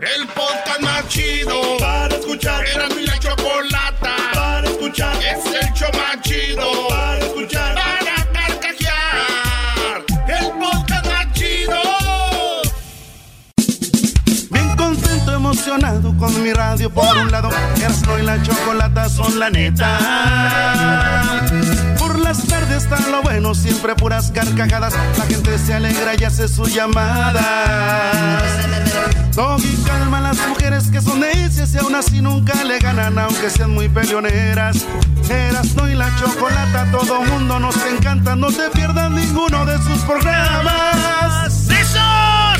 El podcast más chido para escuchar. Era mi la chocolata para escuchar. Es el show más chido para escuchar. Para carcajear. El podcast más chido. Bien contento, emocionado con mi radio por un lado. Erasmo y la chocolata son la neta. Por las tardes está lo bueno, siempre puras carcajadas. La gente se alegra y hace sus llamadas. Doggy calma las mujeres que son necias y aún así nunca le ganan, aunque sean muy peleoneras. Erasmo y la chocolata, todo mundo nos encanta. No te pierdas ninguno de sus programas. ¡Eso,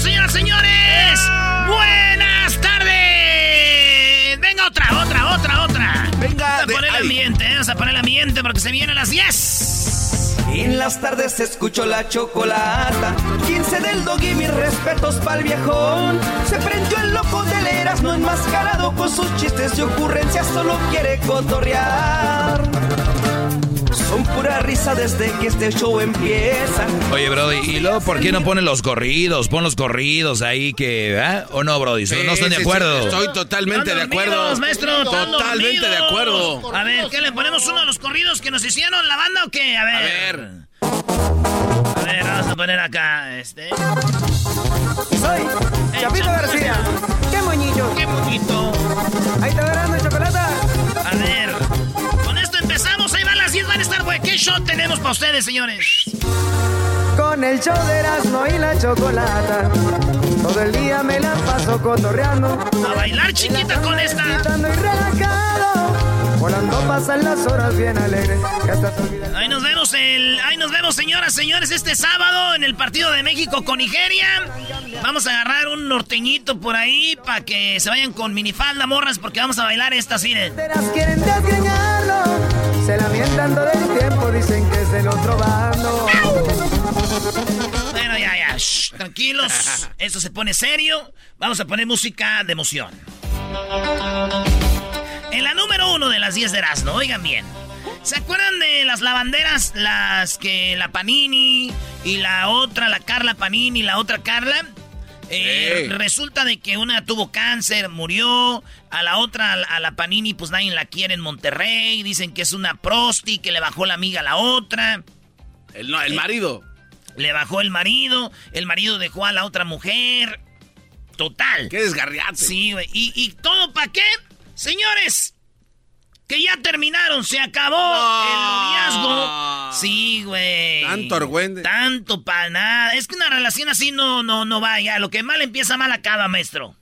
señoras y señores! Venga, otra, otra, otra, otra. Venga, Vamos a poner el ambiente, vamos a poner el ambiente porque se vienen las 10. En las tardes se escuchó la chocolata. 15 del dog y mis respetos pa'l viejón. Se prendió el loco del Erasmo enmascarado con sus chistes y ocurrencias, solo quiere cotorrear. Son pura risa desde que este show empieza. Oye, Brody, ¿y luego por qué no ponen los corridos? Pon los corridos ahí que... ¿ah? ¿O no, Brody? ¿No están de acuerdo? sí, estoy totalmente de acuerdo. dormidos, maestro, Totalmente de acuerdo. A ver, ¿qué le ponemos uno de los corridos que nos hicieron la banda o qué? A ver. A ver. A ver, vamos a poner acá este. Soy Chapito García. ¡Qué moñillo! Qué bonito. Ahí te verán chocolate. Van las 10 van a estar, güey. ¿Qué show tenemos para ustedes, señores? Con el show de Erasmo y la chocolata. Todo el día me la paso cotorreando. A bailar chiquita con esta. Y. Volando pasan las horas bien alegres. Ahí nos vemos el, ahí nos vemos, señoras, señores, este sábado en el partido de México con Nigeria. Vamos a agarrar un norteñito por ahí para que se vayan con minifalda, morras, porque vamos a bailar esta cine. Desgreñarlo. Se lamentan todo el tiempo, dicen que es del otro bando. Bueno, ya, ya, shh, tranquilos. Esto se pone serio. Vamos a poner música de emoción. En la número uno de las 10 de Erasmo, oigan bien. ¿Se acuerdan de las lavanderas? Las que la Panini y la otra, la Carla Panini y la otra Carla. Eh. Resulta de que una tuvo cáncer, murió. A la otra, a la Panini, pues nadie la quiere en Monterrey. Dicen que es una prosti, que le bajó la amiga a la otra. El, no, el marido. Le bajó el marido, el marido dejó a la otra mujer. Total. Qué desgarriate. Sí, güey. ¿Y, y todo para qué? Señores, que ya terminaron, se acabó el noviazgo. Sí, güey. Tanto argüende. Tanto para nada. Es que una relación así no, no, no va ya. Lo que mal empieza, mal acaba, maestro.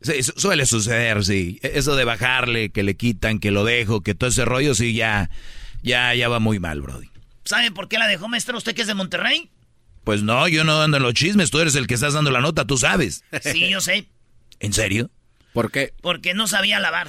Sí, su- suele suceder, sí. E- Eso de bajarle, que le quitan, que lo dejo, que todo ese rollo, sí, ya, ya, ya va muy mal, Brody. ¿Sabe por qué la dejó, maestro? ¿Usted que es de Monterrey? Pues no, yo no ando en los chismes, tú eres el que estás dando la nota, tú sabes. Sí, yo sé. ¿En serio? ¿Por qué? Porque no sabía lavar.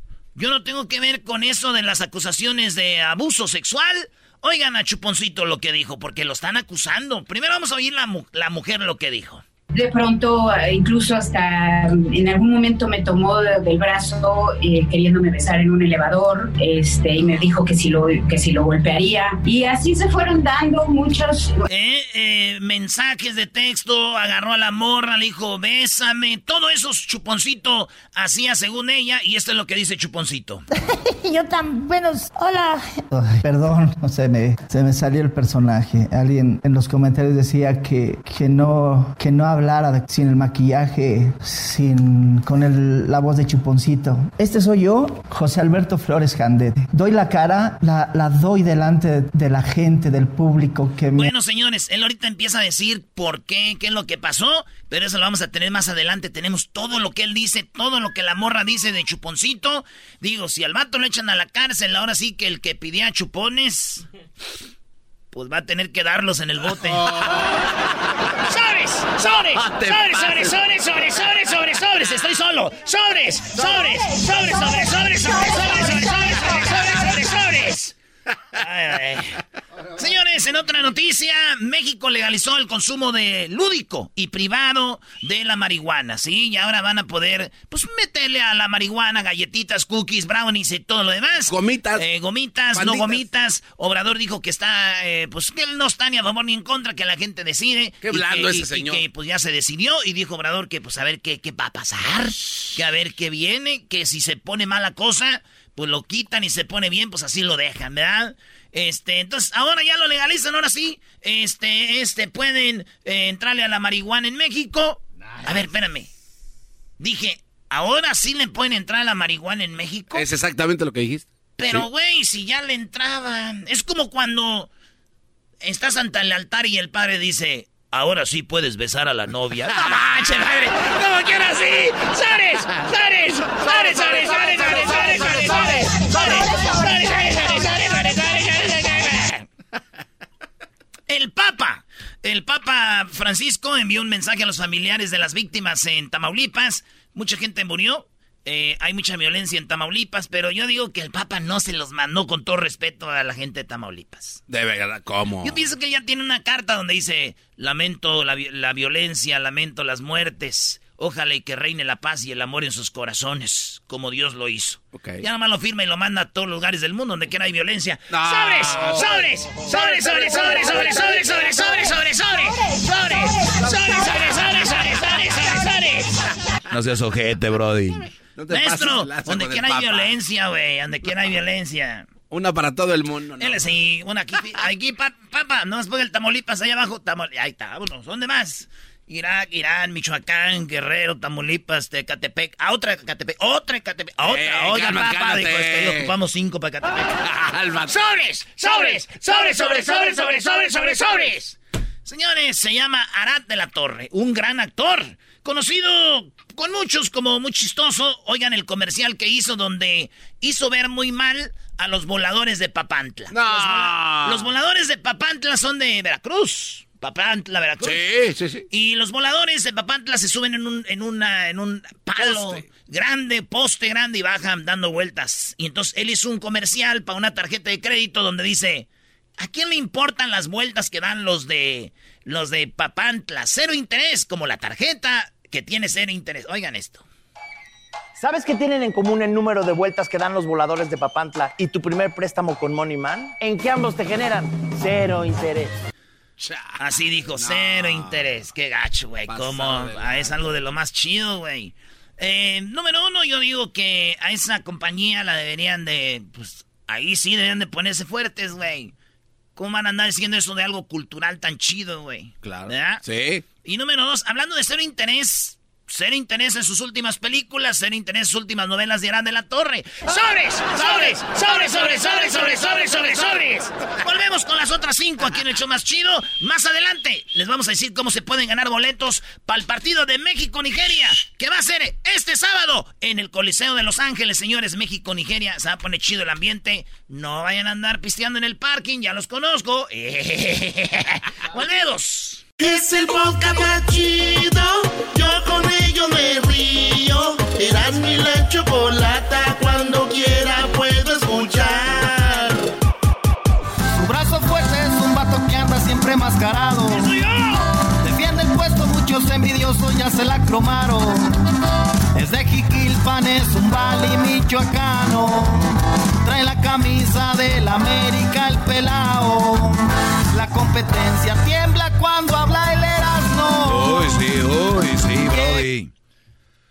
yo no tengo que ver con eso de las acusaciones de abuso sexual. Oigan a Chuponcito lo que dijo, porque lo están acusando. Primero vamos a oír la, mu- la mujer lo que dijo. De pronto, eh, incluso hasta mm, en algún momento me tomó del brazo eh, queriéndome besar en un elevador este, y me dijo que si, lo, que si lo golpearía. Y así se fueron dando muchos... Eh, mensajes de texto, agarró a la morra, le dijo, bésame, todo eso Chuponcito hacía según ella y esto es lo que dice Chuponcito. Yo tan buenos, hola. perdón, no sé, me, se me salió el personaje. Alguien en los comentarios decía que, que no, que no sin el maquillaje, sin, con el, la voz de Chuponcito. Este soy yo, José Alberto Flores Jandete. Doy la cara, la, la doy delante de la gente, del público que me... Bueno, señores, él ahorita empieza a decir por qué, qué es lo que pasó, pero eso lo vamos a tener más adelante. Tenemos todo lo que él dice, todo lo que la morra dice de Chuponcito. Digo, si al vato lo echan a la cárcel, ahora sí que el que pidía chupones pues va a tener que darlos en el bote. ¡Sobres! ¡Sobres! ¡Sobres, sobres, sobres, sobres, sobres, sobres! ¡Estoy solo! ¡Sobres! ¡Sobres! ¡Sobres, sobres, sobres, sobres, sobres, sobres! Ay, ay. Señores, en otra noticia, México legalizó el consumo de lúdico y privado de la marihuana, ¿sí? Y ahora van a poder, pues, meterle a la marihuana galletitas, cookies, brownies y todo lo demás. Gomitas. Eh, gomitas, no gomitas. Obrador dijo que está, eh, pues, que él no está ni a favor ni en contra, que la gente decide. Qué blando que, ese señor. Y que, pues, ya se decidió y dijo Obrador que, pues, a ver qué, qué va a pasar, que a ver qué viene, que si se pone mala cosa, pues lo quitan y se pone bien, pues así lo dejan, ¿verdad? Este, entonces, ahora ya lo legalizan, ahora sí. Este, este, pueden eh, entrarle a la marihuana en México. A ver, espérame. Dije, ¿ahora sí le pueden entrar a la marihuana en México? Es exactamente lo que dijiste. Pero, güey, si ya le entraban. Es como cuando estás ante el altar y el padre dice, ahora sí puedes besar a la novia. ¡No manches, madre! ¡Como! ¡Sores! ¡Sores! ¡Sores, sores, sores, sores, sores, El Papa, el Papa Francisco envió un mensaje a los familiares de las víctimas en Tamaulipas. Mucha gente murió, eh, hay mucha violencia en Tamaulipas, pero yo digo que el Papa no se los mandó con todo respeto a la gente de Tamaulipas. De verdad, ¿cómo? Yo pienso que ya tiene una carta donde dice, lamento la, la violencia, lamento las muertes, Ojalá y que reine la paz y el amor en sus corazones, como Dios lo hizo. Ya Ya nomás lo firma y lo manda a todos los lugares del mundo donde quiera hay violencia. ¡Sobres! ¡Sobres! ¡Sobres, sobres, sobres, sobres, sobres, sobres, sobres, sobres, sobres! ¡Sobres! ¡Sobres, sobres, sobres, sobres, sobres, sobres! No seas ojete, brody. Maestro, donde quiera hay violencia, güey, donde quiera hay violencia. Una para todo el mundo, ¿no? Él sí, una aquí, aquí, papá, no después el Tamaulipas, ahí abajo, Tamaulipas, ahí está, vámonos, ¿dónde más? Irak, Irán, Michoacán, Guerrero, Tamaulipas, Catepec, a otra Catepec, otra Catepec, a otra, eh, oiga, papá, dijo, es que ocupamos cinco para Catepec. ¡Sobres! ¡Sobres! ¡Sobres, sobres, sobres, sobres, sobres, sobres, sobres! Señores, se llama Arad de la Torre, un gran actor, conocido con muchos como muy chistoso. Oigan el comercial que hizo donde hizo ver muy mal a los voladores de Papantla. No. los voladores de Papantla son de Veracruz. Papantla, Veracruz. Sí, sí, sí. Y los voladores de Papantla se suben en un, en una, en un palo grande, poste grande y bajan dando vueltas. Y entonces él hizo un comercial para una tarjeta de crédito donde dice, ¿a quién le importan las vueltas que dan los de, los de Papantla? Cero interés, como la tarjeta que tiene cero interés. Oigan esto. ¿Sabes qué tienen en común el número de vueltas que dan los voladores de Papantla y tu primer préstamo con Money Man? En que ambos te generan cero interés. Así dijo, cero interés. Qué gacho, güey. Como ah, es algo de lo más chido, güey. Eh, número uno, yo digo que a esa compañía la deberían de, pues, ahí sí deberían de ponerse fuertes, güey. ¿Cómo van a andar diciendo eso de algo cultural tan chido, güey? Claro. ¿Verdad? Sí. Y número dos, hablando de cero interés, ser interés en sus últimas películas, ser interés en sus últimas novelas de Irán de la Torre. ¡Sobres! ¡Sobres! ¡Sobres! ¡Sobres! ¡Sobres! ¡Sobres! ¡Sobres! ¡Sobres! ¡Sobres! Volvemos con las otras cinco aquí en el show más chido. Más adelante les vamos a decir cómo se pueden ganar boletos para el partido de México-Nigeria, que va a ser este sábado en el Coliseo de Los Ángeles, señores. México-Nigeria, se va a poner chido el ambiente. No vayan a andar pisteando en el parking, ya los conozco. ¡Volvemos! Es el podcast chido. Con ello me río. Eras mi la chocolata. Cuando quiera puedo escuchar. Su brazo fuerte es un vato que anda siempre mascarado. Defiende el puesto, muchos envidiosos ya se la cromaron. Es de Jiquilpan, es un vali michoacano. Trae la camisa del América el pelao. La competencia tiembla cuando habla el. Uy, sí, uy, sí, Brody.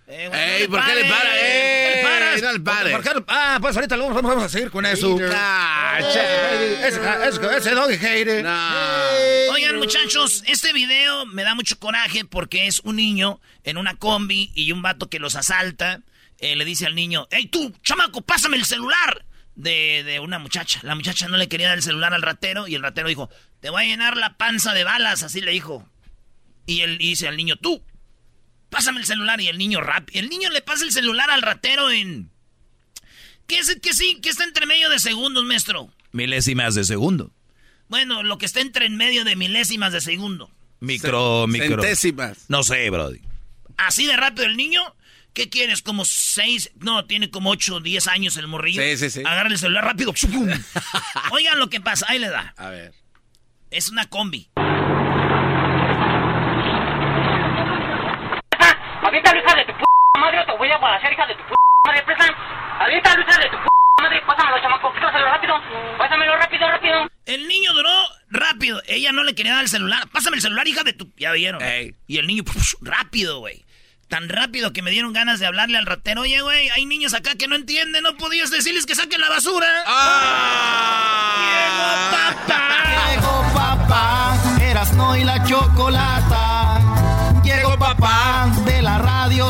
Ey, ¿por qué le para? Ey, paras? le pare. ¿Por qué no- Ah, pues ahorita lo vamos, vamos a seguir con eso. Ah, Ese, ese, doggy hater. No. Oigan, muchachos, este video me da mucho coraje porque es un niño en una combi y un vato que los asalta. eh, le dice al niño, hey tú, chamaco, pásame el celular. De, de una muchacha. La muchacha no le quería dar el celular al ratero y el ratero dijo, te voy a llenar la panza de balas, así le dijo. Y él dice al niño, tú, pásame el celular. Y el niño rap, el niño le pasa el celular al ratero en... ¿Qué es que sí? ¿Qué está entre medio de segundos, maestro? Milésimas de segundo. Bueno, lo que está entre en medio de milésimas de segundo. Micro, micro. Centésimas. No sé, Brody. Así de rápido el niño. ¿Qué quieres? Como seis, no, tiene como ocho, diez años el morrillo. Sí, sí, sí. Agarra el celular rápido. ¡Chupum! Oigan lo que pasa, ahí le da. A ver. Es una combi. Avienta hija de tu p madre o te voy a balasear, hija de tu p madre, prestan. Avienta hija de tu p madre, pásamelo, chamaco, pásamelo rápido. Pásamelo rápido, rápido. El niño duró rápido. Ella no le quería dar el celular. Pásame el celular, hija de tu... Ya vieron. Ey. Y el niño, rápido, güey. Tan rápido que me dieron ganas de hablarle al ratero. Oye, güey, hay niños acá que no entienden. No podías decirles que saquen la basura. Ah. Llegó papá. Llegó papá, eras no y la chocolata. Llegó papá,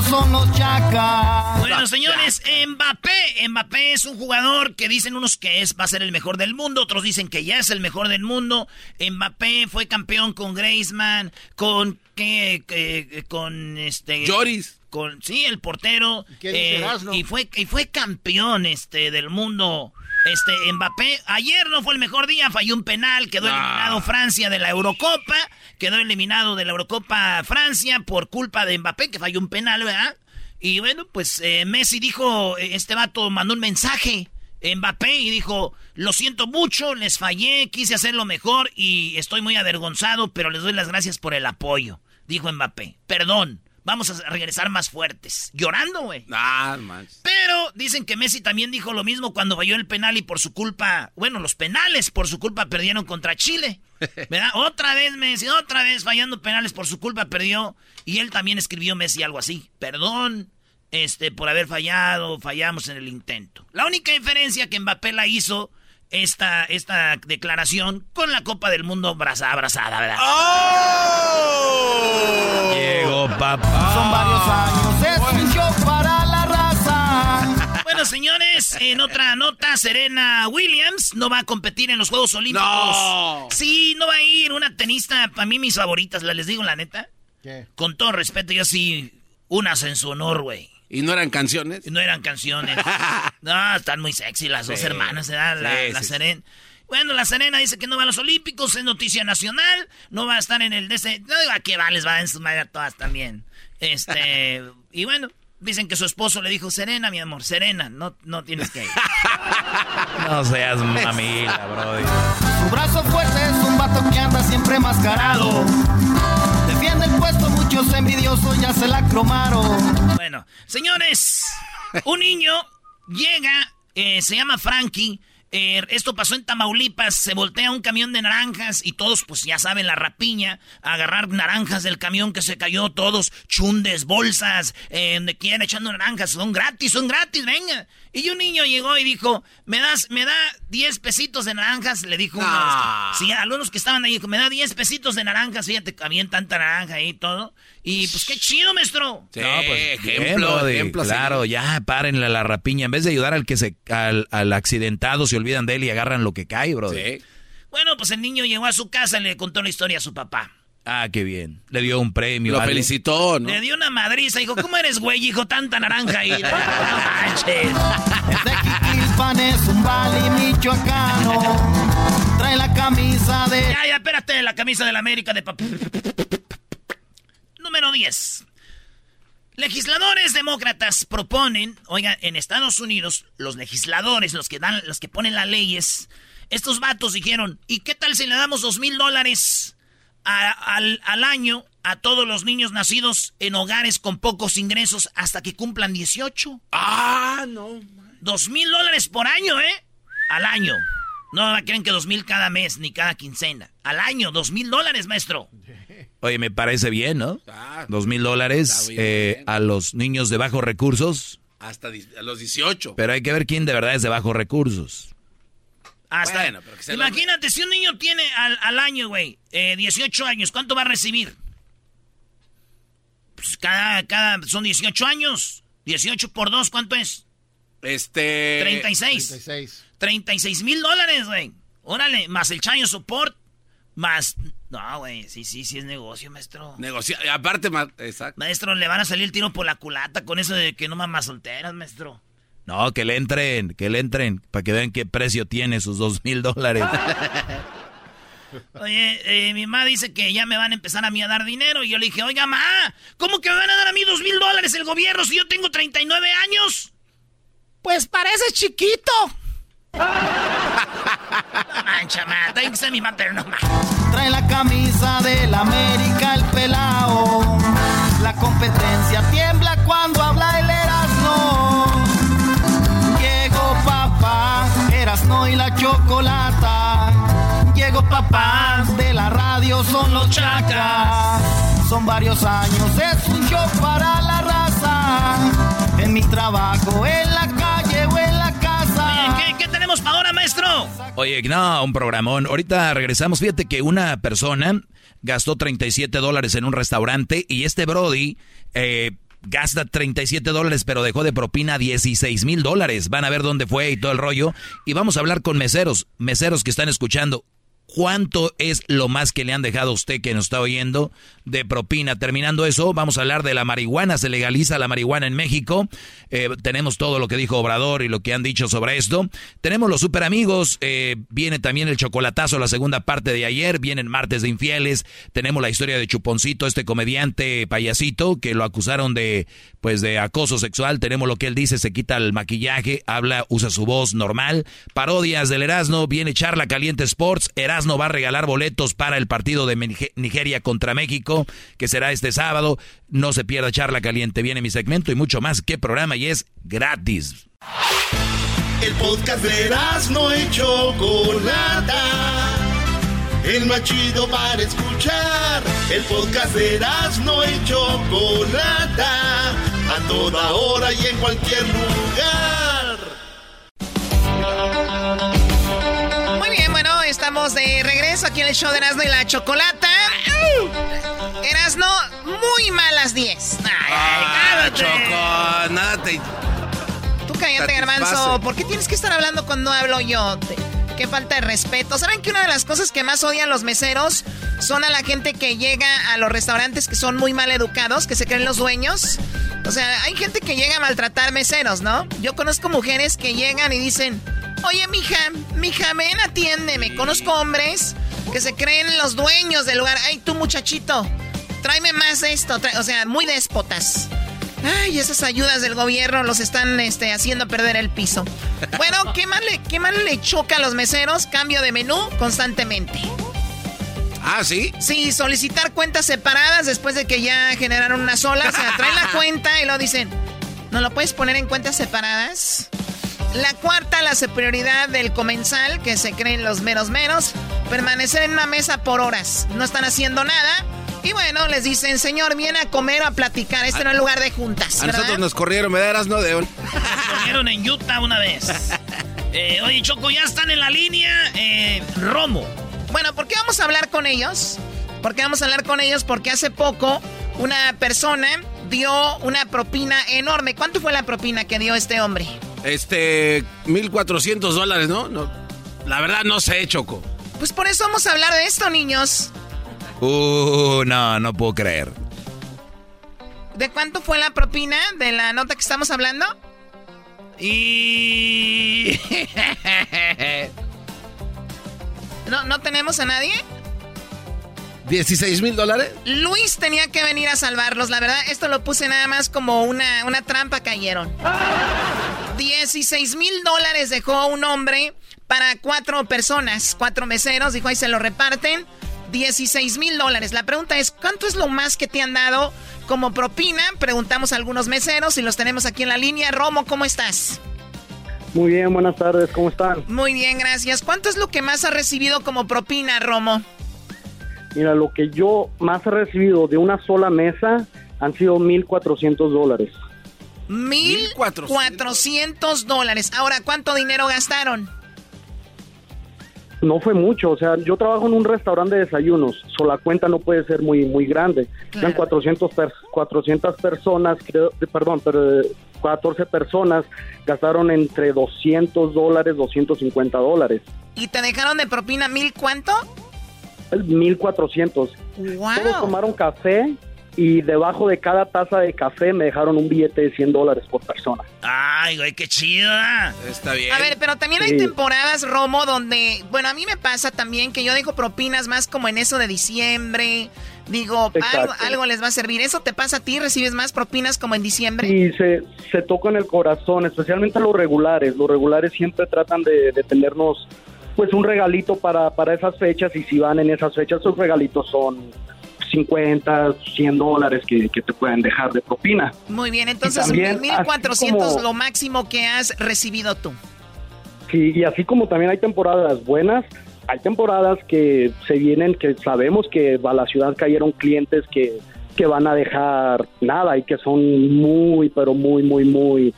son los chacas. Bueno, señores, Mbappé. Mbappé es un jugador que dicen unos que es, va a ser el mejor del mundo, otros dicen que ya es el mejor del mundo. Mbappé fue campeón con Griezmann, con qué, qué- con este Lloris. con sí, el portero ¿Qué dice eh, y fue y fue campeón este del mundo. Este Mbappé ayer no fue el mejor día, falló un penal, quedó Ah. eliminado Francia de la Eurocopa, quedó eliminado de la Eurocopa Francia por culpa de Mbappé que falló un penal, ¿verdad? Y bueno, pues eh, Messi dijo, eh, este vato mandó un mensaje Mbappé y dijo, lo siento mucho, les fallé, quise hacerlo mejor y estoy muy avergonzado, pero les doy las gracias por el apoyo, dijo Mbappé. Perdón, vamos a regresar más fuertes. Llorando, güey. Ah, manches. Pero dicen que Messi también dijo lo mismo cuando falló el penal y por su culpa, bueno, los penales por su culpa perdieron contra Chile. ¿Verdad? Otra vez Messi, otra vez fallando penales por su culpa perdió. Y él también escribió Messi algo así. Perdón, este, por haber fallado, fallamos en el intento. La única diferencia que Mbappé la hizo esta, esta declaración con la Copa del Mundo abraza- abrazada, ¿verdad? Llegó papá. Son varios años, es un show para la raza. Bueno, señores, en otra nota, Serena Williams no va a competir en los Juegos Olímpicos. No. Sí, no va a ir. Una tenista, para mí mis favoritas, la les digo la neta. ¿Qué? Con todo respeto, yo sí, unas en su honor, güey. ¿Y no eran canciones? No eran canciones. No, están muy sexy las dos Sí. hermanas, ¿verdad? La, Sí, la sí, sí. Serena. Bueno, la Serena dice que no va a los Olímpicos, es noticia nacional, no va a estar en el ese. No digo a qué va, les va en su madre a todas también. Este, y bueno, dicen que su esposo le dijo, Serena, mi amor, Serena, no, no tienes que ir. No seas mamila, Brody. Su brazo fuerte es un vato que anda siempre mascarado. Defiende el puesto, muchos envidiosos ya se la cromaron. Bueno, señores, un niño llega, eh, se llama Frankie. Eh, esto pasó en Tamaulipas, se voltea un camión de naranjas y todos, pues ya saben, la rapiña, agarrar naranjas del camión que se cayó, todos chundes, bolsas, eh, donde quiera echando naranjas, son gratis, son gratis, venga. Y un niño llegó y dijo, ¿me das, me da 10 pesitos de naranjas? Le dijo uno los Ah. Sí, a algunos que estaban ahí, dijo, me da 10 pesitos de naranjas, fíjate, habían tanta naranja ahí y todo. Y pues qué chido, maestro. Sí, No, pues, ejemplo. Claro, sí. ya, párenle a la rapiña. En vez de ayudar al que se, al, al accidentado, se olvidan de él y agarran lo que cae, bro. Sí. Bueno, pues el niño llegó a su casa y le contó la historia a su papá. Ah, qué bien. Le dio un premio. Lo felicitó, ¿no? Le dio una madriza, dijo, ¿cómo eres güey, hijo? Tanta naranja ahí. No manches. Es un vali michoacano. Trae la camisa de... Ya, ya, espérate, la camisa de la América de papá. Número 10. Legisladores demócratas proponen, oigan, en Estados Unidos, los legisladores, los que dan, los que ponen las leyes, estos vatos dijeron, ¿y qué tal si le damos dos mil dólares al año a todos los niños nacidos en hogares con pocos ingresos hasta que cumplan 18. Ah, no. Dos mil dólares por año, ¿eh? Al año. No creen que dos mil cada mes ni cada quincena. Al año, dos mil dólares, maestro. Oye, me parece bien, ¿no? Ah, Dos mil dólares eh, a los niños de bajos recursos. Hasta a los 18. Pero hay que ver quién de verdad es de bajos recursos. Hasta. Bueno, pero que se lo- Imagínate, si un niño tiene al, al año, güey, eh, 18 años, ¿cuánto va a recibir? Pues cada, cada, son 18 años. 18 por 2, ¿cuánto es? Este. 36. 36. 36 mil dólares, güey. Órale, más el chayo support, más... No, güey, sí, sí, sí es negocio, maestro. Negocia aparte, ma- exacto. Maestro, le van a salir el tiro por la culata con eso de que no mamas solteras, maestro. No, que le entren, que le entren, para que vean qué precio tiene sus dos mil dólares. Oye, eh, mi mamá dice que ya me van a empezar a mí a dar dinero. Y yo le dije, oiga, ma, ¿cómo que me van a dar a mí dos mil dólares el gobierno si yo tengo 39 años? Pues parece chiquito. mancha, ma, tengo que ser mi mamá, pero. Trae la camisa del América el pelao. La competencia tiembla cuando habla el Erasmo. Llegó papá, Erasmo y la chocolata. Llegó papá, de la radio son los chacas. Son varios años, es un show para la raza. En mi trabajo, en la calle Oye, no, un programón. Ahorita regresamos. Fíjate que una persona gastó 37 dólares en un restaurante y este Brody eh, gasta 37 dólares, pero dejó de propina 16 mil dólares. Van a ver dónde fue y todo el rollo. Y vamos a hablar con meseros, meseros que están escuchando. ¿Cuánto es lo más que le han dejado a usted que nos está oyendo de propina? Terminando eso, vamos a hablar de la marihuana. Se legaliza la marihuana en México. Eh, tenemos todo lo que dijo Obrador y lo que han dicho sobre esto. Tenemos los super amigos. eh, viene también el chocolatazo, la segunda parte de ayer. Vienen martes de infieles. Tenemos la historia de Chuponcito, este comediante payasito que lo acusaron de, pues, de acoso sexual. Tenemos lo que él dice, se quita el maquillaje, habla, usa su voz normal. Parodias del Erasmo. Viene Charla Caliente Sports. Erasmo va a regalar boletos para el partido de Nige- Nigeria contra México, que será este sábado. No se pierda Charla Caliente. Viene mi segmento y mucho más. ¿Qué programa? Y es gratis. El podcast de no y Chocolata. El más chido para escuchar. El podcast de no y Chocolata. A toda hora y en cualquier lugar. Estamos de regreso aquí en el show de Erasmo y la Chocolata. Erasmo, muy malas 10. Ay, Ah, cállate. Choco, nada te. Tú cállate. Garbanzo. ¿Por qué tienes que estar hablando cuando hablo yo? Te- Qué falta de respeto. ¿Saben que una de las cosas que más odian los meseros son a la gente que llega a los restaurantes que son muy mal educados, que se creen los dueños? O sea, hay gente que llega a maltratar meseros, ¿no? Yo conozco mujeres que llegan y dicen, oye, mija, mija, ven, atiéndeme. Conozco hombres que se creen los dueños del lugar. Ay, tú, muchachito, tráeme más esto. O sea, muy déspotas. Ay, esas ayudas del gobierno los están este, haciendo perder el piso. Bueno, ¿qué más, le, ¿qué más le choca a los meseros? Cambio de menú constantemente. Ah, ¿sí? Sí, solicitar cuentas separadas después de que ya generaron una sola. O sea, traen la cuenta y lo dicen, ¿no lo puedes poner en cuentas separadas? La cuarta, la superioridad del comensal, que se creen los meros meros. Permanecer en una mesa por horas. No están haciendo nada. Y bueno, les dicen, señor, viene a comer o a platicar. Este no es lugar de juntas, A ¿verdad? nosotros nos corrieron, me darás no de un. Corrieron en Utah una vez. Eh, oye, Choco, ya están en la línea. Eh, Romo. Bueno, ¿por qué vamos a hablar con ellos? ¿Por qué vamos a hablar con ellos? Porque hace poco una persona dio una propina enorme. ¿Cuánto fue la propina que dio este hombre? Este, 1400 dólares, ¿no? no la verdad no sé, Choco. Pues por eso vamos a hablar de esto, niños. Uh, no, no puedo creer. ¿De cuánto fue la propina de la nota que estamos hablando? Y... ¿No, ¿No tenemos a nadie? ¿16 mil dólares? Luis tenía que venir a salvarlos. La verdad, esto lo puse nada más como una, una trampa, cayeron. 16 mil dólares dejó un hombre para cuatro personas, cuatro meseros. Dijo, ahí se lo reparten. 16 mil dólares. La pregunta es, ¿cuánto es lo más que te han dado como propina? Preguntamos a algunos meseros y los tenemos aquí en la línea. Romo, ¿cómo estás? Muy bien, buenas tardes, ¿cómo están? Muy bien, gracias. ¿Cuánto es lo que más has recibido como propina, Romo? Mira, lo que yo más he recibido de una sola mesa han sido 1.400 dólares. 1.400 dólares. Ahora, ¿cuánto dinero gastaron? No fue mucho, o sea, yo trabajo en un restaurante de desayunos, so la cuenta no puede ser muy muy grande. Eran 400, 400 personas, creo, perdón, pero 14 personas gastaron entre 200 dólares, 250 dólares. ¿Y te dejaron de propina mil cuánto? 1400. Wow. Todos tomaron café y debajo de cada taza de café me dejaron un billete de 100 dólares por persona. Ay, güey, qué chido. Está bien. A ver, pero también hay temporadas, Romo, donde, bueno, a mí me pasa también que yo dejo propinas más como en eso de diciembre. Digo, algo, les va a servir. ¿Eso te pasa a ti? ¿Recibes más propinas como en diciembre? Sí, se, se toca en el corazón, especialmente los regulares. Los regulares siempre tratan de, de tenernos pues un regalito para, para esas fechas y si van en esas fechas, esos regalitos son 50, 100 dólares que, te pueden dejar de propina. Muy bien, entonces 1.400 lo máximo que has recibido tú. Sí, y así como también hay temporadas buenas, hay temporadas que se vienen, que sabemos que a la ciudad cayeron clientes que, que van a dejar nada y que son muy, pero muy, muy, muy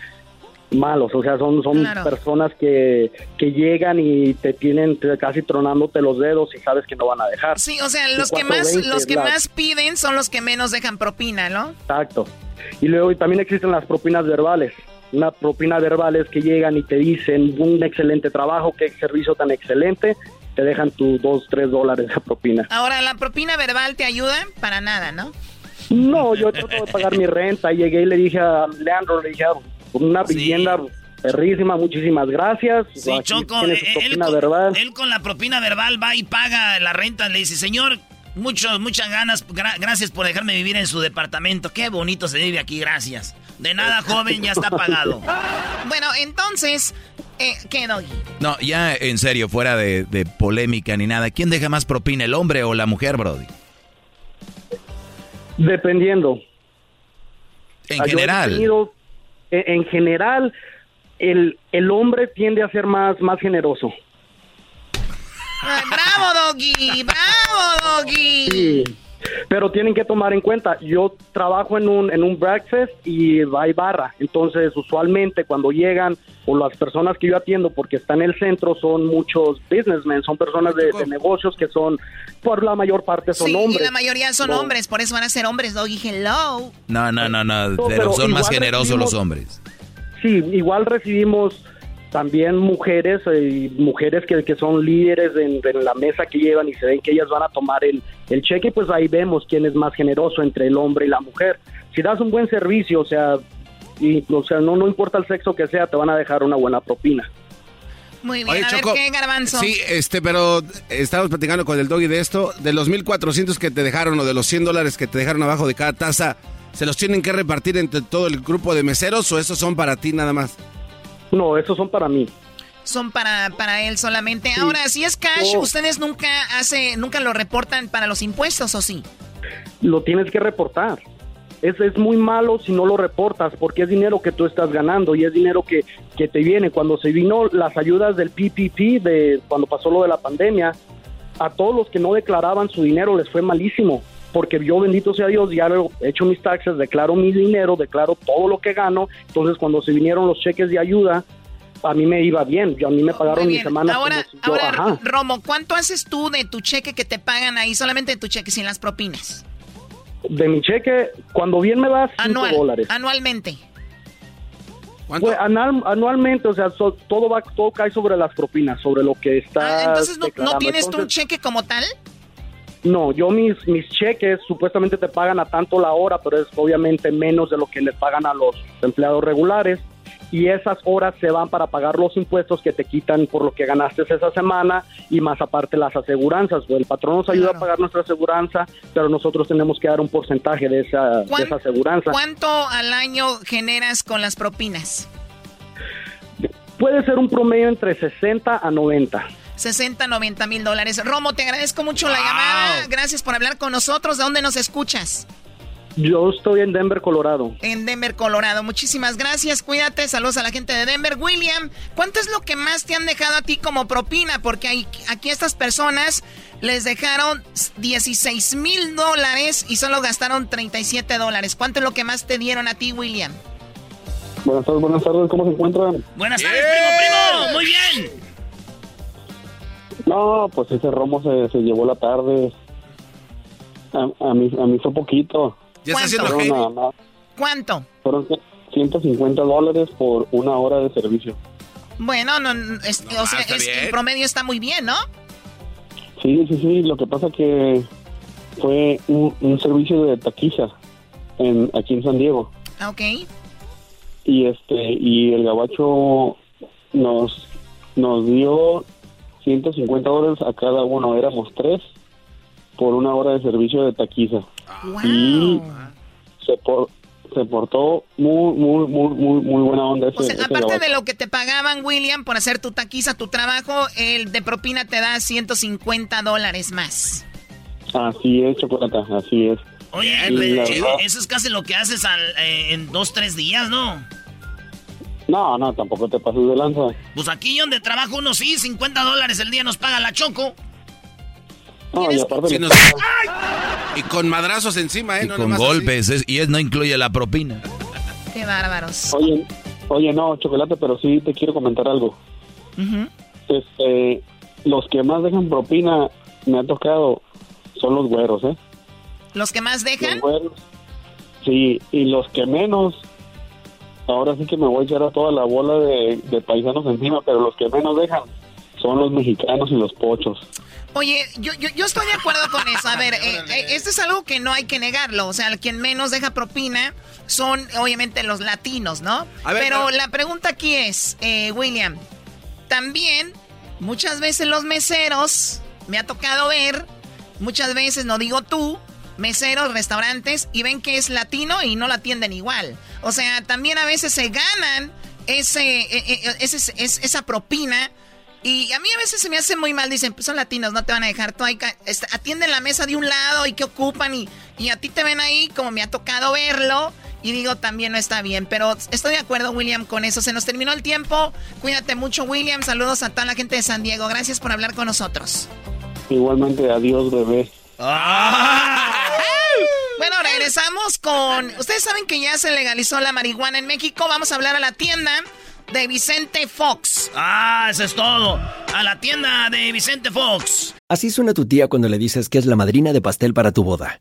malos, o sea, son, son personas que, que llegan y te tienen casi tronándote los dedos y sabes que no van a dejar. Sí, o sea, los que más los que más piden son los que menos dejan propina, ¿no? Exacto. Y luego también existen las propinas verbales. Una propina verbal es que llegan y te dicen un excelente trabajo, qué servicio tan excelente, te dejan tus dos, tres dólares de propina. Ahora, ¿la propina verbal te ayuda? Para nada, ¿no? No, yo trato de pagar mi renta. Llegué y le dije a Leandro, le dije, una vivienda perrísima, muchísimas gracias. Sí, Choco, eh, él, con, la propina verbal va y paga la renta, le dice, señor, muchos, muchas ganas, gracias por dejarme vivir en su departamento, qué bonito se vive aquí, gracias. De nada, joven, ya está pagado. bueno, entonces, eh, ¿qué, doy? No, ya en serio, fuera de, polémica ni nada, ¿quién deja más propina, el hombre o la mujer, Brody? Dependiendo. En general en general, el, el hombre tiende a ser más, más generoso. ¡Bravo, Doggy! ¡Bravo, Doggy! Sí. Pero tienen que tomar en cuenta, yo trabajo en un, en un breakfast y hay barra, entonces usualmente cuando llegan o las personas que yo atiendo porque están en el centro son muchos businessmen, son personas de, negocios que son, por la mayor parte son hombres. Sí, la mayoría son hombres, por eso van a ser hombres, Doggy, hello. No, no, no, no, pero, son más generosos los hombres. Sí, igual recibimos también mujeres y eh, mujeres que, que son líderes en, la mesa que llevan y se ven que ellas van a tomar el, el cheque, pues ahí vemos quién es más generoso entre el hombre y la mujer. Si das un buen servicio, o sea, y, o sea no, no importa el sexo que sea, te van a dejar una buena propina. Muy bien, a ver qué garbanzo. Sí, este, pero estamos platicando con el doggy de esto, de los 1400 que te dejaron o de los 100 dólares que te dejaron abajo de cada taza, ¿se los tienen que repartir entre todo el grupo de meseros o esos son para ti nada más? No, esos son para mí. Son para, para él solamente. Ahora, si es cash, ¿ustedes nunca hace, nunca lo reportan para los impuestos o sí? Lo tienes que reportar. Es, es muy malo si no lo reportas porque es dinero que tú estás ganando y es dinero que, que te viene. Cuando se vino las ayudas del PPP, de, cuando pasó lo de la pandemia, a todos los que no declaraban su dinero les fue malísimo porque yo, bendito sea Dios, ya he hecho mis taxes, declaro mi dinero, declaro todo lo que gano. Entonces, cuando se vinieron los cheques de ayuda, a mí me iba bien. Yo, a mí me pagaron mis semanas. Ahora, ahora Romo, ¿cuánto haces tú de tu cheque que te pagan ahí, solamente de tu cheque, sin las propinas? De mi cheque, cuando bien me das 5 dólares. Anualmente. ¿Cuánto? Pues, anualmente, o sea, todo va, todo cae sobre las propinas, sobre lo que está. Ah, entonces, ¿no, tienes tú un cheque como tal? No, yo mis, mis cheques supuestamente te pagan a tanto la hora, pero es obviamente menos de lo que le pagan a los empleados regulares. Y esas horas se van para pagar los impuestos que te quitan por lo que ganaste esa semana y más aparte las aseguranzas. El patrón nos ayuda a pagar nuestra aseguranza, pero nosotros tenemos que dar un porcentaje de esa, de esa aseguranza. ¿Cuánto al año generas con las propinas? Puede ser un promedio entre 60 a 90. 60, 90 mil dólares. Romo, te agradezco mucho la llamada. Gracias por hablar con nosotros. ¿De dónde nos escuchas? Yo estoy en Denver, Colorado. En Denver, Colorado. Muchísimas gracias. Cuídate. Saludos a la gente de Denver. William, ¿cuánto es lo que más te han dejado a ti como propina? Porque hay, aquí estas personas les dejaron 16 mil dólares y solo gastaron 37 dólares. ¿Cuánto es lo que más te dieron a ti, William? Buenas tardes, buenas tardes. ¿Cómo se encuentran? Buenas tardes, primo, primo. Muy bien. No, pues ese romo se, se llevó la tarde. A, a, mí, a mí fue poquito. ¿Ya está haciendo Fueron nada más- ¿Cuánto? Fueron 150 dólares por una hora de servicio. Bueno, no, no, es- o sea, es- el promedio está muy bien, ¿no? Sí, sí, sí. Lo que pasa que fue un, un servicio de taquiza en, aquí en San Diego. Ah, Ok. y este y el gabacho nos nos dio 150 dólares a cada uno éramos tres por una hora de servicio de taquiza y se por- se portó muy muy muy muy muy buena onda ese, O sea, ese aparte gabacho. de lo que te pagaban, William, por hacer tu taquiza, tu trabajo, el de propina te da 150 dólares más. así es chocolate así es Oye, eh, verdad- eso es casi lo que haces al, eh, en dos, tres días, ¿no? No no tampoco te pases de lanza Pues aquí donde trabajo uno sí, 50 dólares el día nos paga la Choco. no y aparte nos- Y con madrazos encima, ¿eh? Y No con golpes, es- y es no incluye la propina. Qué bárbaros. oye oye no chocolate pero sí te quiero comentar algo este, los que más dejan propina me ha tocado son los güeros, ¿eh? ¿Los que más dejan? Los güeros. Sí, y los que menos, ahora sí que me voy a echar a toda la bola de, de paisanos encima, pero los que menos dejan son los mexicanos y los pochos. Oye, yo, yo, yo estoy de acuerdo con eso. A ver, eh, eh, esto es algo que no hay que negarlo. O sea, el quien menos deja propina son obviamente los latinos, ¿no? A ver, pero pero- la pregunta aquí es, eh, William, también muchas veces los meseros, me ha tocado ver, muchas veces, no digo tú, meseros, restaurantes, y ven que es latino y no la atienden igual. O sea, también a veces se ganan ese, eh, ese- es- esa propina. Y a mí a veces se me hace muy mal, dicen, pues son latinos, no te van a dejar, tú ahí ca- est- atienden la mesa de un lado y que ocupan y, y a ti te ven ahí como me ha tocado verlo y digo, también no está bien, pero estoy de acuerdo William con eso, se nos terminó el tiempo, cuídate mucho William, saludos a toda la gente de San Diego, gracias por hablar con nosotros. Igualmente, adiós, bebé. Bueno, regresamos con, ustedes saben que ya se legalizó la marihuana en México, vamos a hablar a la tienda de Vicente Fox. Ah, eso es todo. A la tienda de Vicente Fox. Así suena tu tía cuando le dices que es la madrina de pastel para tu boda.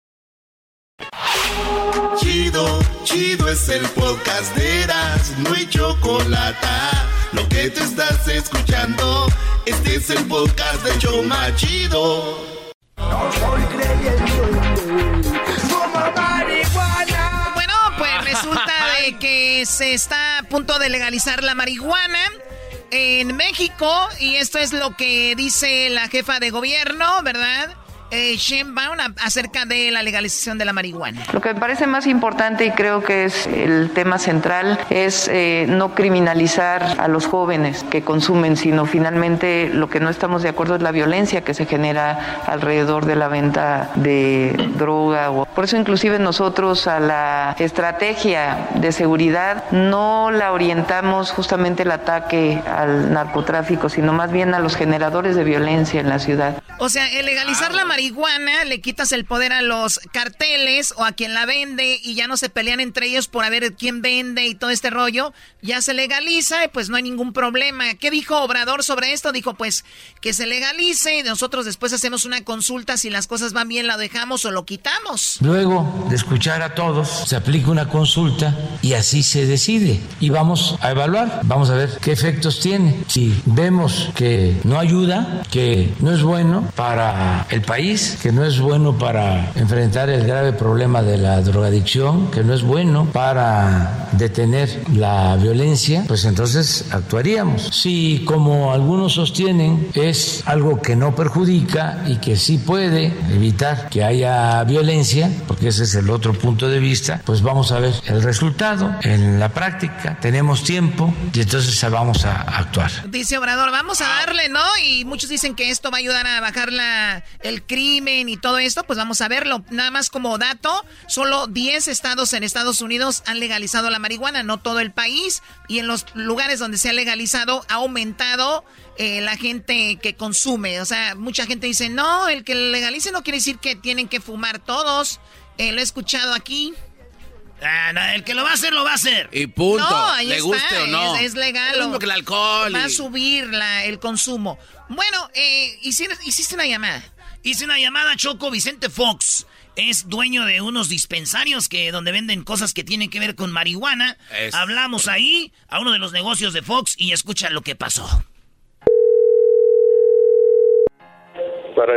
Chido, chido es el podcast de Eras, no hay chocolate. Lo que te estás escuchando, este es el podcast de Choma Chido. Bueno, pues resulta de que se está a punto de legalizar la marihuana en México y esto es lo que dice la jefa de gobierno, ¿verdad? Eh, Sheinbaum a- acerca de la legalización de la marihuana. Lo que me parece más importante y creo que es el tema central es eh, no criminalizar a los jóvenes que consumen, sino finalmente lo que no estamos de acuerdo es la violencia que se genera alrededor de la venta de droga. Por eso inclusive nosotros a la estrategia de seguridad no la orientamos justamente el ataque al narcotráfico, sino más bien a los generadores de violencia en la ciudad. O sea, el legalizar la marihuana le quitas el poder a los carteles o a quien la vende y ya no se pelean entre ellos por a ver quién vende y todo este rollo. Ya se legaliza y pues no hay ningún problema. ¿Qué dijo Obrador sobre esto? Dijo pues que se legalice y nosotros después hacemos una consulta si las cosas van bien la dejamos o lo quitamos. Luego de escuchar a todos, se aplica una consulta y así se decide. Y vamos a evaluar, vamos a ver qué efectos tiene. Si vemos que no ayuda, que no es bueno para el país, que no es bueno para enfrentar el grave problema de la drogadicción, que no es bueno para detener la violencia, pues entonces actuaríamos. Si como algunos sostienen es algo que no perjudica y que sí puede evitar que haya violencia, porque ese es el otro punto de vista, pues vamos a ver el resultado en la práctica. Tenemos tiempo y entonces vamos a actuar. Dice Obrador, vamos a darle, ¿no? Y muchos dicen que esto va a ayudar a bajar la, el crimen y todo esto, pues vamos a verlo. Nada más como dato, solo 10 estados en Estados Unidos han legalizado la marihuana, no todo el país. Y en los lugares donde se ha legalizado ha aumentado eh, la gente que consume. O sea, mucha gente dice, no, el que legalice no quiere decir que tienen que fumar todos. Eh, lo he escuchado aquí. Ah, el que lo va a hacer, lo va a hacer. Y punto. No, Le guste o no. Es, legal. Es que el alcohol. Va a subir el consumo. Bueno, eh, hiciste, una llamada. Hice una llamada a Choco Vicente Fox. Es dueño de unos dispensarios que donde venden cosas que tienen que ver con marihuana. Hablamos ahí a uno de los negocios de Fox y escucha lo que pasó.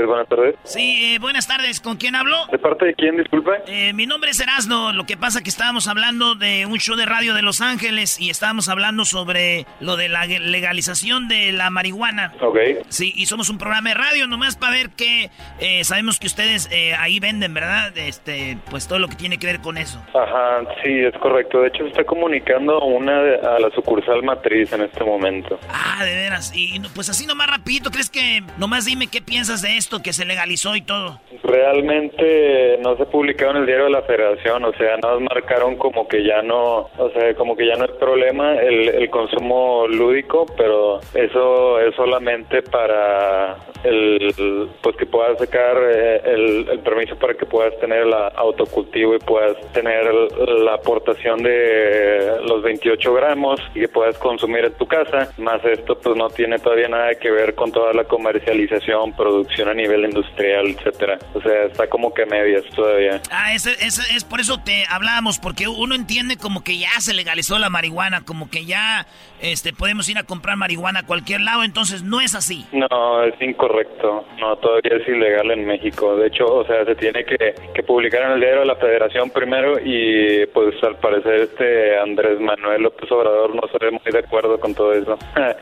Buenas tardes. Sí, eh, buenas tardes. ¿Con quién hablo? ¿De parte de quién, disculpe? Eh, mi nombre es Erasno. Lo que pasa que estábamos hablando de un show de radio de Los Ángeles y estábamos hablando sobre lo de la legalización de la marihuana. Ok. Sí, y somos un programa de radio nomás para ver que eh, sabemos que ustedes ahí venden, ¿verdad? Este, pues todo lo que tiene que ver con eso. Ajá, sí, es correcto. De hecho, se está comunicando una a la sucursal matriz en este momento. Ah, de veras. Y pues así nomás rapidito, ¿crees que nomás dime qué piensas de esto que se legalizó y todo? Realmente no se publicó en el diario de la Federación, o sea, nos marcaron como que ya no, o sea, como que ya no es problema el, el consumo lúdico, pero eso es solamente para el, pues que puedas sacar eh, el, el permiso para que puedas tener el autocultivo y puedas tener la aportación de los 28 gramos y que puedas consumir en tu casa, más esto pues no tiene todavía nada que ver con toda la comercialización, producción a nivel industrial, etcétera. O sea, está como que medias todavía. Ah, es, es, es por eso te hablábamos, porque uno entiende como que ya se legalizó la marihuana, como que ya este podemos ir a comprar marihuana a cualquier lado, entonces no es así. No, es incorrecto. No, todavía es ilegal en México. De hecho, o sea, se tiene que, que publicar en el diario de la Federación primero y pues al parecer este Andrés Manuel López Obrador no se ve muy de acuerdo con todo eso.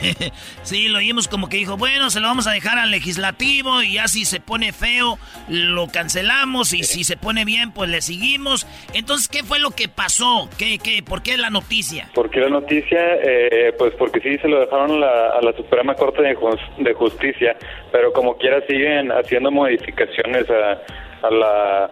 sí, lo oímos como que dijo, bueno, se lo vamos a dejar al y ya si se pone feo, lo cancelamos y si se pone bien, pues le seguimos. Entonces, ¿qué fue lo que pasó? ¿Qué, qué, ¿Por qué la noticia? ¿Por qué la noticia? Eh, pues porque sí se lo dejaron a la Suprema Corte de, de Justicia, pero como quiera siguen haciendo modificaciones a, a, la,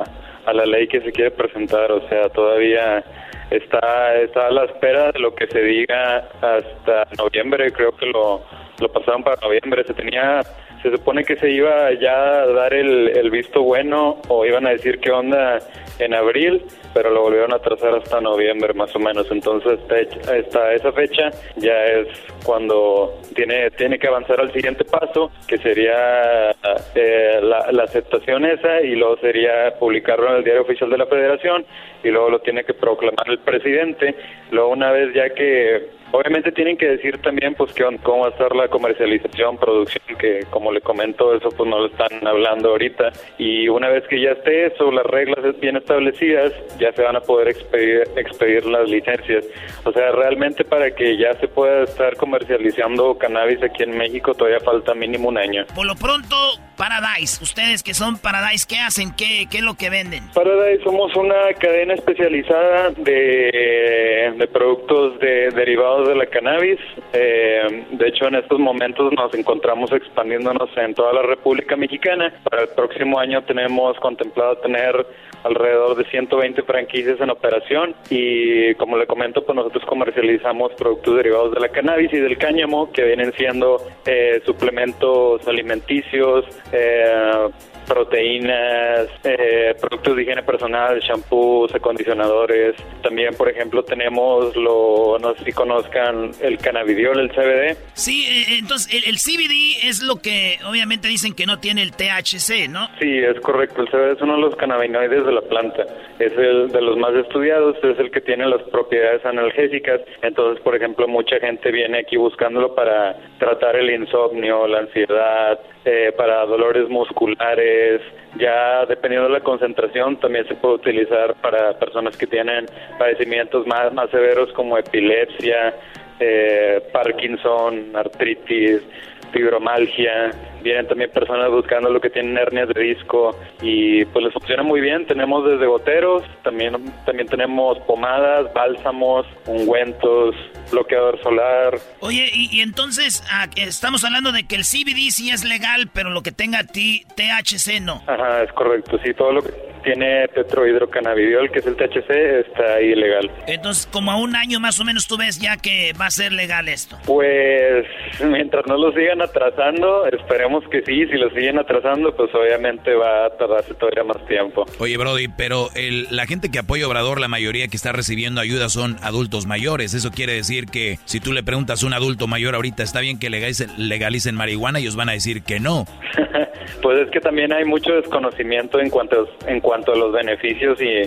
a la ley que se quiere presentar, o sea, todavía está, está a la espera de lo que se diga hasta noviembre, creo que lo, lo pasaron para noviembre, se tenía se supone que se iba ya a dar el, el visto bueno o iban a decir qué onda en abril, pero lo volvieron a trazar hasta noviembre más o menos. Entonces, esta, esa fecha ya es cuando tiene, tiene que avanzar al siguiente paso, que sería eh, la, la aceptación esa y luego sería publicarlo en el diario oficial de la federación y luego lo tiene que proclamar el presidente. Luego, una vez ya que Obviamente tienen que decir también pues cómo va a estar la comercialización, producción, que como le comento, eso pues no lo están hablando ahorita. Y una vez que ya esté eso, las reglas bien establecidas, ya se van a poder expedir, expedir las licencias. O sea, realmente para que ya se pueda estar comercializando cannabis aquí en México todavía falta mínimo un año. Por lo pronto, Paradise, ustedes que son Paradise, ¿qué hacen? ¿Qué, qué es lo que venden? Paradise somos una cadena especializada de, de productos de, derivados de la cannabis. Eh, de hecho, en estos momentos nos encontramos expandiéndonos en toda la República Mexicana. Para el próximo año tenemos contemplado tener alrededor de 120 franquicias en operación y como le comento, pues nosotros comercializamos productos derivados de la cannabis y del cáñamo que vienen siendo eh, suplementos alimenticios, eh, proteínas, eh, productos de higiene personal, shampoos, acondicionadores. También, por ejemplo, tenemos lo, no sé si conozcan el cannabidiol, el CBD. Sí, eh, entonces el, CBD es lo que obviamente dicen que no tiene el THC, ¿no? Sí, es correcto. El CBD es uno de los cannabinoides de la planta. Es el de los más estudiados, es el que tiene las propiedades analgésicas. Entonces, por ejemplo, mucha gente viene aquí buscándolo para tratar el insomnio, la ansiedad, eh, para dolores musculares, ya dependiendo de la concentración también se puede utilizar para personas que tienen padecimientos más, más severos como epilepsia, eh, Parkinson, artritis, fibromalgia, vienen también personas buscando lo que tienen hernias de disco y pues les funciona muy bien. Tenemos desde goteros, también, también tenemos pomadas, bálsamos, ungüentos, bloqueador solar. Oye, y, entonces ah, estamos hablando de que el CBD sí es legal, pero lo que tenga THC no. Ajá, es correcto, sí, todo lo que tiene tetrohidrocannabidiol, que es el THC, está ilegal. Entonces, como a un año más o menos tú ves ya que va a ser legal esto. Pues mientras no lo sigan atrasando, esperemos que sí, si lo siguen atrasando, pues obviamente va a tardarse todavía más tiempo. Oye, Brody, pero el, la gente que apoya Obrador, la mayoría que está recibiendo ayuda son adultos mayores. Eso quiere decir que si tú le preguntas a un adulto mayor ahorita, ¿está bien que legalicen, legalicen marihuana? Ellos van a decir que no. pues es que también hay mucho desconocimiento en cuanto, en cuanto a los beneficios y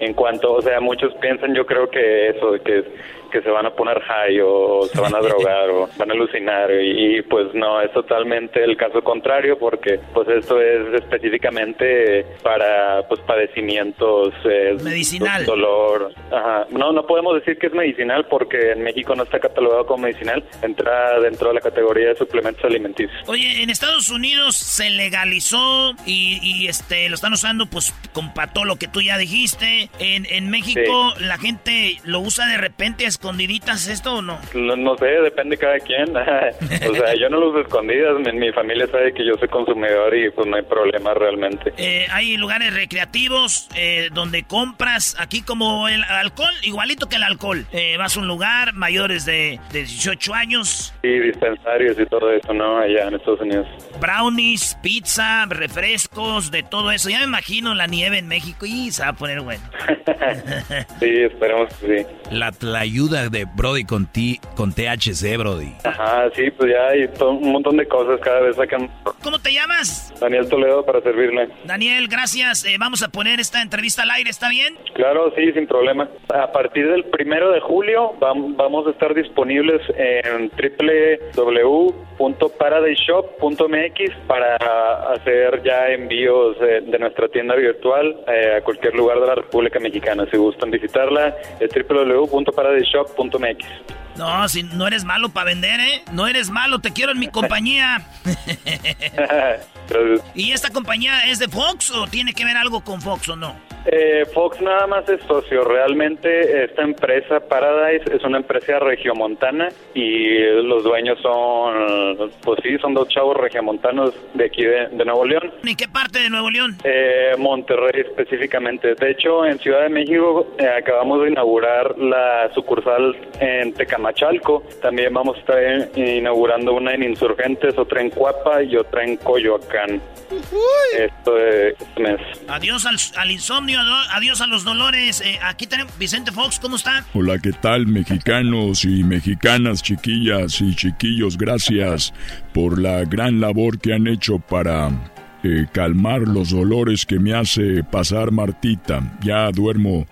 en cuanto, o sea, muchos piensan, yo creo que eso, que que se van a poner high o se van a drogar o van a alucinar. Y, pues no, es totalmente el caso contrario porque pues esto es específicamente para pues padecimientos eh, medicinal. dolor. Ajá. no no podemos decir que es medicinal porque en México no está catalogado como medicinal. Entra dentro de la categoría de suplementos alimenticios. Oye en Estados Unidos se legalizó y, este lo están usando pues con todo lo que tú ya dijiste. En, en México la gente lo usa de repente escondiditas esto o no? no? sé, depende cada quien. o sea, yo no los uso escondidas. Mi, mi, familia sabe que yo soy consumidor y pues no hay problema realmente. Eh, hay lugares recreativos eh, donde compras aquí como el alcohol, igualito que el alcohol. Eh, vas a un lugar, mayores de, de 18 años. Sí, dispensarios y todo eso, ¿no? Allá en Estados Unidos. Brownies, pizza, refrescos, de todo eso. Ya me imagino la nieve en México y se va a poner bueno. sí, esperemos que sí. La, la ayuda de Brody con, ti, con THC, Brody. Ajá, sí, pues ya hay un montón de cosas cada vez sacan. ¿Cómo te llamas? Daniel Toledo para servirle. Daniel, gracias. Eh, vamos a poner esta entrevista al aire, ¿está bien? Claro, sí, sin problema. A partir del primero de julio vamos a estar disponibles en www.paradiseshop.mx para hacer ya envíos de, nuestra tienda virtual eh, a cualquier lugar de la República Mexicana. Si gustan visitarla, es www.paradiseshop no, si no eres malo para vender, ¿eh? No eres malo, te quiero en mi compañía. ¿Y esta compañía es de Fox o tiene que ver algo con Fox o no? Eh, Fox nada más es socio. Realmente esta empresa Paradise es una empresa regiomontana y los dueños son, pues sí, son dos chavos regiomontanos de aquí de, Nuevo León. ¿Y qué parte de Nuevo León? Eh, Monterrey específicamente. De hecho, en Ciudad de México eh, acabamos de inaugurar la sucursal en Tecamachalco. También vamos a estar inaugurando una en Insurgentes, otra en Cuapa y otra en Coyoacán. Esto es este mes. Adiós al, al insomnio adiós a los dolores. Eh, aquí tenemos Vicente Fox, ¿cómo está? Hola, ¿qué tal, mexicanos y mexicanas, chiquillas y chiquillos? Gracias por la gran labor que han hecho para eh, calmar los dolores que me hace pasar Martita. Ya duermo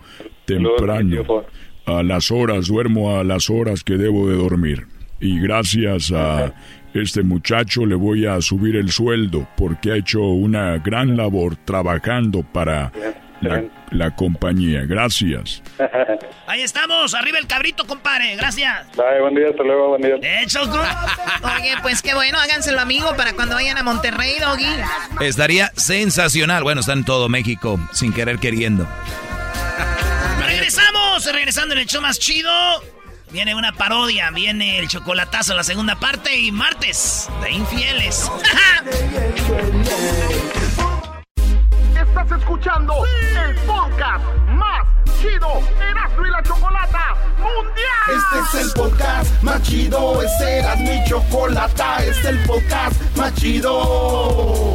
temprano. A las horas, duermo a las horas que debo de dormir. Y gracias a este muchacho le voy a subir el sueldo porque ha hecho una gran labor trabajando para la, compañía. Gracias. Ahí estamos, arriba el cabrito, compadre. Gracias. buen día, hasta luego, buen día. Hecho, Oye, pues qué bueno, háganselo amigo para cuando vayan a Monterrey, Doggy. Estaría sensacional. Bueno, está en todo México, sin querer queriendo. Regresamos, regresando en el show más chido. Viene una parodia, viene el chocolatazo, la segunda parte y martes de infieles. Estás escuchando el podcast más chido Erasmo y la Chocolata Mundial. Este es el podcast más chido, este es Erasmo y Chocolata, este es el podcast más chido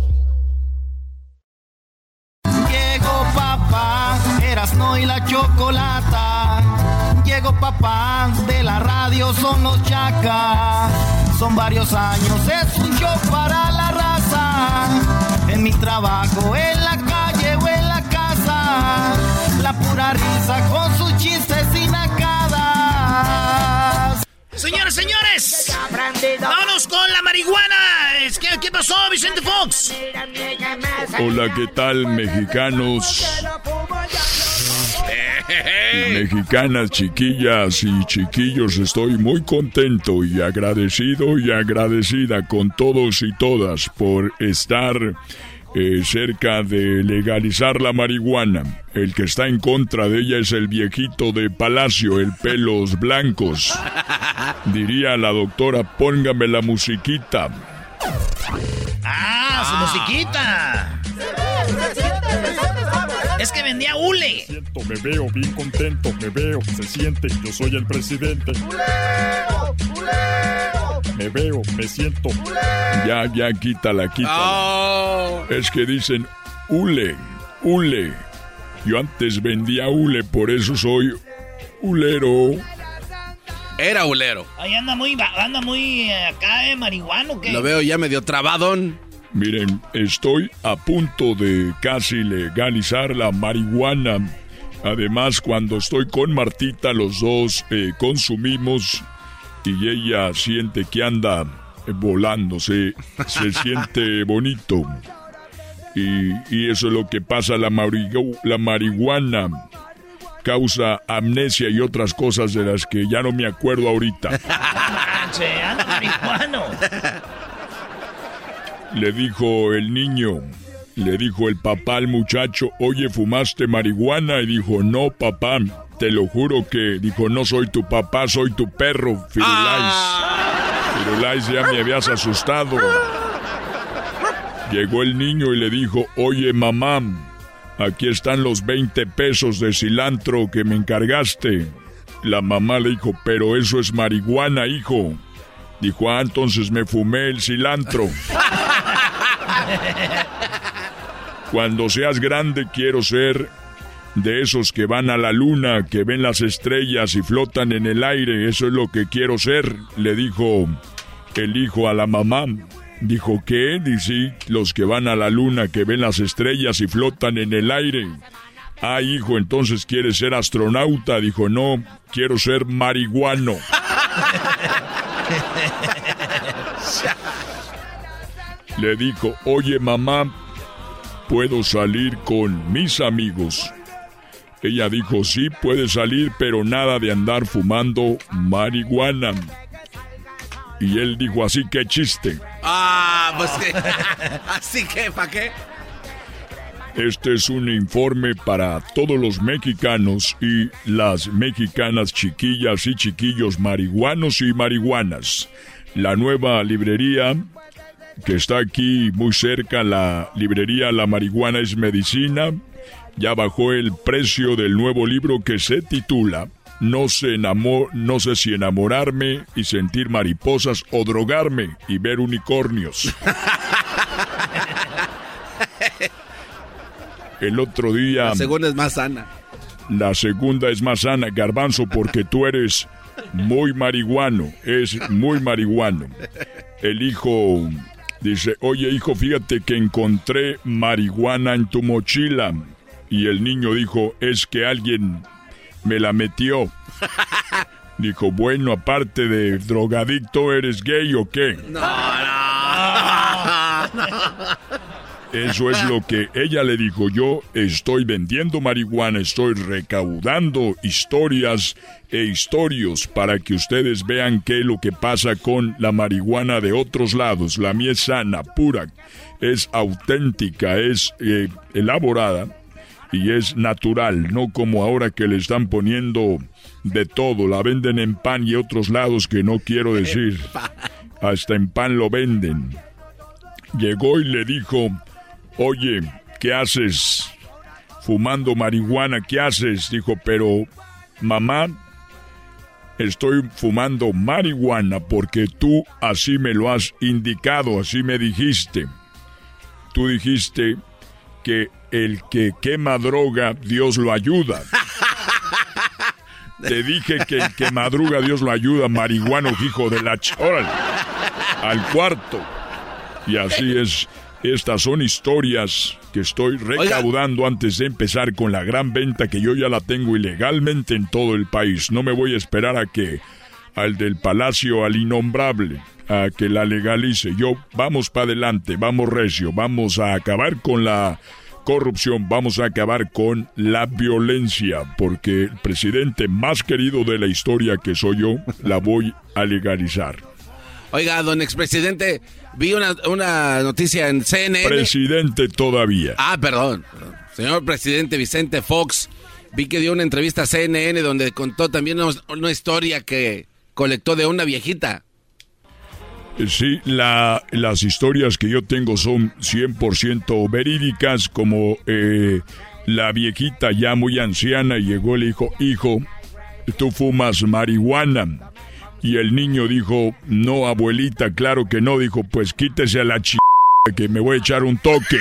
Papá, eras no y la chocolata. Llegó papá, de la radio son los chacas. Son varios años, es un show para la raza. En mi trabajo, en la calle o en la casa. La pura risa con Señores, señores, vámonos con la marihuana. ¿Qué, ¿Qué pasó, Vicente Fox? Hola, ¿qué tal, mexicanos? Mexicanas, chiquillas y chiquillos, estoy muy contento y agradecido y agradecida con todos y todas por estar eh, cerca de legalizar la marihuana. El que está en contra de ella es el viejito de Palacio, el pelos blancos. Diría la doctora, póngame la musiquita. ¡Ah, su musiquita! Es que vendía hule. Siento, me veo bien contento, me veo, se siente, yo soy el presidente. Me veo, me siento. Ya, ya, quítala, quítala. Es que dicen hule, hule. Yo antes vendía hule, por eso soy hulero. Era hulero. Ahí anda muy, anda muy eh, acá, eh, marihuano, ¿qué? Lo veo ya medio trabadón. Miren, estoy a punto de casi legalizar la marihuana. Además, cuando estoy con Martita, los dos eh, consumimos y ella siente que anda volando, se, siente bonito. Y, y eso es lo que pasa, la, la marihuana causa amnesia y otras cosas de las que ya no me acuerdo ahorita. Le dijo el niño, le dijo el papá al muchacho, oye, ¿fumaste marihuana? Y dijo, no, papá, te lo juro que, dijo, no soy tu papá, soy tu perro, Firulais. Firulais, ya me habías asustado. Llegó el niño y le dijo, oye, mamá, aquí están los 20 pesos de cilantro que me encargaste. La mamá le dijo, pero eso es marihuana, hijo. Dijo, ah, entonces me fumé el cilantro. Cuando seas grande quiero ser de esos que van a la luna, que ven las estrellas y flotan en el aire. Eso es lo que quiero ser, le dijo el hijo a la mamá. Dijo, ¿qué? Dice, los que van a la luna, que ven las estrellas y flotan en el aire. Ah, hijo, entonces quieres ser astronauta. Dijo, no, quiero ser marihuano. Le dijo, oye mamá, ¿puedo salir con mis amigos? Ella dijo, sí, puede salir, pero nada de andar fumando marihuana. Y él dijo, así que chiste. Ah, pues que. Así que, ¿para qué? Este es un informe para todos los mexicanos y las mexicanas chiquillas y chiquillos marihuanos y marihuanas. La nueva librería que está aquí muy cerca, la librería La Marihuana es Medicina, ya bajó el precio del nuevo libro que se titula no sé, no sé si enamorarme y sentir mariposas o drogarme y ver unicornios. El otro día... La segunda es más sana. La segunda es más sana, garbanzo, porque tú eres muy marihuano, es muy marihuano. El hijo dice, oye hijo, fíjate que encontré marihuana en tu mochila. Y el niño dijo, es que alguien me la metió. Dijo, bueno, aparte de drogadicto, ¿eres gay o qué? No, no. Eso es lo que ella le dijo. Yo estoy vendiendo marihuana, estoy recaudando historias e historios para que ustedes vean qué es lo que pasa con la marihuana de otros lados. La mía es sana, pura, es auténtica, es eh, elaborada y es natural, no como ahora que le están poniendo de todo. La venden en pan y otros lados que no quiero decir. Hasta en pan lo venden. Llegó y le dijo, oye, ¿qué haces? Fumando marihuana, ¿qué haces? Dijo, pero mamá, estoy fumando marihuana porque tú así me lo has indicado, así me dijiste. Tú dijiste que el que quema droga, Dios lo ayuda. Te dije que el que madruga, Dios lo ayuda, marihuano, hijo de la chora. Al cuarto. Y así es. Estas son historias que estoy recaudando antes de empezar con la gran venta que yo ya la tengo ilegalmente en todo el país. No me voy a esperar a que al del palacio, al innombrable, a que la legalice. Yo, vamos para adelante, vamos recio, vamos a acabar con la corrupción, vamos a acabar con la violencia, porque el presidente más querido de la historia que soy yo, la voy a legalizar. Oiga, don expresidente, vi una, una noticia en CNN. Presidente todavía. Ah, perdón. Señor presidente Vicente Fox, vi que dio una entrevista a CNN donde contó también una, historia que colectó de una viejita. Sí, la, las historias que yo tengo son 100% verídicas, como eh, la viejita ya muy anciana llegó y le dijo, hijo, tú fumas marihuana. Y el niño dijo, no, abuelita, claro que no. Dijo, pues quítese a la ch... que me voy a echar un toque.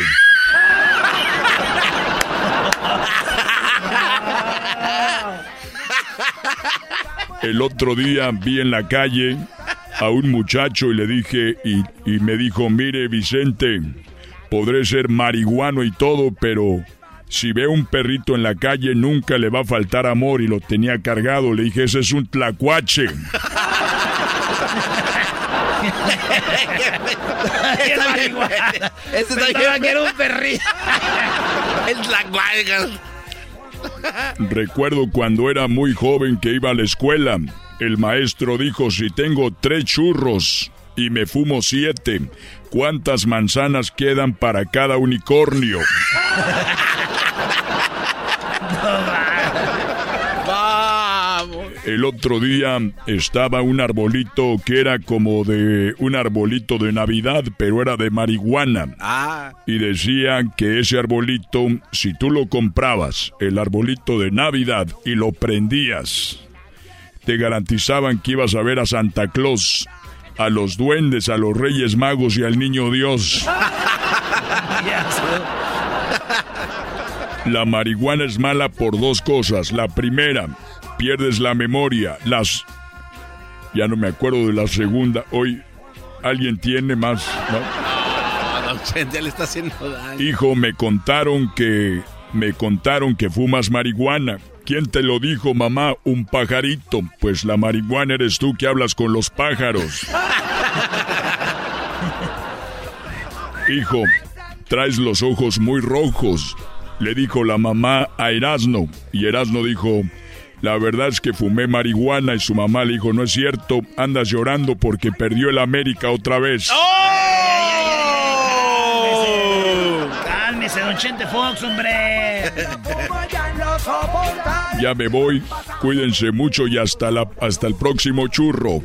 El otro día vi en la calle a un muchacho y le dije, y, y me dijo, mire Vicente, podré ser marihuano y todo, pero si ve un perrito en la calle nunca le va a faltar amor y lo tenía cargado. Le dije, ese es un tlacuache. Ese que era un perrito. Recuerdo cuando era muy joven que iba a la escuela. El maestro dijo, si tengo tres churros y me fumo siete, ¿cuántas manzanas quedan para cada unicornio? El otro día estaba un arbolito que era como de un arbolito de Navidad, pero era de marihuana. Ah. Y decían que ese arbolito, si tú lo comprabas, el arbolito de Navidad, y lo prendías, te garantizaban que ibas a ver a Santa Claus, a los duendes, a los Reyes Magos y al Niño Dios. La marihuana es mala por dos cosas. La primera, pierdes la memoria. Las... Ya no me acuerdo de la segunda. Hoy alguien tiene más, ¿no? ya le está haciendo daño. Hijo, me contaron que... Me contaron que fumas marihuana. ¿Quién te lo dijo, mamá? Un pajarito. Pues la marihuana eres tú que hablas con los pájaros. Hijo, traes los ojos muy rojos le dijo la mamá a Erasno. Y Erasno dijo, la verdad es que fumé marihuana y su mamá le dijo, no es cierto, andas llorando porque perdió el América otra vez. ¡Oh! Cálmese, don Chente Fox, hombre. Ya me voy, cuídense mucho y hasta, la, hasta el próximo churro.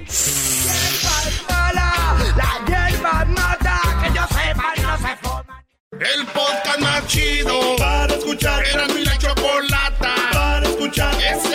El podcast más chido para escuchar. Era mi la chocolata para escuchar. Es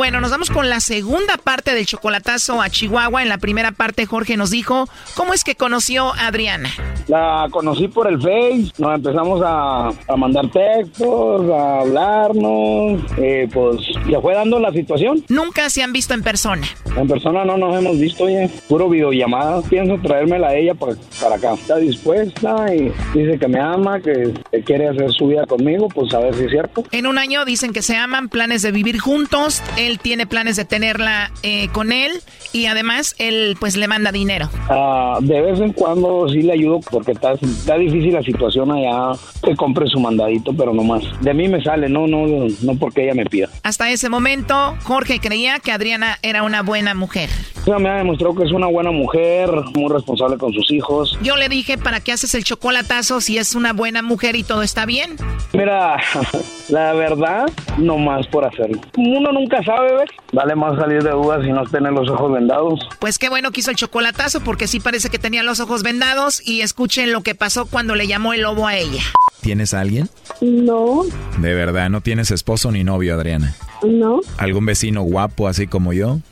Bueno, nos vamos con la segunda parte del chocolatazo a Chihuahua. En la primera parte, Jorge nos dijo cómo es que conoció a Adriana. La conocí por el Face, nos empezamos a, mandar textos, a hablarnos, eh, pues ya fue dando la situación. Nunca se han visto en persona. En persona no nos hemos visto, oye, puro videollamada. Pienso traérmela a ella para, para acá. Está dispuesta y dice que me ama, que, quiere hacer su vida conmigo, pues a ver si es cierto. En un año dicen que se aman, planes de vivir juntos. Él tiene planes de tenerla eh, con él y además él pues le manda dinero. Ah, de vez en cuando sí le ayudo porque está, está difícil la situación allá, que compre su mandadito, pero no más. De mí me sale, no, no, no porque ella me pida. Hasta ese momento, Jorge creía que Adriana era una buena mujer. Ella me ha demostrado que es una buena mujer, muy responsable con sus hijos. Yo le dije, ¿para qué haces el chocolatazo si es una buena mujer y todo está bien? Mira, la verdad, no más por hacerlo. Uno nunca sabe, ¿ves? Vale más salir de dudas y no tener los ojos vendados. Pues qué bueno que hizo el chocolatazo porque sí parece que tenía los ojos vendados y escuchen lo que pasó cuando le llamó el lobo a ella. ¿Tienes a alguien? No. De verdad, no tienes esposo ni novio, Adriana. No. ¿Algún vecino guapo así como yo?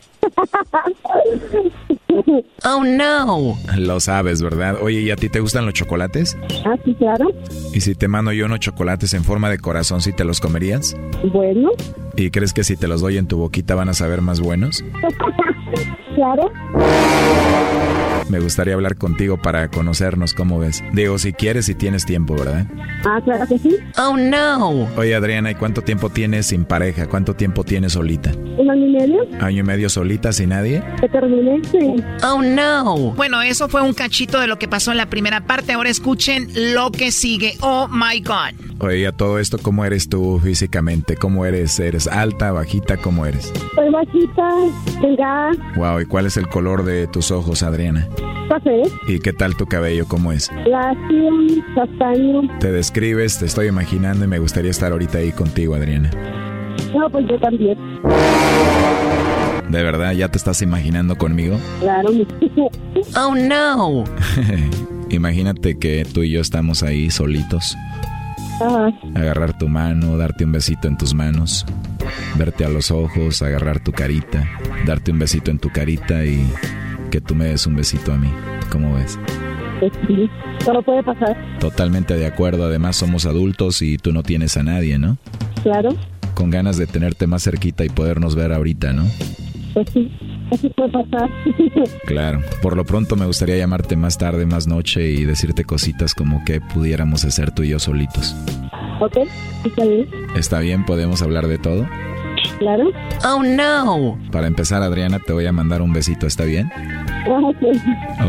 Oh no. Lo sabes, ¿verdad? Oye, ¿y a ti te gustan los chocolates? Ah, sí, claro. ¿Y si te mando yo unos chocolates en forma de corazón, si te los comerías? Bueno. ¿Y crees que si te los doy en tu boquita van a saber más buenos? claro. Me gustaría hablar contigo para conocernos, ¿cómo ves? Digo, si quieres y tienes tiempo, ¿verdad? Ah, claro que sí. Oh, no. Oye, Adriana, ¿y cuánto tiempo tienes sin pareja? ¿Cuánto tiempo tienes solita? Un año y medio. ¿Año y medio solita, sin nadie? Te terminé, sí. Oh, no. Bueno, eso fue un cachito de lo que pasó en la primera parte. Ahora escuchen lo que sigue. Oh, my God. Oye, a todo esto, ¿cómo eres tú físicamente? ¿Cómo eres? ¿Eres alta, bajita? ¿Cómo eres? Soy bajita, delgada. Wow, ¿y cuál es el color de tus ojos, Adriana? Café. ¿Y qué tal tu cabello? ¿Cómo es? Lacio, castaño. Te describes, te estoy imaginando y me gustaría estar ahorita ahí contigo, Adriana. No, pues yo también. ¿De verdad ya te estás imaginando conmigo? Claro. oh, no. Imagínate que tú y yo estamos ahí solitos Agarrar tu mano, darte un besito en tus manos, verte a los ojos, agarrar tu carita, darte un besito en tu carita y que tú me des un besito a mí. ¿Cómo ves? Sí, todo puede pasar. Totalmente de acuerdo. Además somos adultos y tú no tienes a nadie, ¿no? Claro. Con ganas de tenerte más cerquita y podernos ver ahorita, ¿no? Pues sí. Eso puede pasar. Claro. Por lo pronto me gustaría llamarte más tarde, más noche y decirte cositas como que pudiéramos hacer tú y yo solitos. Ok, está bien. ¿Está bien? ¿Podemos hablar de todo? Claro. Oh, no. Para empezar, Adriana, te voy a mandar un besito, ¿está bien? Ok.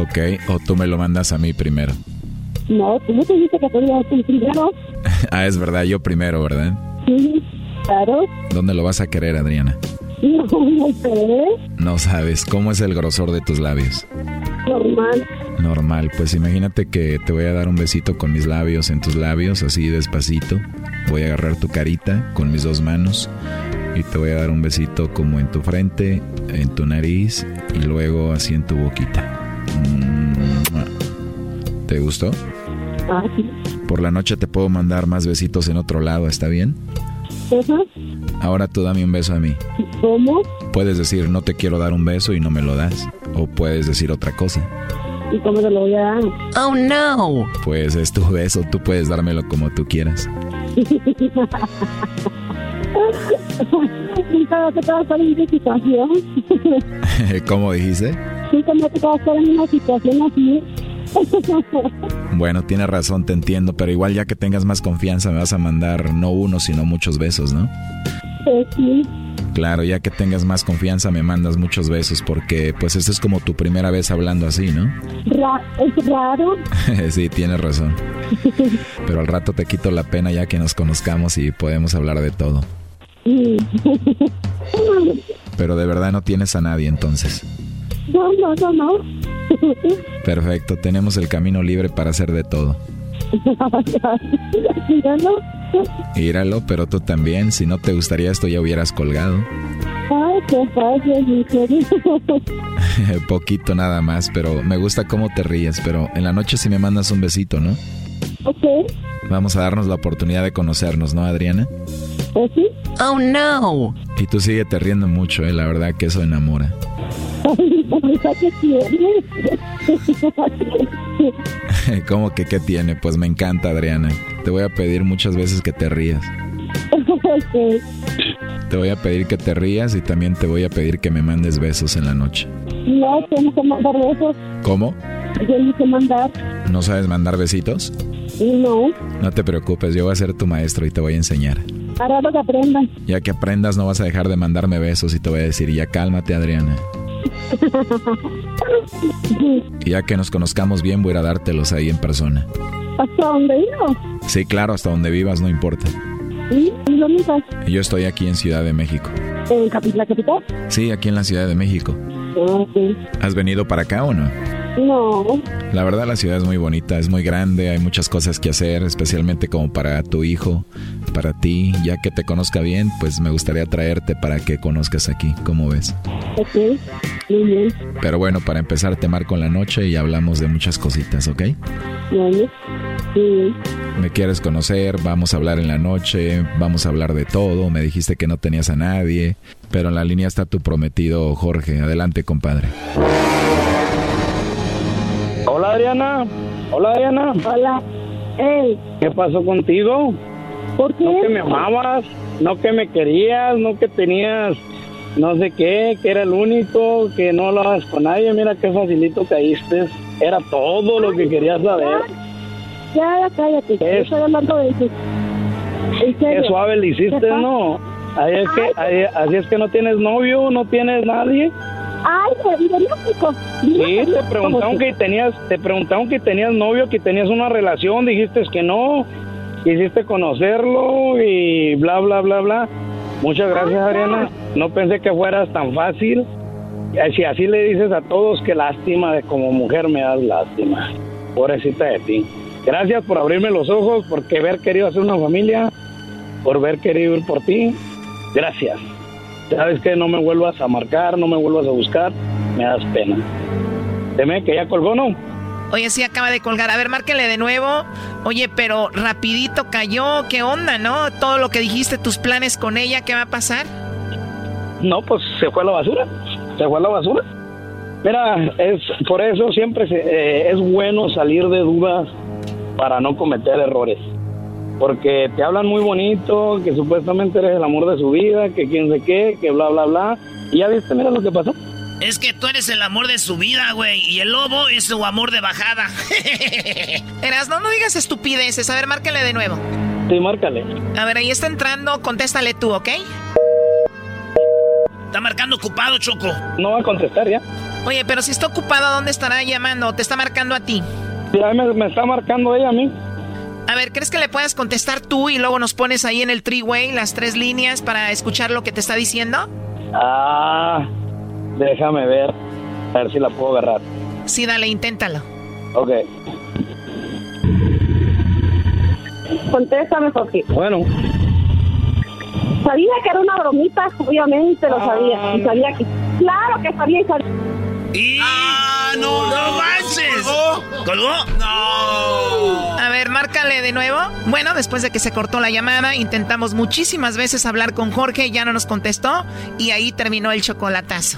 Ok, o tú me lo mandas a mí primero. No, tú me dijiste que te primero. ah, es verdad, yo primero, ¿verdad? Sí, claro. ¿Dónde lo vas a querer, Adriana? No, no sé. No sabes, ¿cómo es el grosor de tus labios? Normal. Normal, pues imagínate que te voy a dar un besito con mis labios en tus labios, así despacito. Voy a agarrar tu carita con mis dos manos y te voy a dar un besito como en tu frente, en tu nariz y luego así en tu boquita. ¿Te gustó? Ah, sí. Por la noche te puedo mandar más besitos en otro lado, ¿está bien? Ahora tú dame un beso a mí. ¿Cómo? Puedes decir no te quiero dar un beso y no me lo das. O puedes decir otra cosa. ¿Y cómo te lo voy a dar? Oh no. Pues es tu beso, tú puedes dármelo como tú quieras. Nunca te vas a estar en una situación. ¿Cómo dijiste? Nunca me te vas a estar en una situación así. Bueno, tienes razón, te entiendo, pero igual ya que tengas más confianza me vas a mandar no uno, sino muchos besos, ¿no? Pues sí. Claro, ya que tengas más confianza me mandas muchos besos porque pues esta es como tu primera vez hablando así, ¿no? es raro. sí, tienes razón. Pero al rato te quito la pena ya que nos conozcamos y podemos hablar de todo. Pero de verdad no tienes a nadie entonces. No, no, no, no. Perfecto, tenemos el camino libre para hacer de todo. Íralo, pero tú también. Si no te gustaría esto, ya hubieras colgado. Ay, qué Poquito nada más, pero me gusta cómo te ríes. Pero en la noche si me mandas un besito, ¿no? Ok. Vamos a darnos la oportunidad de conocernos, ¿no, Adriana? Pues sí. Oh, no. Y tú sigue te riendo mucho, eh, la verdad que eso enamora. ¿qué tiene? ¿Cómo que qué tiene? Pues me encanta, Adriana. Te voy a pedir muchas veces que te rías. Te voy a pedir que te rías y también te voy a pedir que me mandes besos en la noche. No, tengo que mandar besos. ¿Cómo? Yo no sé mandar. ¿No sabes mandar besitos? No. No te preocupes, yo voy a ser tu maestro y te voy a enseñar. Lo que aprendan. Ya que aprendas no vas a dejar de mandarme besos y te voy a decir, ya cálmate Adriana. Y ya que nos conozcamos bien voy a dártelos ahí en persona. ¿Hasta dónde vivo? Sí, claro, hasta donde vivas no importa. ¿Sí? ¿Y dónde estás? Yo estoy aquí en Ciudad de México. ¿En la capital? Sí, aquí en la Ciudad de México. Ah, sí. ¿Has venido para acá o no? No. La verdad la ciudad es muy bonita, es muy grande, hay muchas cosas que hacer, especialmente como para tu hijo, para ti, ya que te conozca bien, pues me gustaría traerte para que conozcas aquí, ¿cómo ves? Ok. Muy bien. Pero bueno, para empezar te marco en la noche y hablamos de muchas cositas, ¿ok? Sí. Me quieres conocer, vamos a hablar en la noche, vamos a hablar de todo, me dijiste que no tenías a nadie, pero en la línea está tu prometido Jorge, adelante compadre. Hola Adriana. Hola Adriana. Hola. Hey. ¿Qué pasó contigo? ¿Por qué? No que me amabas, no que me querías, no que tenías no sé qué, que era el único, que no hagas con nadie. Mira qué facilito caíste. Era todo lo que querías saber. Ya, ya, cállate. Yo Estoy hablando de eso. Qué suave le hiciste. ¿no? Ahí es que, ahí- así es que no tienes novio, no tienes nadie. Ay, México. Sí, te preguntaron que tenías, te preguntaron que tenías novio, que tenías una relación, dijiste que no, quisiste conocerlo y bla bla bla bla. Muchas gracias, Ariana. No pensé que fueras tan fácil. Y Si así le dices a todos, qué lástima, de como mujer me das lástima. Pobrecita de ti. Gracias por abrirme los ojos, por que haber querido hacer una familia, por haber querido ir por ti. Gracias. Sabes que no me vuelvas a marcar, no me vuelvas a buscar, me das pena. Deme que ya colgó, ¿no? Oye, sí, acaba de colgar. A ver, márquele de nuevo. Oye, pero rapidito cayó. ¿Qué onda, no? Todo lo que dijiste, tus planes con ella, ¿qué va a pasar? No, pues se fue a la basura. Se fue a la basura. Mira, es por eso siempre se- eh, es bueno salir de dudas para no cometer errores. Porque te hablan muy bonito, que supuestamente eres el amor de su vida, que quién sé qué, que bla, bla, bla. Y ya viste, mira lo que pasó. Es que tú eres el amor de su vida, güey. Y el lobo es su amor de bajada. Eras, no, no digas estupideces. A ver, márquele de nuevo. Sí, márcale. A ver, ahí está entrando. Contéstale tú, ¿ok? Está marcando ocupado, Choco. No va a contestar ya. Oye, pero si está ocupado, ¿a dónde estará llamando? ¿Te está marcando a ti? Ya me, me está marcando ella a mí. A ver, ¿crees que le puedas contestar tú y luego nos pones ahí en el three-way las tres líneas para escuchar lo que te está diciendo? Ah, déjame ver. A ver si la puedo agarrar. Sí, dale, inténtalo. Ok. Contéstame, Jorge. Bueno. Sabía que era una bromita, obviamente lo sabía. Y sabía que. Claro que sabía y sabía. Y... ¡Ah, no! ¡No manches! ¿Colgó? ¡No! A ver, márcale de nuevo. Bueno, después de que se cortó la llamada, intentamos muchísimas veces hablar con Jorge, ya no nos contestó y ahí terminó el chocolatazo.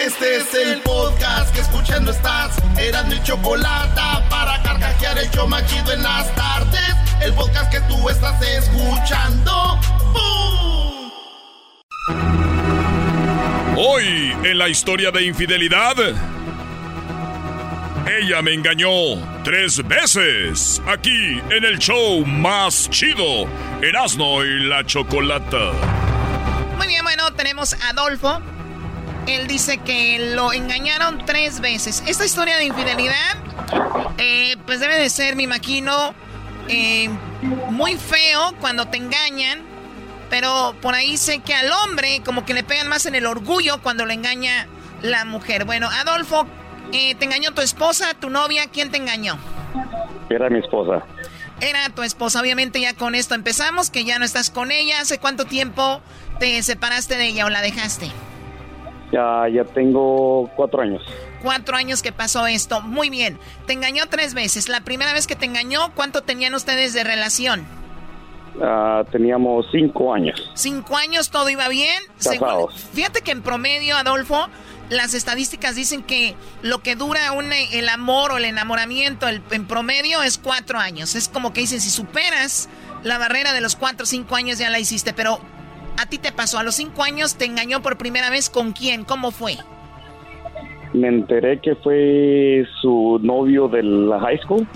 Este es el podcast que escuchando estás. Eran mi chocolate para carcajear el show machido en las tardes. El podcast que tú estás escuchando. ¡Bum! Hoy, en la historia de infidelidad, ella me engañó tres veces. Aquí, en el show más chido, Erasmo y la Chocolata. Muy bien, bueno, tenemos a Adolfo. Él dice que lo engañaron tres veces. Esta historia de infidelidad, eh, pues debe de ser, me imagino, eh, muy feo cuando te engañan. Pero por ahí sé que al hombre como que le pegan más en el orgullo cuando le engaña la mujer. Bueno, Adolfo, eh, ¿te engañó tu esposa, tu novia? ¿Quién te engañó? Era mi esposa. Era tu esposa, obviamente ya con esto empezamos, que ya no estás con ella. ¿Hace cuánto tiempo te separaste de ella o la dejaste? Ya, ya tengo cuatro años. Cuatro años que pasó esto. Muy bien. Te engañó tres veces. La primera vez que te engañó, ¿cuánto tenían ustedes de relación? Ah, teníamos cinco años. Cinco años, todo iba bien. Casados. fíjate que en promedio, Adolfo, las estadísticas dicen que lo que dura un, el amor o el enamoramiento el- en promedio es cuatro años. Es como que dicen, si superas la barrera de los cuatro o cinco años ya la hiciste, pero a ti te pasó, a los cinco años te engañó por primera vez con quién, ¿cómo fue? Me enteré que fue su novio de la high school.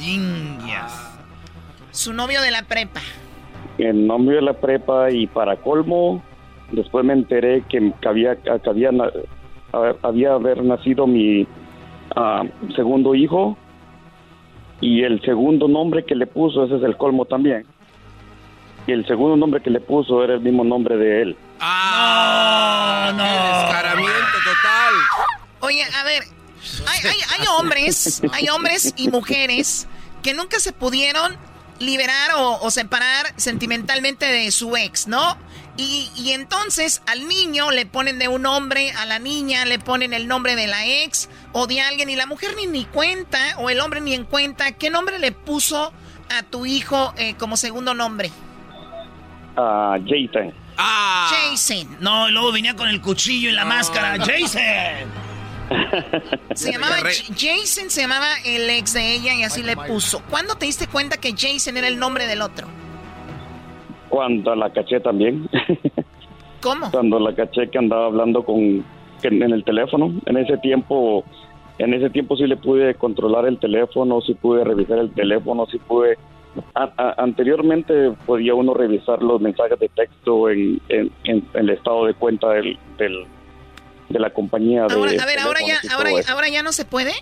Su novio de la prepa. El novio de la prepa y para colmo, después me enteré que, había, que había, había haber nacido mi ah, segundo hijo y el segundo nombre que le puso, ese es el colmo también. Y el segundo nombre que le puso era el mismo nombre de él. ¡Ah! no. Descaramiento total. Oye, a ver, hay, hay- hay hombres, hay hombres y mujeres que nunca se pudieron liberar o, o separar sentimentalmente de su ex, ¿no? Y, y entonces al niño le ponen de un nombre, a la niña le ponen el nombre de la ex o de alguien y la mujer ni, ni cuenta o el hombre ni en cuenta qué nombre le puso a tu hijo eh, como segundo nombre. Ah, Jason. Jason. No, y luego venía con el cuchillo y la máscara. ¡Jason! Se llamaba Jason, se llamaba el ex de ella y así le puso. ¿Cuándo te diste cuenta que Jason era el nombre del otro? Cuando la caché también. ¿Cómo? Cuando la caché que andaba hablando con en el teléfono. En ese tiempo, en ese tiempo sí le pude controlar el teléfono, sí pude revisar el teléfono, sí pude. A- a- anteriormente podía uno revisar los mensajes de texto en, en- en el estado de cuenta del, del- de la compañía de. Ahora, a ver, ahora ya, ahora, ahora ya no se puede.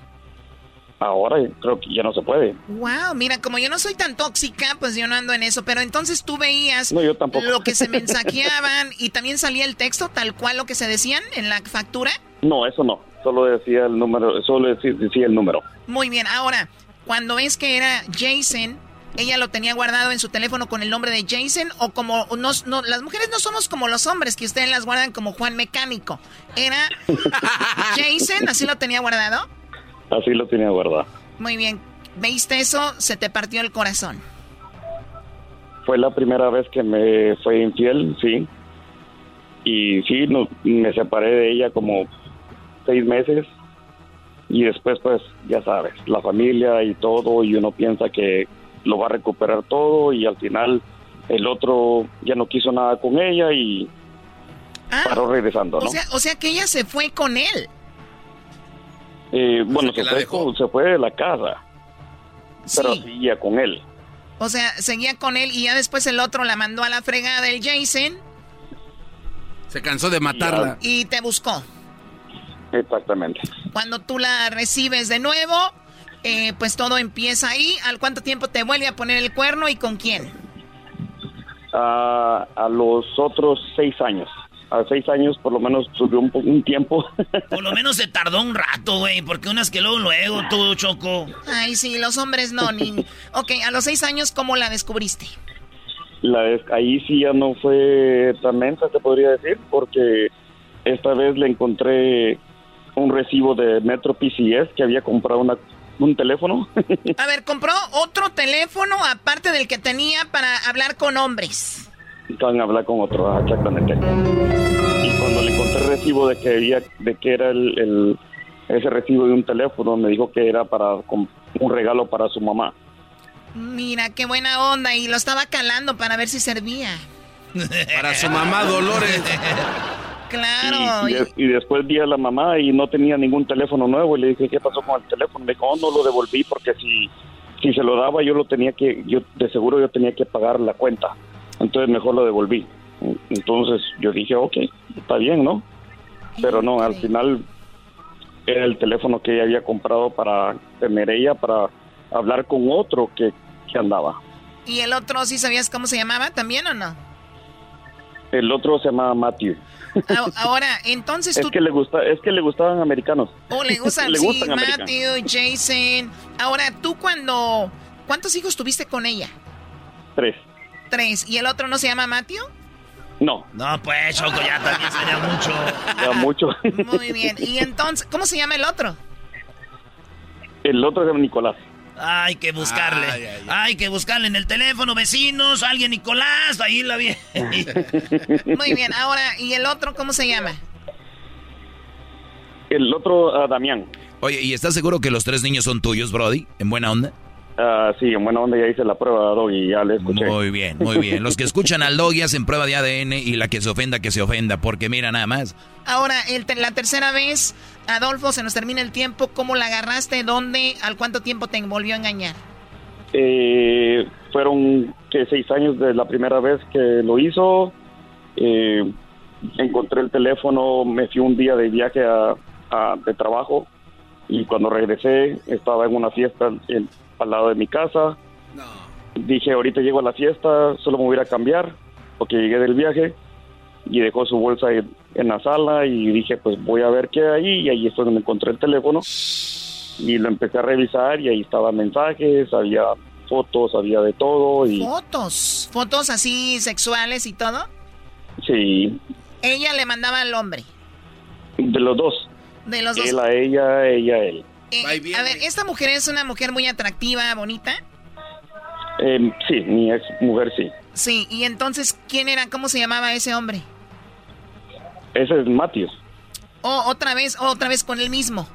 Ahora creo que ya no se puede. Wow, mira, como yo no soy tan tóxica, pues yo no ando en eso. Pero entonces tú veías No, yo tampoco. lo que se mensajeaban y también salía el texto tal cual lo que se decían en la factura. No, eso no. Solo decía el número, solo decía, decía el número. Muy bien, ahora, cuando ves que era Jason, ella lo tenía guardado en su teléfono con el nombre de Jason o como no, no- las mujeres no somos como los hombres que ustedes las guardan como Juan Mecánico. Era Jason, así lo tenía guardado. Así lo tenía guardado. Muy bien, ¿veiste eso? Se te partió el corazón. Fue la primera vez que me fue infiel, sí. Y sí, no- me separé de ella como seis meses. Y después, pues, ya sabes, la familia y todo, y uno piensa que lo va a recuperar todo, y al final el otro ya no quiso nada con ella y paró regresando, ¿no? O sea, o sea que ella se fue con él. Eh, bueno, se fue, con- se fue de la casa, pero seguía con él. O sea, seguía con él y ya después el otro la mandó a la fregada el Jason Se cansó de matarla. y te buscó. Exactamente. Cuando tú la recibes de nuevo, eh, pues todo empieza ahí. ¿Al cuánto tiempo te vuelve a poner el cuerno y con quién? A los otros seis años. a seis años por lo menos subió un, un tiempo. Por lo menos se tardó un rato, güey, porque unas que luego, luego, tú, Choco. Ay, sí, los hombres no, ni... Ok, a los seis años, ¿cómo la descubriste? La ahí sí ya no fue tan mensa, se podría decir, porque esta vez le encontré un recibo de Metro PCS que había comprado una, un teléfono. A ver, compró otro teléfono aparte del que tenía para hablar con hombres. Estaban a hablar con otro, ah, exactamente. Y cuando le encontré el recibo de que había, de que era el, el- ese recibo de un teléfono, me dijo que era para un regalo para su mamá. Mira, qué buena onda. Y lo estaba calando para ver si servía. Para su mamá Dolores. Claro. Y, y de- y después vi a la mamá y no tenía ningún teléfono nuevo y le dije, ¿qué pasó con el teléfono? Me dijo, "Oh, no lo devolví porque si, si se lo daba yo lo tenía que, yo de seguro yo tenía que pagar la cuenta. Entonces mejor lo devolví. Entonces yo dije, ok, está bien, ¿no? Pero no, al final era el teléfono que ella había comprado para tener ella, para hablar con otro que, que andaba. ¿Y el otro sí sabías cómo se llamaba también o no? El otro se llama Matthew. Ahora, entonces Es tú... que le gusta, es que le gustaban americanos. Oh, le gustan, le sí, gustan americanos. Matthew, Jason. Ahora, tú cuando... ¿Cuántos hijos tuviste con ella? Tres. Tres. ¿Y el otro no se llama Matthew? No. No, pues, Choco, ya también sería mucho. Ya mucho. Muy bien. ¿Y entonces, cómo se llama el otro? El otro se llama Nicolás. Hay que buscarle. Hay que buscarle en el teléfono, vecinos, alguien, Nicolás, ahí la vi. Muy bien. Ahora, ¿y el otro cómo se llama? El otro, ah, Damián. Oye, ¿y estás seguro que los tres niños son tuyos, Brody? ¿En buena onda? Ah, sí, en buena onda ya hice la prueba, Dog, y ya le escuché. Muy bien, muy bien. Los que escuchan al doggy hacen prueba de ADN y la que se ofenda, que se ofenda, porque mira nada más. Ahora, el te- la tercera vez, Adolfo, se nos termina el tiempo. ¿Cómo la agarraste? ¿Dónde? ¿Al cuánto tiempo te volvió a engañar? Eh, fueron que seis años de la primera vez que lo hizo. Eh, encontré el teléfono, me fui un día de viaje a, a- de trabajo y cuando regresé estaba en una fiesta en- al lado de mi casa. Dije, ahorita llego a la fiesta, solo me voy a cambiar porque llegué del viaje y dejó su bolsa en, en la sala y dije, pues voy a ver qué hay y ahí fue donde encontré el teléfono y lo empecé a revisar y ahí estaban mensajes, había fotos, había de todo y Fotos. Fotos así sexuales y todo. sí, Ella le mandaba al hombre. de los dos. De los dos. Él a ella, ella a él. Eh, a ver, esta mujer es una mujer muy atractiva, bonita. Eh, sí, mi ex mujer sí. Sí, y entonces, ¿quién era? ¿Cómo se llamaba ese hombre? Ese es Matius. Oh, otra vez, otra vez con el mismo.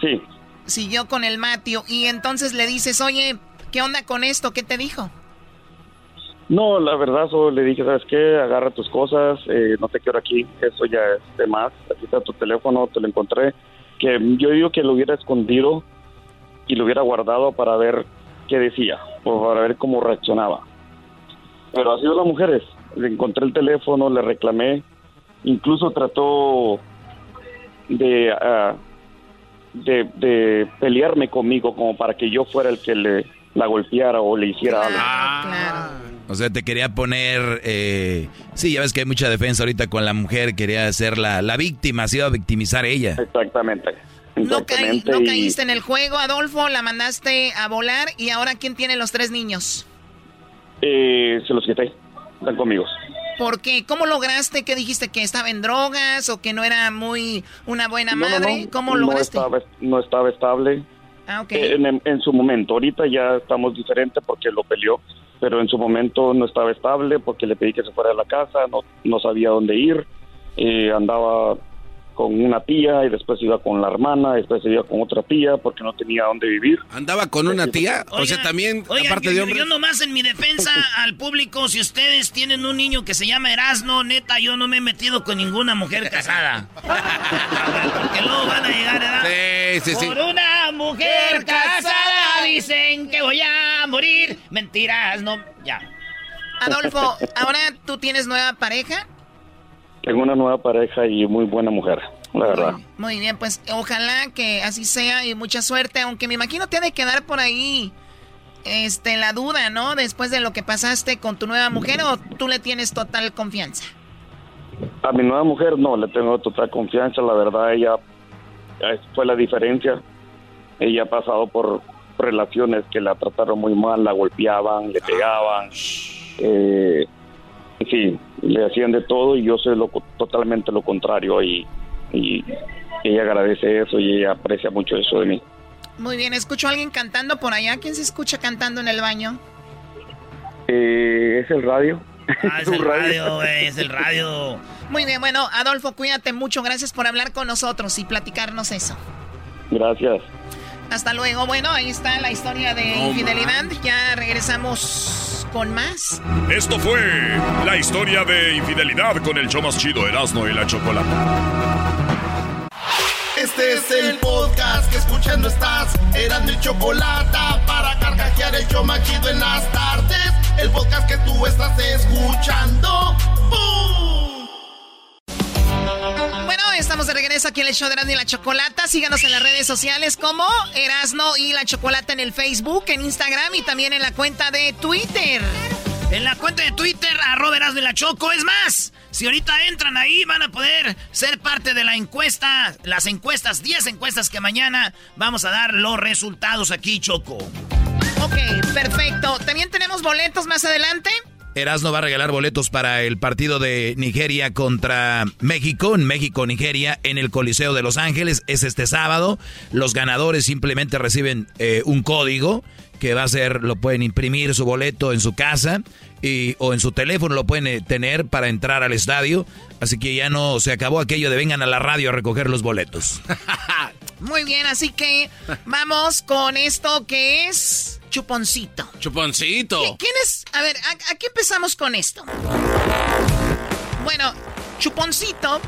Sí. Siguió con el Matio. Y entonces le dices, oye, ¿qué onda con esto? ¿Qué te dijo? No, la verdad, solo le dije, ¿sabes qué? Agarra tus cosas, eh, no te quiero aquí, eso ya es de más. Aquí está tu teléfono, te lo encontré. Que yo digo que lo hubiera escondido y lo hubiera guardado para ver qué decía, o para ver cómo reaccionaba. Pero así son las mujeres. Le encontré el teléfono, le reclamé, incluso trató de, ah, de, de pelearme conmigo como para que yo fuera el que le la golpeara o le hiciera algo. O sea, te quería poner... eh, sí, ya ves que hay mucha defensa ahorita con la mujer, quería ser la, la víctima, se iba a victimizar ella. Exactamente. No, caí- Exactamente. no caíste en el juego, Adolfo, la mandaste a volar y ahora ¿quién tiene los tres niños? Eh, se los quité. Están conmigo. ¿Por qué? ¿Cómo lograste que dijiste que estaba en drogas o que no era muy una buena No, no, madre? no, ¿Cómo no lograste? estaba, no estaba estable. Ah, En, en su momento, ahorita ya estamos diferentes porque lo peleó, pero en su momento no estaba estable porque le pedí que se fuera de la casa, no, no sabía dónde ir, eh, andaba con una tía y después iba con la hermana, después iba con otra tía porque no tenía dónde vivir. ¿Andaba con una tía? o sea, también, Oigan, aparte yo, de yo- hombre. yo nomás en mi defensa al público, si ustedes tienen un niño que se llama Erasno, neta, yo no me he metido con ninguna mujer casada. Porque luego van a llegar, ¿verdad? Sí, sí, sí. Por una mujer casada dicen que voy a morir. Mentiras, no, ya. Adolfo, ¿ahora tú tienes nueva pareja? Tengo una nueva pareja y muy buena mujer, la verdad. Muy bien, pues ojalá que así sea y mucha suerte, aunque me imagino te ha de quedar por ahí este la duda, ¿no? Después de lo que pasaste con tu nueva mujer o tú le tienes total confianza. A mi nueva mujer no, le tengo total confianza, la verdad ella eh, fue la diferencia. Ella ha pasado por relaciones que la trataron muy mal, la golpeaban, le pegaban, eh, sí, le hacían de todo y yo soy lo, totalmente lo contrario y, y ella agradece eso y ella aprecia mucho eso de mí. Muy bien, escucho a alguien cantando por allá. ¿Quién se escucha cantando en el baño? Eh, es el radio. Ah, es el radio, güey, es el radio. Muy bien, bueno, Adolfo, cuídate mucho. Gracias por hablar con nosotros y platicarnos eso. Gracias. Hasta luego. Bueno, ahí está la historia de infidelidad. Ya regresamos con más. Esto fue la historia de infidelidad con el show más chido Erasmo y la Chocolata. Este es el podcast que escuchando estás. Eran mi chocolate para carcajear el show más chido en las tardes. El podcast que tú estás escuchando. ¡Bum! Estamos de regreso aquí en el show de Erasmo y la Chocolata. Síganos en las redes sociales como Erasmo y la Chocolata en el Facebook, en Instagram y también en la cuenta de Twitter. En la cuenta de Twitter, arroba Erasmo y la Choco. Es más, si ahorita entran ahí, van a poder ser parte de la encuesta. Las encuestas, 10 encuestas que mañana vamos a dar los resultados aquí, Choco. Ok, perfecto. También tenemos boletos más adelante. Erasmo va a regalar boletos para el partido de Nigeria contra México, en México-Nigeria, en el Coliseo de Los Ángeles. Es este sábado. Los ganadores simplemente reciben eh, un código que va a ser, lo pueden imprimir su boleto en su casa y, o en su teléfono, lo pueden eh, tener para entrar al estadio. Así que ya no se acabó aquello de vengan a la radio a recoger los boletos. Muy bien, así que vamos con esto que es Chuponcito. Chuponcito. ¿Quién es? A ver, aquí empezamos con esto. Bueno, Chuponcito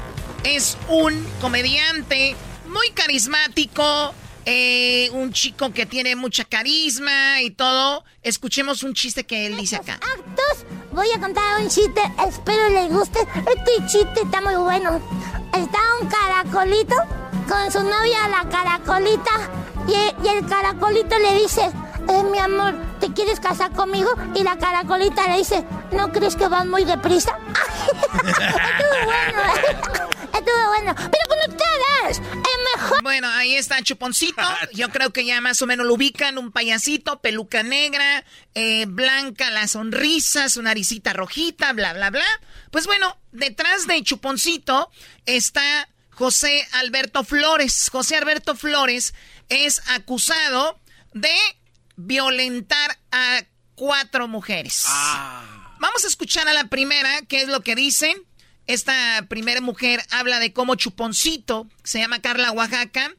es un comediante muy carismático, eh, un chico que tiene mucha carisma y todo. Escuchemos un chiste que él dice acá. Actos, voy a contar un chiste, espero les guste. Este chiste está muy bueno. Está un caracolito con su novia la caracolita y, y el caracolito le dice, eh, mi amor, ¿te quieres casar conmigo? Y la caracolita le dice, ¿no crees que van muy deprisa? Estuvo bueno, ¿eh? Estuvo bueno. Pero con ustedes, es mejor. Bueno, ahí está Chuponcito. Yo creo que ya más o menos lo ubican. Un payasito, peluca negra, eh, blanca la sonrisa, su naricita rojita, bla, bla, bla. Pues bueno, detrás de Chuponcito está José Alberto Flores. José Alberto Flores es acusado de violentar a cuatro mujeres. Vamos a escuchar a la primera, qué es lo que dicen. Esta primera mujer habla de cómo Chuponcito, se llama Carla Oaxaca,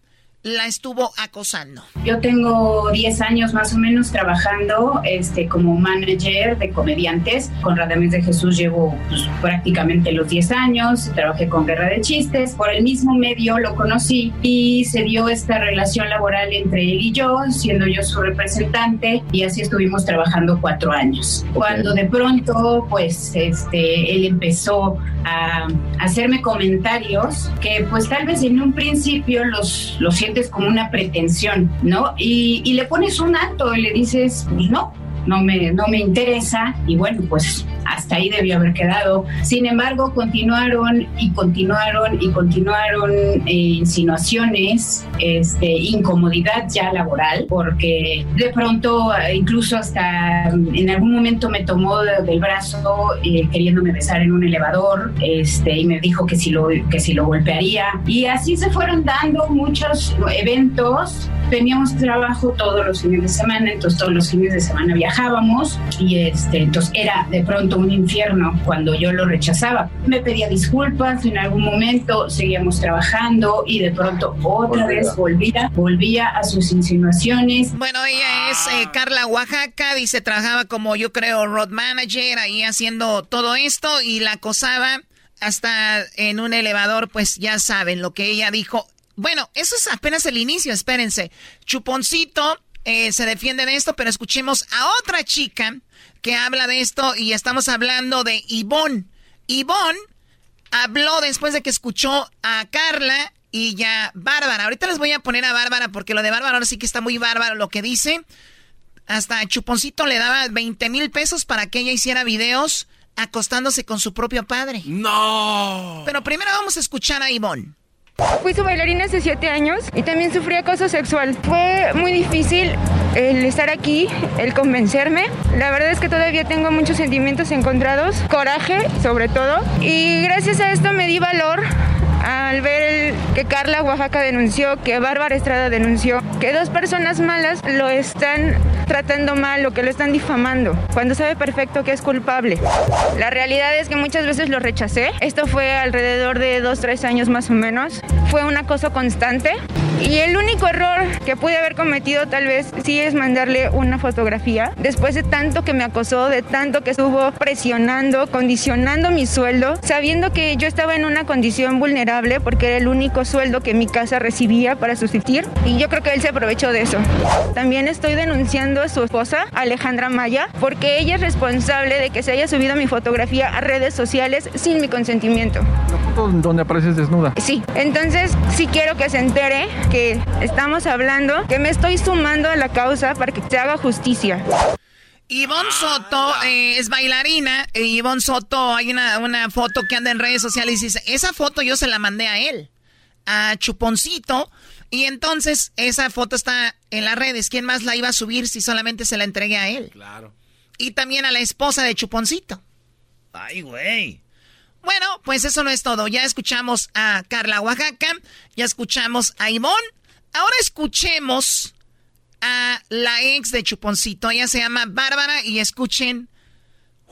la estuvo acosando. Yo tengo 10 años más o menos trabajando este, como manager de comediantes. Con Radames de Jesús llevo pues, prácticamente los 10 años. Trabajé con Guerra de Chistes. Por el mismo medio lo conocí y se dio esta relación laboral entre él y yo, siendo yo su representante. Y así estuvimos trabajando cuatro años. Cuando de pronto, pues, este, él empezó a hacerme comentarios que, pues, tal vez en un principio los, los sientes como una pretensión, ¿no? Y, y le pones un alto y le dices, pues no, no me, no me interesa y bueno, pues hasta ahí debió haber quedado. Sin embargo, continuaron y continuaron y continuaron eh, insinuaciones, este, incomodidad ya laboral, porque de pronto, eh, incluso hasta en algún momento me tomó del brazo eh, queriéndome besar en un elevador este, y me dijo que si, lo, que si lo golpearía. Y así se fueron dando muchos eventos. Teníamos trabajo todos los fines de semana, entonces todos los fines de semana viajábamos y este, entonces era de pronto un infierno cuando yo lo rechazaba. Me pedía disculpas en algún momento, seguíamos trabajando y de pronto otra vez volvía, volvía a sus insinuaciones. Bueno, ella es eh, Carla Oaxaca, dice, trabajaba como yo creo road manager ahí haciendo todo esto y la acosaba hasta en un elevador, pues ya saben lo que ella dijo. Bueno, eso es apenas el inicio, espérense. Chuponcito eh, se defiende de esto, pero escuchemos a otra chica que habla de esto y estamos hablando de Ivonne. Ivonne habló después de que escuchó a Carla y ya Bárbara. Ahorita les voy a poner a Bárbara porque lo de Bárbara ahora sí que está muy bárbaro lo que dice. Hasta Chuponcito le daba 20 mil pesos para que ella hiciera videos acostándose con su propio padre. No. Pero primero vamos a escuchar a Ivonne. Fui su bailarina hace siete años y también sufrí acoso sexual. Fue muy difícil el estar aquí, el convencerme. La verdad es que todavía tengo muchos sentimientos encontrados, coraje sobre todo. Y gracias a esto me di valor al ver que Carla Oaxaca denunció, que Bárbara Estrada denunció, que dos personas malas lo están tratando mal o que lo están difamando, cuando sabe perfecto que es culpable. La realidad es que muchas veces lo rechacé. Esto fue alrededor de dos, tres años más o menos. Fue un acoso constante. Y el único error que pude haber cometido tal vez sí es mandarle una fotografía. Después de tanto que me acosó, de tanto que estuvo presionando, condicionando mi sueldo, sabiendo que yo estaba en una condición vulnerable porque era el único sueldo que mi casa recibía para subsistir. Y yo creo que él se aprovechó de eso. También estoy denunciando a su esposa, Alejandra Maya, porque ella es responsable de que se haya subido mi fotografía a redes sociales sin mi consentimiento. Donde apareces desnuda. Sí, entonces sí quiero que se entere que estamos hablando, que me estoy sumando a la causa para que se haga justicia. Ivonne Soto eh, es bailarina. Y Ivonne Soto, hay una, una foto que anda en redes sociales y dice, esa foto yo se la mandé a él, a Chuponcito. Y entonces esa foto está en las redes. ¿Quién más la iba a subir si solamente se la entregué a él? Claro. Y también a la esposa de Chuponcito. Ay, güey. Bueno, pues eso no es todo. Ya escuchamos a Carla Oaxaca, ya escuchamos a Ivonne. Ahora escuchemos a la ex de Chuponcito. Ella se llama Bárbara y escuchen,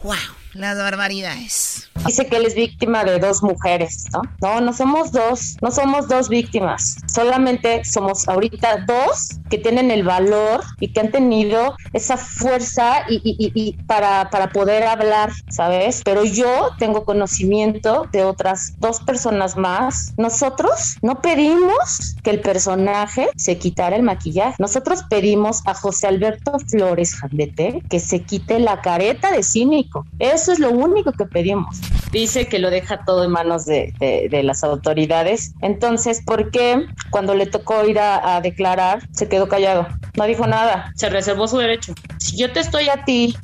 wow, las barbaridades. Dice que él es víctima de dos mujeres, ¿no? No, no somos dos, no somos dos víctimas. Solamente somos ahorita dos que tienen el valor y que han tenido esa fuerza y, para, para poder hablar, ¿sabes? Pero yo tengo conocimiento de otras dos personas más. Nosotros no pedimos que el personaje se quitara el maquillaje. Nosotros pedimos a José Alberto Flores Jandete que se quite la careta de cínico. Eso es lo único que pedimos. Dice que lo deja todo en manos de, de- de las autoridades. Entonces, ¿por qué cuando le tocó ir a, a declarar se quedó callado? No dijo nada. Se reservó su derecho. Si yo te estoy a ti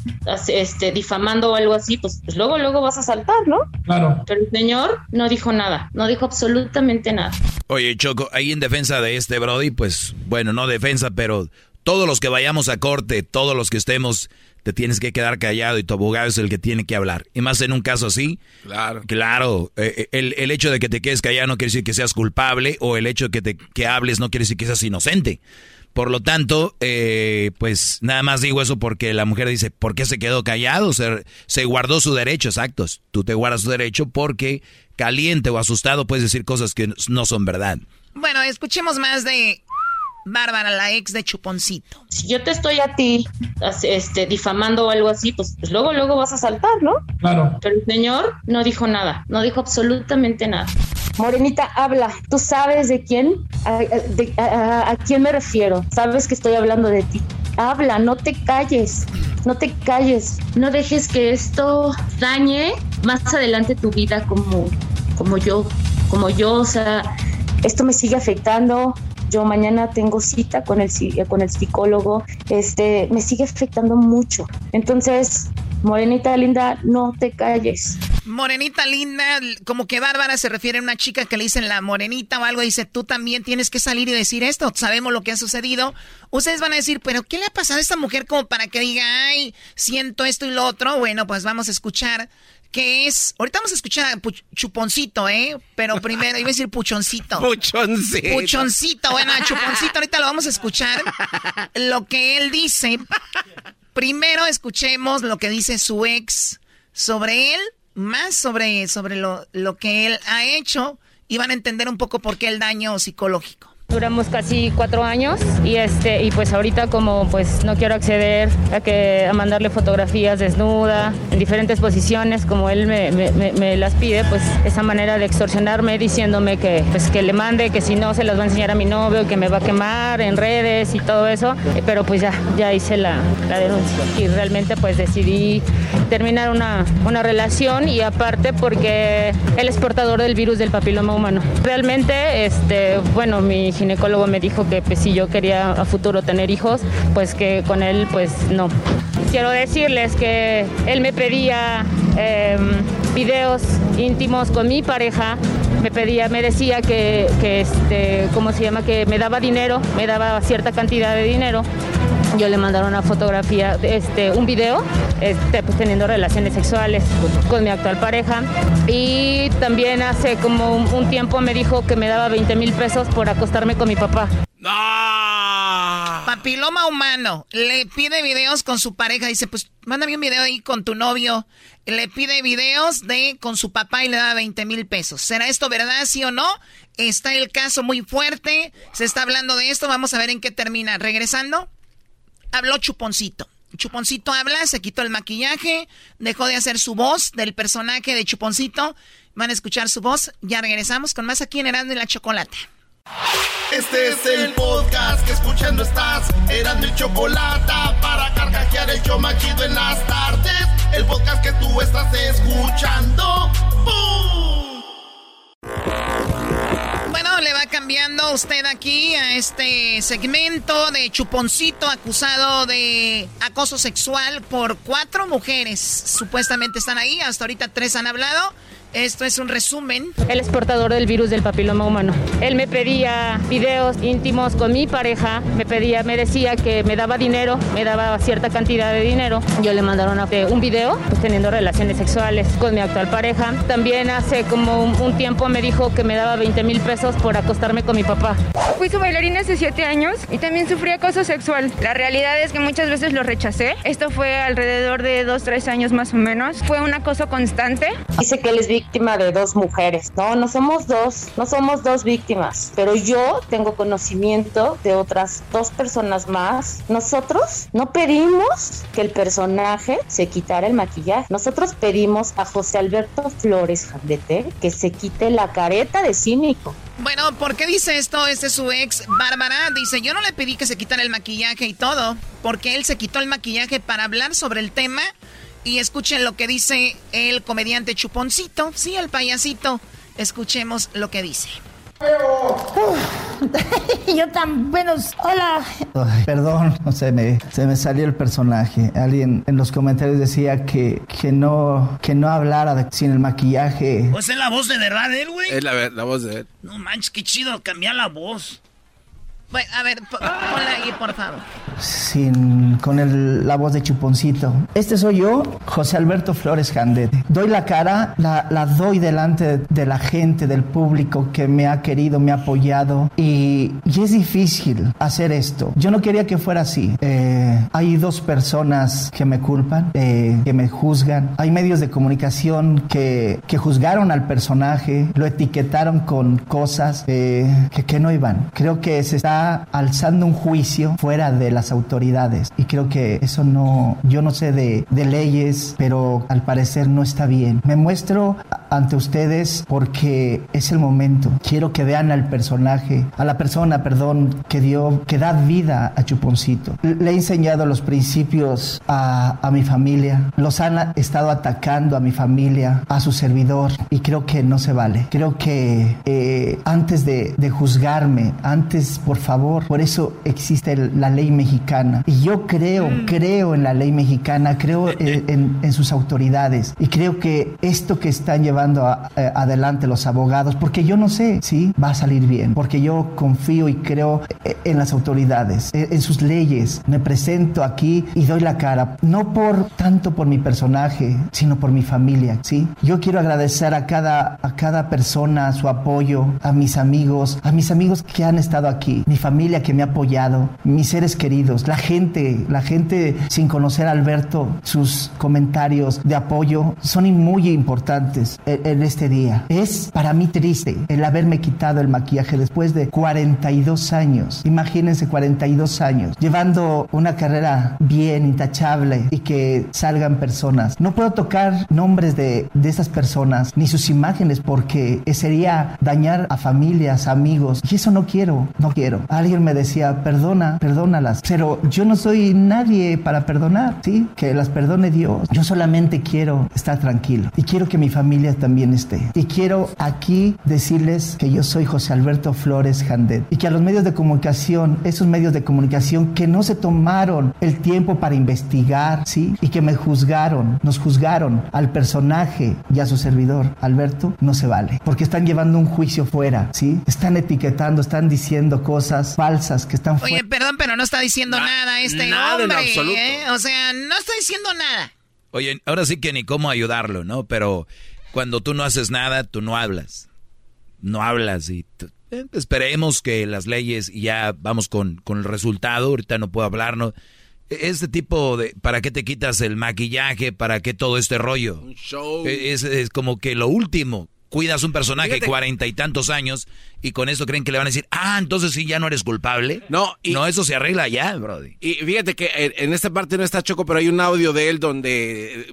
este, difamando o algo así, pues, pues luego, luego vas a saltar, ¿no? Claro. Pero el señor no dijo nada. No dijo absolutamente nada. Oye, Choco, ahí en defensa de este Brody, pues, bueno, no defensa, pero todos los que vayamos a corte, todos los que estemos, te tienes que quedar callado y tu abogado es el que tiene que hablar. Y más en un caso así. Claro. Claro, eh, el, el hecho de que te quedes callado no quiere decir que seas culpable o el hecho de que, te, que hables no quiere decir que seas inocente. Por lo tanto, eh, pues nada más digo eso porque la mujer dice, ¿por qué se quedó callado? Se, se guardó su derecho, exactos. Tú te guardas tu derecho porque caliente o asustado puedes decir cosas que no son verdad. Bueno, escuchemos más de Bárbara, la ex de Chuponcito. Si yo te estoy a ti este, difamando o algo así, pues, pues luego, luego vas a saltar, ¿no? Claro. Pero el señor no dijo nada, no dijo absolutamente nada. Morenita, habla. ¿Tú sabes de quién? ¿A, a- de- a- a- a quién me refiero? Sabes que estoy hablando de ti. Habla, no te calles, no te calles. No dejes que esto dañe más adelante tu vida como, como yo, como yo. O sea, esto me sigue afectando. Yo mañana tengo cita con el, con el psicólogo. Este, me sigue afectando mucho. Entonces, Morenita linda, no te calles. Morenita linda, como que Bárbara se refiere a una chica que le dicen la morenita o algo, dice, tú también tienes que salir y decir esto, sabemos lo que ha sucedido. Ustedes van a decir, pero ¿qué le ha pasado a esta mujer como para que diga, ay, siento esto y lo otro? Bueno, pues vamos a escuchar qué es, ahorita vamos a escuchar Chuponcito, ¿eh? Pero primero, iba a decir Puchoncito. Puchoncito. Puchoncito, bueno, Chuponcito, ahorita lo vamos a escuchar, lo que él dice. Primero escuchemos lo que dice su ex sobre él, más sobre, sobre lo, lo que él ha hecho y van a entender un poco por qué el daño psicológico. Duramos casi cuatro años y este y pues ahorita como pues no quiero acceder a que a mandarle fotografías desnuda en diferentes posiciones como él me, me- las pide pues esa manera de extorsionarme diciéndome que pues que le mande que si no se las va a enseñar a mi novio que me va a quemar en redes y todo eso. Pero pues ya ya hice la, la denuncia. Y realmente pues decidí terminar una, una relación y aparte porque él es portador del virus del papiloma humano. Realmente este bueno mi ginecólogo me dijo que pues, si yo quería a futuro tener hijos pues que con él pues no quiero decirles que él me pedía em, videos íntimos con mi pareja. Me pedía, me decía que, que este, ¿cómo se llama? Que me daba dinero, me daba cierta cantidad de dinero yo le mandaron una fotografía, este, un video, este, pues teniendo relaciones sexuales con mi actual pareja. Y también hace como un, tiempo me dijo que me daba 20 mil pesos por acostarme con mi papá. Papiloma humano. Le pide videos con su pareja. Dice, pues mándame un video ahí con tu novio. Le pide videos de con su papá y le da 20 mil pesos. ¿Será esto verdad, sí o no? Está el caso muy fuerte. Se está hablando de esto. Vamos a ver en qué termina. Regresando habló Chuponcito. Chuponcito habla, se quitó el maquillaje, dejó de hacer su voz del personaje de Chuponcito. Van a escuchar su voz. Ya regresamos con más aquí en Erasmo y la Chocolata. Este es el podcast que escuchando estás. Erasmo y Chocolata para carcajear el show machido en las tardes. El podcast que tú estás escuchando. ¡Bum! Va cambiando usted aquí a este segmento de Chuponcito acusado de acoso sexual por cuatro mujeres. Supuestamente están ahí, hasta ahorita tres han hablado. Esto es un resumen. Él es portador del virus del papiloma humano. Él me pedía videos íntimos con mi pareja, me pedía, me decía que me daba dinero, me daba cierta cantidad de dinero. Yo le mandaron un video pues, teniendo relaciones sexuales con mi actual pareja. También hace como un, tiempo me dijo que me daba 20 mil pesos por acostarme con mi papá. Fui su bailarina hace siete años y también sufrí acoso sexual. La realidad es que muchas veces lo rechacé. Esto fue alrededor de dos, tres años más o menos. Fue un acoso constante. Dice que él es víctima de dos mujeres. No, no somos dos, no somos dos víctimas, pero yo tengo conocimiento de otras dos personas más. Nosotros no pedimos que el personaje se quitara el maquillaje. Nosotros pedimos a José Alberto Flores Jandete que se quite la careta de cínico. Bueno, ¿por qué dice esto? Este es su ex, Bárbara. Dice, yo no le pedí que se quitara el maquillaje y todo, porque él se quitó el maquillaje para hablar sobre el tema y escuchen lo que dice el comediante Chuponcito, sí, el payasito. Escuchemos lo que dice. Yo tan buenos. Hola. perdón, no sé, me, se me salió el personaje. Alguien en los comentarios decía que, que no que no hablara sin el maquillaje. Pues es la voz de verdad él, güey. Es la, la voz de él. No manches, qué chido cambiar la voz. A ver, ponla ahí, por favor. Sin, con el, la voz de Chuponcito. Este soy yo, José Alberto Flores Jandete. Doy la cara, la, la, doy delante de la gente, del público que me ha querido, me ha apoyado. Y, y es difícil hacer esto. Yo no quería que fuera así. Eh, hay dos personas que me culpan, eh, que me juzgan. Hay medios de comunicación que, que juzgaron al personaje, lo etiquetaron con cosas eh, que, que no iban. Creo que se está alzando un juicio fuera de las autoridades. Y creo que eso no, yo no sé de, leyes, pero al parecer no está bien. Me muestro ante ustedes porque es el momento. Quiero que vean al personaje, a la persona, perdón, que dio, que da vida a Chuponcito. Le he enseñado los principios a, a mi familia. Los han estado atacando a mi familia, a su servidor, y creo que no se vale. Creo que eh, antes de, de juzgarme, antes, por favor. Por eso existe la ley mexicana. Y yo creo, mm. creo en la ley mexicana, creo en, sus autoridades. Y creo que esto que están llevando eh, adelante los abogados, porque yo no sé si va a salir bien, porque yo confío y creo eh, en las autoridades, eh, en sus leyes. Me presento aquí y doy la cara, no por tanto por mi personaje, sino por mi familia, ¿sí? Yo quiero agradecer a cada, a cada persona su apoyo, a mis amigos, a mis amigos que han estado aquí, familia que me ha apoyado, mis seres queridos, la gente, la gente sin conocer a Alberto, sus comentarios de apoyo son muy importantes en, este día. Es para mí triste el haberme quitado el maquillaje después de 42 años. Imagínense 42 años, llevando una carrera bien, intachable y que salgan personas. No puedo tocar nombres de, de esas personas ni sus imágenes porque sería dañar a familias, amigos y eso no quiero, no quiero. Alguien me decía, perdona, perdónalas. Pero yo no soy nadie para perdonar, ¿sí? Que las perdone Dios. Yo solamente quiero estar tranquilo y quiero que mi familia también esté. Y quiero aquí decirles que yo soy José Alberto Flores Jandet y que a los medios de comunicación, esos medios de comunicación que no se tomaron el tiempo para investigar, ¿sí? Y que me juzgaron, nos juzgaron al personaje y a su servidor, Alberto, no se vale. Porque están llevando un juicio fuera, ¿sí? Están etiquetando, están diciendo cosas falsas que están Oye, perdón, pero no está diciendo nada este hombre, ¿eh? O sea, no está diciendo nada. Oye, ahora sí que ni cómo ayudarlo, ¿no? Pero cuando tú no haces nada, tú no hablas. No hablas y eh, esperemos que las leyes y ya vamos con, con el resultado. Ahorita no puedo hablar, ¿no? E, este tipo de, ¿para qué te quitas el maquillaje? ¿Para qué todo este rollo? Un show. E, es, es como que lo último cuidas un personaje cuarenta y tantos años y con eso creen que le van a decir, ah, entonces sí, ya no eres culpable. No, y, no, eso se arregla ya, Brody. Y fíjate que en, esta parte no está Choco, pero hay un audio de él donde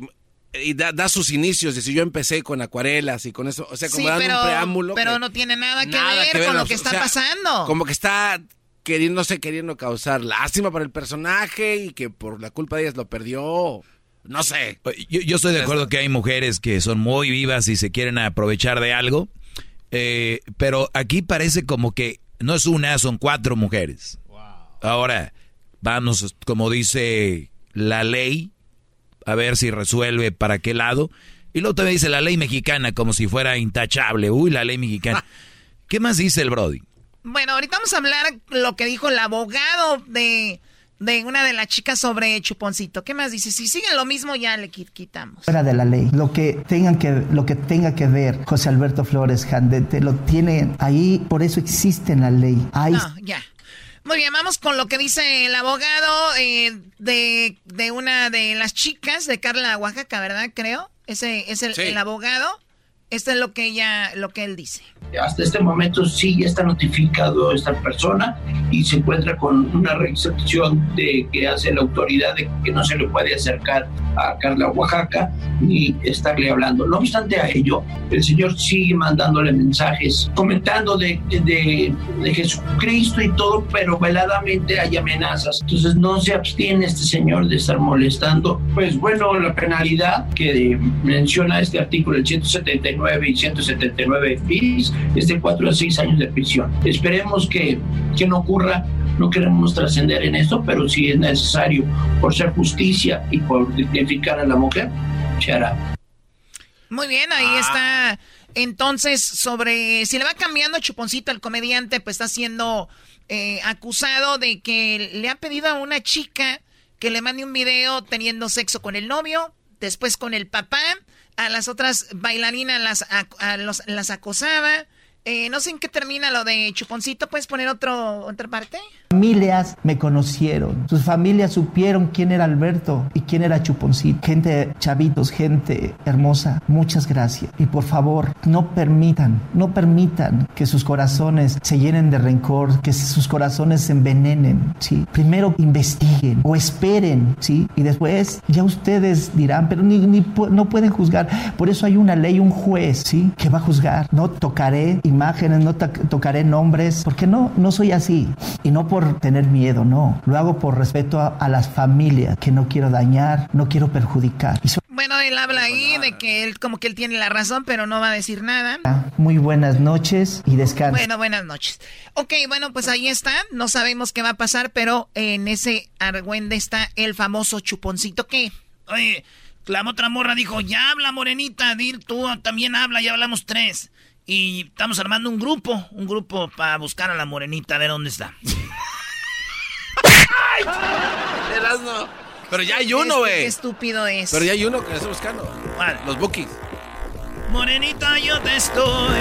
y da, sus inicios, si yo empecé con acuarelas y con eso, o sea, como dando un preámbulo. Pero no tiene nada que, ver, con lo que está pasando. Como que está queriendo, no sé, queriendo causar lástima para el personaje y que por la culpa de ellas lo perdió. No sé. Yo, estoy de acuerdo que hay mujeres que son muy vivas y se quieren aprovechar de algo. Eh, pero aquí parece como que no es una, son cuatro mujeres. Ahora, vamos, como dice la ley, a ver si resuelve para qué lado. Y luego también dice la ley mexicana como si fuera intachable. Uy, la ley mexicana. ¿Qué más dice el Brody? Bueno, ahorita vamos a hablar lo que dijo el abogado de de una de las chicas sobre Chuponcito. ¿Qué más dice? Si siguen lo mismo, ya le quitamos. Fuera de la ley. Lo que, tengan que, lo que tenga que ver José Alberto Flores Jandete, lo tiene ahí, por eso existe en la ley. No, ya. Muy bien, vamos con lo que dice el abogado eh, de, de, una de las chicas de Carla Oaxaca, ¿verdad? Creo. Ese es el, el abogado. Esto es lo que ella, lo que él dice. Hasta este momento sí ya está notificado esta persona y se encuentra con una recepción de que hace la autoridad de que no se le puede acercar a Carla Oaxaca ni estarle hablando. No obstante a ello, el Señor sigue mandándole mensajes, comentando de, de, de Jesucristo y todo, pero veladamente hay amenazas. Entonces no se abstiene este Señor de estar molestando. Pues bueno, la penalidad que menciona este artículo, el 179 y 179 bis, es de 4 a 6 años de prisión. Esperemos que, que no ocurra no queremos trascender en esto, pero si es necesario por ser justicia y por dignificar a la mujer, se hará. Muy bien, ahí ah. está. Entonces, sobre si le va cambiando Chuponcito al comediante, pues está siendo eh, acusado de que le ha pedido a una chica que le mande un video teniendo sexo con el novio, después con el papá, a las otras bailarinas las, las acosaba eh, no sé en qué termina lo de Chuponcito. ¿Puedes poner otro, otra parte? Familias me conocieron. Sus familias supieron quién era Alberto y quién era Chuponcito. Gente, chavitos, gente hermosa. Muchas gracias. Y por favor, no permitan, no permitan que sus corazones se llenen de rencor, que sus corazones se envenenen. ¿sí? Primero investiguen o esperen, ¿sí? Y después ya ustedes dirán, pero no pueden juzgar. Por eso hay una ley, un juez, ¿sí? Que va a juzgar. No tocaré imágenes, no tocaré nombres, porque no, no soy así. Y no por tener miedo, no. Lo hago por respeto a, las familias, que no quiero dañar, no quiero perjudicar. Bueno, él habla ahí de que él como que él tiene la razón, pero no va a decir nada. Muy buenas noches y descanso. Bueno, buenas noches. Ok, bueno, pues ahí está. No sabemos qué va a pasar, pero en ese argüende está el famoso chuponcito que... Oye, la otra morra dijo, ya habla, morenita, Dir, tú también habla, ya hablamos tres. Y estamos armando un grupo, un grupo para buscar a la morenita, a ver dónde está. Pero ya hay uno, güey. Qué estúpido es. Pero ya hay uno que lo está buscando. Los bookies. Morenita, yo te estoy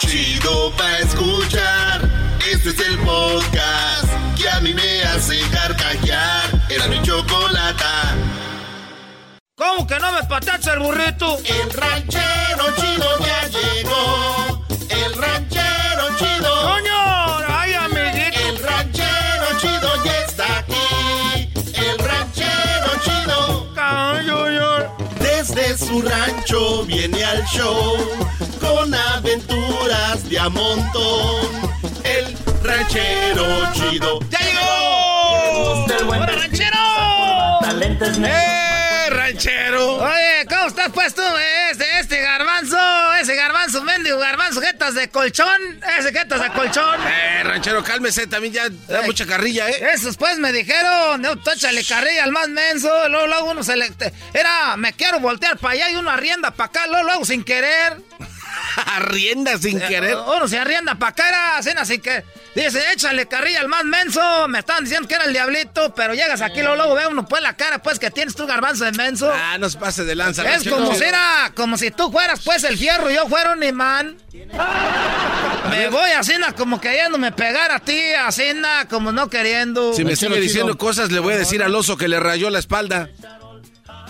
Chido pa' escuchar. Este es el podcast que a mí me hace carcajear. Era mi chocolata. ¿Cómo ¿Cómo que no me patacha el burrito? El ranchero chido ya llegó. El ranchero chido. ¡Coño! ¡Ay, amiguito! El ranchero chido ya está aquí. El ranchero chido. Desde su rancho viene al show con aventuras de a montón. El ranchero chido. ¡Ya llegó! ¡Hola, ranchero! ¡Eh, ranchero! Oye, ¿cómo estás pues tú? Este, este garbanzo, ese garbanzo, mendigo garbanzo, jetas de colchón, ese jetas de colchón. Eh, ranchero, cálmese, también ya da Ey. mucha carrilla, ¿eh? Esos pues me dijeron, no, tóchale carrilla al más menso, luego, luego uno se le... Era, me quiero voltear para allá y uno arrienda para acá, luego, luego sin querer. Arrienda sin querer. Uno se arrienda para acá, era cena sin que... Dice, échale carrilla al más menso, me estaban diciendo que era el diablito, pero llegas aquí, luego, luego ve uno pues la cara, pues que tienes tu garbanzo de menso. Ah, no se pase de lanza, Es como si era, como si tú fueras pues el fierro y yo fuera un imán. Me voy así, na, como queriéndome pegar a ti, así, na, como no queriendo. Si me sigue diciendo cosas, le voy a decir al oso que le rayó la espalda.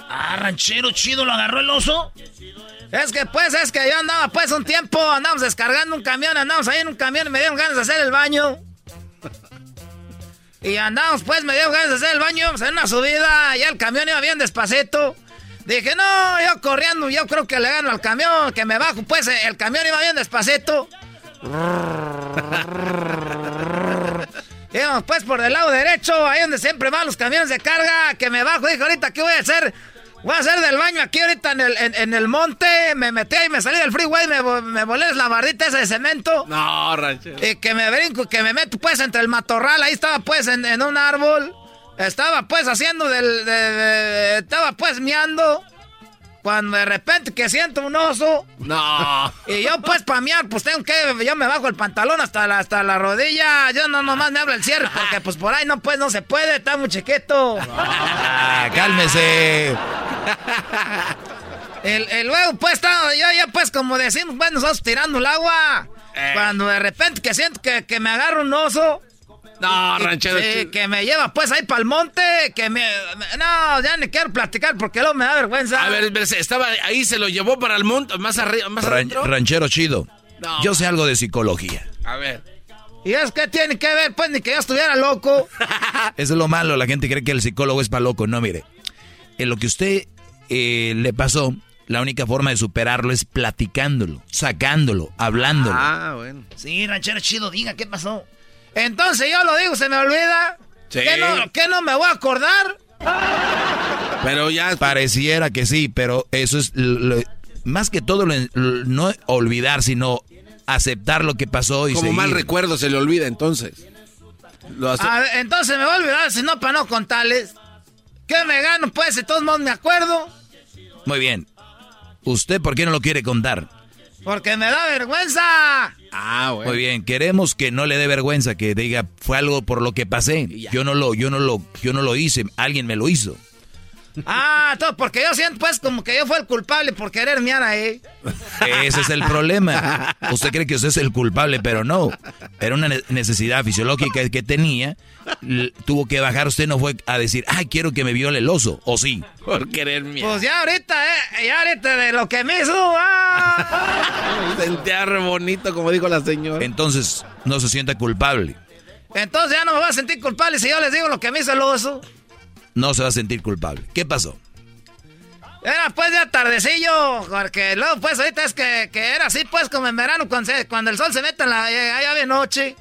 Ah, ranchero chido, lo agarró el oso. Es que pues, es que yo andaba pues un tiempo, andamos descargando un camión, andamos ahí en un camión y me dieron ganas de hacer el baño. Y andamos pues, me dieron ganas de hacer el baño, íbamos en una subida, ya el camión iba bien despacito. Dije, no, yo corriendo, yo creo que le gano al camión, que me bajo, pues el camión iba bien despacito. Íbamos pues por del lado derecho, ahí donde siempre van los camiones de carga, que me bajo, dije, ahorita, ¿qué voy a hacer? Voy a hacer del baño aquí ahorita en el, en, en el monte, me metí ahí, me salí del freeway, me, me volé la bardita esa de cemento. No, ranchero. Y que me brinco, que me meto pues entre el matorral, ahí estaba pues en, en un árbol. Estaba pues haciendo del... de- de- estaba pues miando. Cuando de repente que siento un oso. No. Y yo pues para miar, pues tengo que... Yo me bajo el pantalón hasta la, hasta la rodilla. Yo no nomás me abro el cierre porque pues por ahí no pues no se puede, está muy chiquito. Ah, cálmese. El, el luego pues estaba yo ya pues como decimos, pues nosotros tirando el agua. Cuando de repente que siento que, que me agarra un oso. No, ranchero. sí, chido. que me lleva pues ahí para el monte, que me, me- No, ya ni quiero platicar porque luego me da vergüenza. A ver, estaba ahí, se lo llevó para el monte, más arriba, más Ran- adentro. ranchero chido. No. Yo sé algo de psicología. A ver. ¿Y es que tiene que ver? Pues ni que yo estuviera loco. Eso es lo malo. La gente cree que el psicólogo es para loco. No, mire. En lo que usted eh, le pasó, la única forma de superarlo es platicándolo, sacándolo, hablándolo. Ah, bueno. Sí, ranchero chido, diga, ¿qué pasó? Entonces yo lo digo, se me olvida. Sí. ¿Qué no, qué no me voy a acordar? Pero ya. Pareciera que sí, pero eso es lo- lo- más que todo lo- lo- no olvidar, sino aceptar lo que pasó y Como seguir. mal recuerdo se le olvida entonces. Lo hace- A ver, entonces me voy a olvidar, si no, para no contarles. ¿Qué me gano? Pues, de todos modos me acuerdo. Muy bien. ¿Usted por qué no lo quiere contar? Porque me da vergüenza. Ah, Muy bien, queremos que no le dé vergüenza, que diga fue algo por lo que pasé. Yo no lo, yo no lo, yo no lo hice, alguien me lo hizo. Ah, todo, porque yo siento pues como que yo fui el culpable por querer miar ahí. Ese es el problema. Usted cree que usted es el culpable, pero no. Era una ne- necesidad fisiológica que tenía. Tuvo que bajar. Usted no fue a decir, ay, quiero que me viole el oso. ¿O sí? Por querer mía. Pues ya ahorita, eh, ya ahorita de lo que me hizo. ah. Sentía re bonito, como dijo la señora. Entonces, no se sienta culpable. Entonces ya no me voy a sentir culpable si yo les digo lo que me hizo el oso. No se va a sentir culpable. ¿Qué pasó? Era pues de tardecillo, porque luego pues ahorita es que, que era así pues como en verano cuando, el sol se mete en la eh, allá de noche.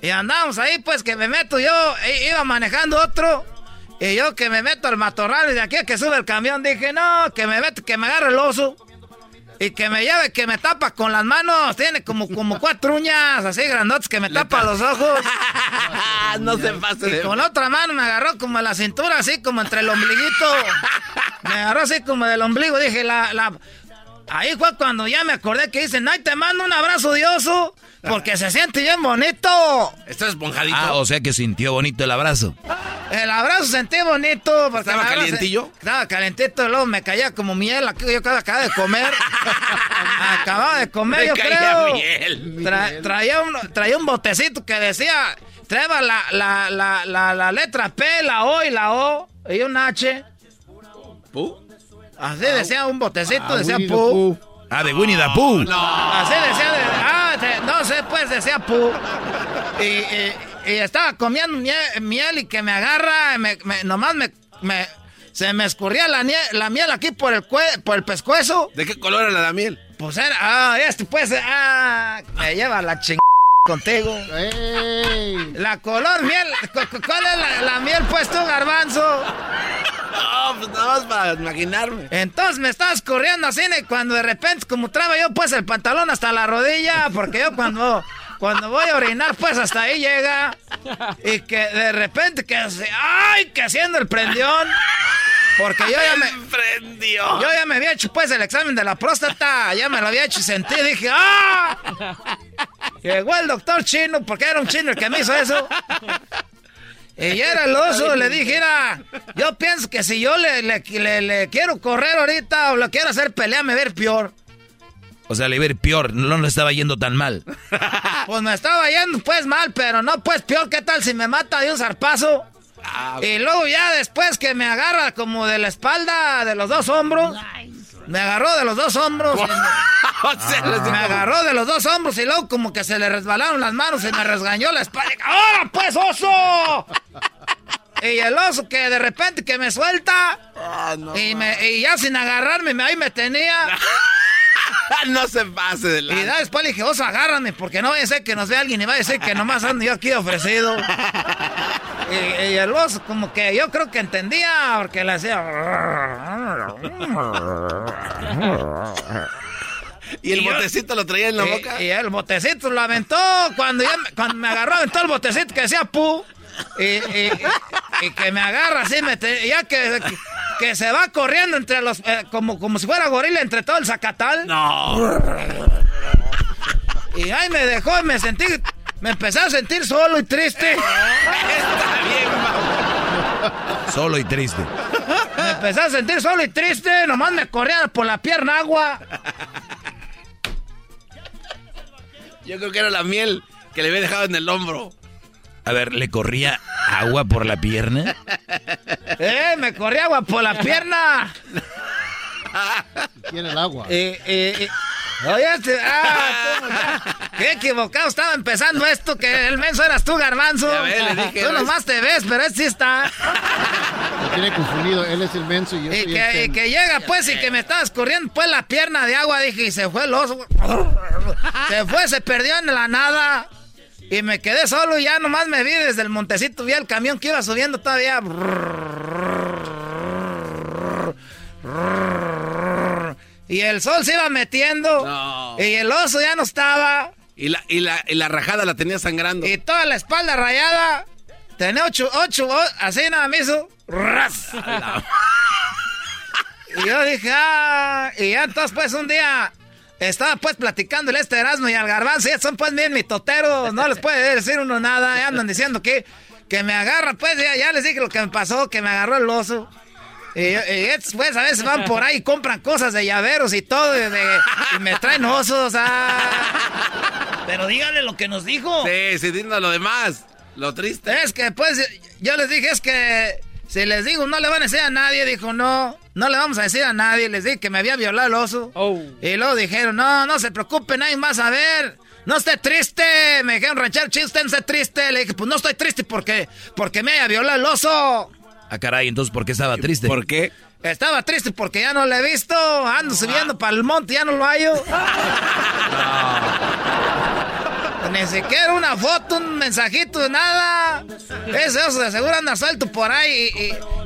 Y andamos ahí pues que me meto yo, i- iba manejando otro. Y yo que me meto al matorral y de aquí a que sube el camión dije, no, que me meto, que me agarre el oso. Y que me lleve, que me tapa con las manos. Tiene como, como cuatro uñas así grandotes que me tapa los ojos. no se pase Y de... con la otra mano me agarró como la cintura, así como entre el ombliguito. Me agarró así como del ombligo. Dije, la, la... Ahí fue cuando ya me acordé que dicen, ay, te mando un abrazo de oso, porque se siente bien bonito. Está esponjadito. Ah, o sea que sintió bonito el abrazo. El abrazo sentí bonito. Porque ¿Estaba calientillo? Estaba calientito, luego me caía como miel. aquí Yo acababa de comer. acababa de comer, Me yo caía creo. miel, Tra- traía, un, traía un botecito que decía, traeba la, la, la, la, la letra P, la O y la O, y un H. ¿Pu? Así decía un botecito, ah, decía Pooh. Ah, de Winnie the Pooh. No. Así decía, de, ah, no sé, pues decía Pooh. Y, estaba comiendo miel, y que me agarra, me, nomás me, se me escurría la, la miel aquí por el, por el pescuezo. ¿De qué color era la miel? Pues era, ah, este pues, ah, me lleva la chingada contigo. La color miel, ¿cuál es la, miel pues tú, garbanzo? No, pues nada más para imaginarme. Entonces me estabas corriendo así y cuando de repente, como traba yo pues el pantalón hasta la rodilla, porque yo cuando, cuando voy a orinar pues hasta ahí llega y que de repente que ay, que haciendo el prendión. Porque yo ya me. Prendió. Yo ya me había hecho pues el examen de la próstata. Ya me lo había hecho y sentí. Dije, ¡ah! Llegó el doctor chino, porque era un chino el que me hizo eso. Y era el oso, le dije, mira, yo pienso que si yo le, le, quiero correr ahorita o le quiero hacer pelea, me ver peor. O sea, le iba a ir peor, no le estaba yendo tan mal. Pues me estaba yendo pues mal, pero no pues peor, ¿qué tal si me mata de un zarpazo? Ah, y luego ya después que me agarra como de la espalda, de los dos hombros. Me agarró de los dos hombros. me agarró de los dos hombros y luego como que se le resbalaron las manos y me resgañó la espalda. ¡Ahora pues, oso! y el oso que de repente que me suelta ah, y, me, y ya sin agarrarme ahí me tenía. no se pase de la. Y después le dije, oso, agárrame, porque no vaya a ser que nos vea alguien y va a decir que nomás ando yo aquí ofrecido. y, el oso, como que yo creo que entendía, porque le hacía. ¿Y el botecito lo traía en la boca? Y el botecito lo aventó cuando, cuando me agarró, aventó el botecito que decía pu. Y, que me agarra así, me ya que, que, se va corriendo entre los. Eh, como, como si fuera gorila entre todo el zacatal. No. Y ahí me dejó y me sentí. Me empecé a sentir solo y triste. Está bien, Solo y triste. Me empecé a sentir solo y triste. Nomás me corría por la pierna agua. Yo creo que era la miel que le había dejado en el hombro. A ver, ¿le corría agua por la pierna? ¡Eh! ¡Me corría agua por la pierna! Tiene el agua. Eh, eh, eh. Oye, este, ah, qué equivocado estaba empezando esto, que el menso eras tú, garbanzo. tú nomás te ves, pero este sí está. Me tiene confundido, él es el menso y yo y que, que llega pues y que me estabas corriendo pues la pierna de agua, dije, y se fue el oso. Se fue, se perdió en la nada. Y me quedé solo y ya nomás me vi desde el montecito, vi el camión que iba subiendo todavía. Y el sol se iba metiendo. Y el oso ya no estaba. Y la, y, la, y la rajada la tenía sangrando. Y toda la espalda rayada. Tenía ocho, ocho, así nada me hizo. y yo dije, ah. Y ya entonces pues un día estaba pues platicando el este Erasmo y al garbanzo. Ya son pues bien mitoteros. No les puede decir uno nada. Ya andan diciendo que, que me agarra. Pues ya, ya les dije lo que me pasó. Que me agarró el oso. Y, después a veces van por ahí y compran cosas de llaveros y todo. Y, me traen osos. Ah. Pero díganle lo que nos dijo. Sí, sí, dime lo demás. Lo triste. Es que pues yo les dije es que si les digo no le van a decir a nadie. Dijo no, no le vamos a decir a nadie. Les dije que me había violado el oso. Oh. Y luego dijeron no, no se preocupen, nadie más a ver. No esté triste. Me dijeron ranchar chiste, no esté triste. Le dije pues no estoy triste porque, porque me haya violado el oso. Ah, caray, entonces, ¿por qué estaba triste? ¿Por qué? Estaba triste porque ya no lo he visto. Ando subiendo para el monte, ya no lo hallo. Ni siquiera una foto, un mensajito, nada. Eso, eso, de seguro anda suelto por ahí.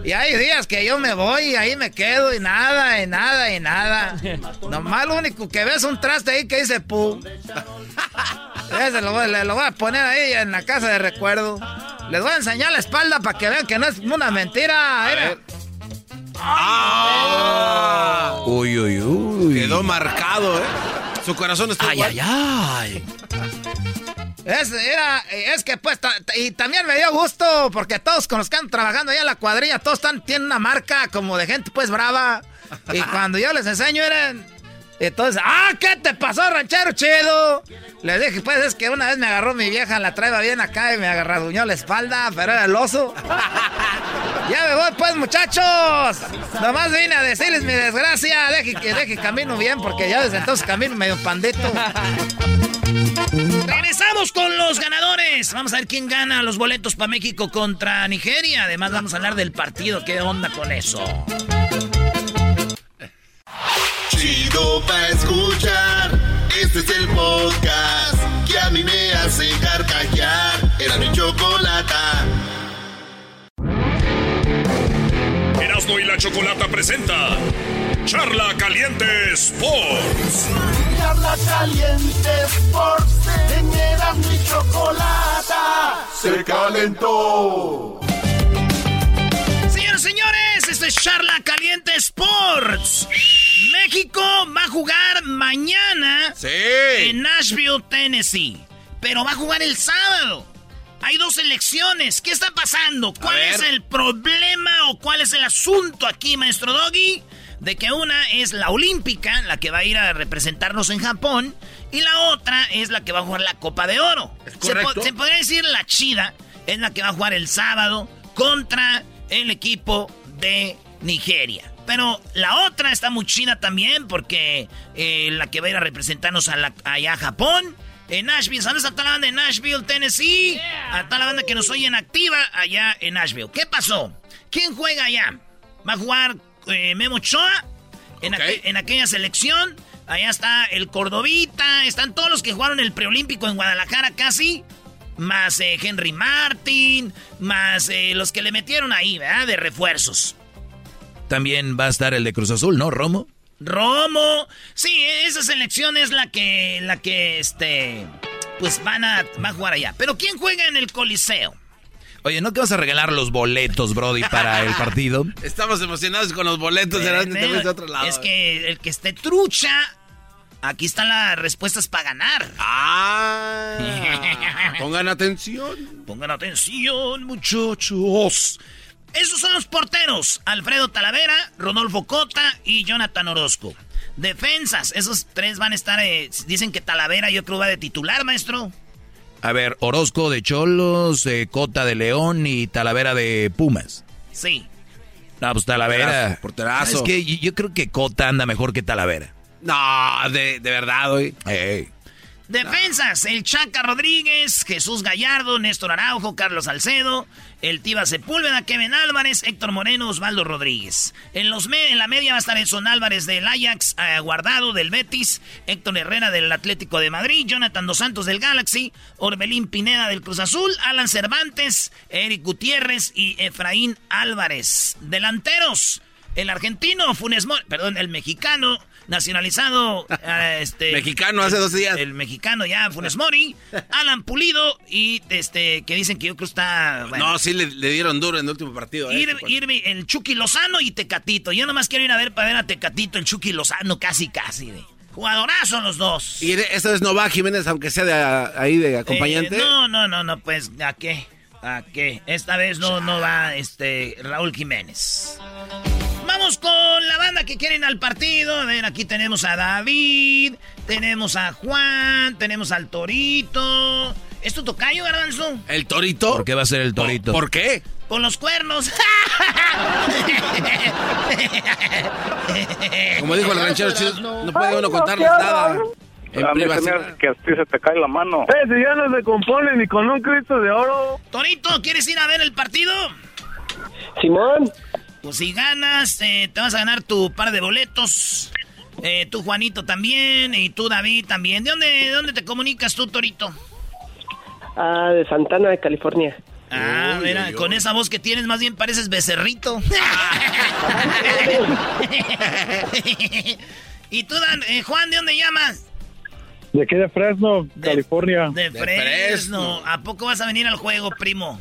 Y, hay días que yo me voy y ahí me quedo y nada, y nada, y nada. Nomás lo único que ves es un traste ahí que dice pu. Ese lo, lo voy a poner ahí en la casa de recuerdo. Les voy a enseñar la espalda para que vean que no es una mentira. Ah. Uy, uy, uy. Quedó marcado, ¿eh? Su corazón está Ay, ay, ay. Es, era, es que pues, y también me dio gusto porque todos con los que están trabajando allá en la cuadrilla, todos están, tienen una marca como de gente pues brava. Y cuando yo les enseño, eran entonces, ¡ah! ¿Qué te pasó, ranchero chido? Le dije, pues es que una vez me agarró mi vieja, la traía bien acá y me agarraduñó la espalda, pero era el oso. Ya me voy pues, muchachos. Nomás vine a decirles mi desgracia. Deje que deje camino bien porque ya desde entonces camino medio pandito. Regresamos con los ganadores. Vamos a ver quién gana los boletos para México contra Nigeria. Además vamos a hablar del partido. ¿Qué onda con eso? Chido pa' escuchar. Este es el podcast que a mí me hace carcajear. Era mi chocolata. Erasmo y la Chocolata presenta Charla Caliente Sports. Charla caliente Sports. En Erasmo y chocolata. Se calentó. Señores, señores, esto es Charla Caliente Sports. México va a jugar mañana en Nashville, Tennessee. Pero va a jugar el sábado. Hay dos elecciones. ¿Qué está pasando? ¿Cuál es el problema o cuál es el asunto aquí, maestro Doggy? De que una es la olímpica, la que va a ir a representarnos en Japón, y la otra es la que va a jugar la Copa de Oro. Se, po- correcto. se podría decir la chida, es la que va a jugar el sábado contra el equipo de Nigeria. Pero la otra está muy chida también porque eh, la que va a ir a representarnos a la- allá a Japón, en Nashville. Saludos a toda la banda de Nashville, Tennessee. A toda la banda que nos oye en activa allá en Nashville. ¿Qué pasó? ¿Quién juega allá? ¿Va a jugar eh, Memo? En, aqu- en aquella selección. Allá está el Cordovita. Están todos los que jugaron el preolímpico en Guadalajara casi. Más eh, Henry Martin. Más eh, los que le metieron ahí, ¿verdad? De refuerzos. También va a estar el de Cruz Azul, ¿no, Romo? Romo. Sí, esa selección es la que, la que, este, pues van a, va a jugar allá. Pero ¿quién juega en el Coliseo? Oye, ¿no que vas a regalar los boletos, Brody, para el partido? Estamos emocionados con los boletos, te de otro lado. Es que el que esté trucha, aquí están las respuestas para ganar. Ah, pongan atención. Pongan atención, muchachos. Esos son los porteros. Alfredo Talavera, Rodolfo Cota y Jonathan Orozco. Defensas, esos tres van a estar... eh, dicen que Talavera yo creo va de titular, maestro. A ver, Orozco de Cholos, eh, Cota de León y Talavera de Pumas. Sí. No, pues Talavera. Porterazo, porterazo. Es que yo, yo creo que Cota anda mejor que Talavera. No, de, de verdad, hoy. Defensas, el Chaca Rodríguez, Jesús Gallardo, Néstor Araujo, Carlos Salcedo, el Tiba Sepúlveda, Kevin Álvarez, Héctor Moreno, Osvaldo Rodríguez. En, los me- en la media va a estar Edson Álvarez del Ajax, eh, Guardado del Betis, Héctor Herrera del Atlético de Madrid, Jonathan Dos Santos del Galaxy, Orbelín Pineda del Cruz Azul, Alan Cervantes, Eric Gutiérrez y Efraín Álvarez. Delanteros, el argentino Funes perdón, el mexicano nacionalizado eh, este Mexicano hace dos días. el mexicano ya Funes Mori, Alan Pulido y este que dicen que yo creo está bueno, No, sí le, le dieron duro en el último partido. ¿eh? Ir- Irvi- el Chucky Lozano y Tecatito. Yo nomás quiero ir a ver para ver a Tecatito, el Chucky Lozano casi casi de jugadorazo los dos. Y esta vez no va Jiménez, aunque sea de a- ahí de acompañante. Eh, no, no, no, no, pues ¿a qué? ¿A qué? Esta vez no no va este Raúl Jiménez. Vamos con la banda que quieren al partido. A ver, aquí tenemos a David, tenemos a Juan, tenemos al Torito. ¿Es tu tocayo, Garbanzo? ¿El torito? ¿Por qué va a ser el torito? ¿Por qué? Con los cuernos. Como dijo el ranchero chido, no puede uno contarles nada. En A mí se me privacidad. hace que a ti se te cae la mano. Eh, si ya no se compone ni con un Cristo de oro. Torito, ¿quieres ir a ver el partido? Simón. Pues si ganas, eh, te vas a ganar tu par de boletos. Eh, tú, Juanito, también. Y tú, David, también. ¿De dónde, de dónde te comunicas tú, Torito? Ah, de Santana, de California. Ah, mira, con esa voz que tienes, más bien pareces becerrito. y tú, Dan- eh, Juan, ¿de dónde llamas? De aquí de Fresno, California. De Fresno. ¿A poco vas a venir al juego, primo?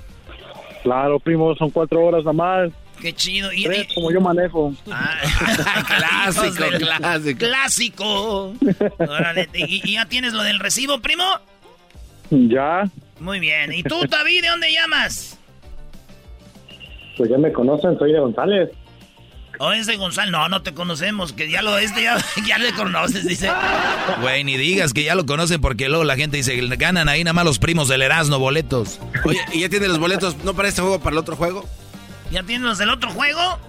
Claro, primo, son cuatro horas nada más. Qué chido. Y, Tres, como yo manejo. Clásico, del- clásico. Clásico. Órale, ¿y, y ya tienes lo del recibo, primo? Ya, Muy bien. ¿Y tú, David, de dónde llamas? pues ya me conocen, soy de González. ¿O es de Gonzalo? No, no te conocemos, que ya lo este ya, ya le conoces, dice. Güey, ni digas que ya lo conocen porque luego la gente dice, ganan ahí nada más los primos del Erasmo boletos. Oye, ¿y ya tiene los boletos no para este juego, para el otro juego? ¿Ya tienes los del otro juego?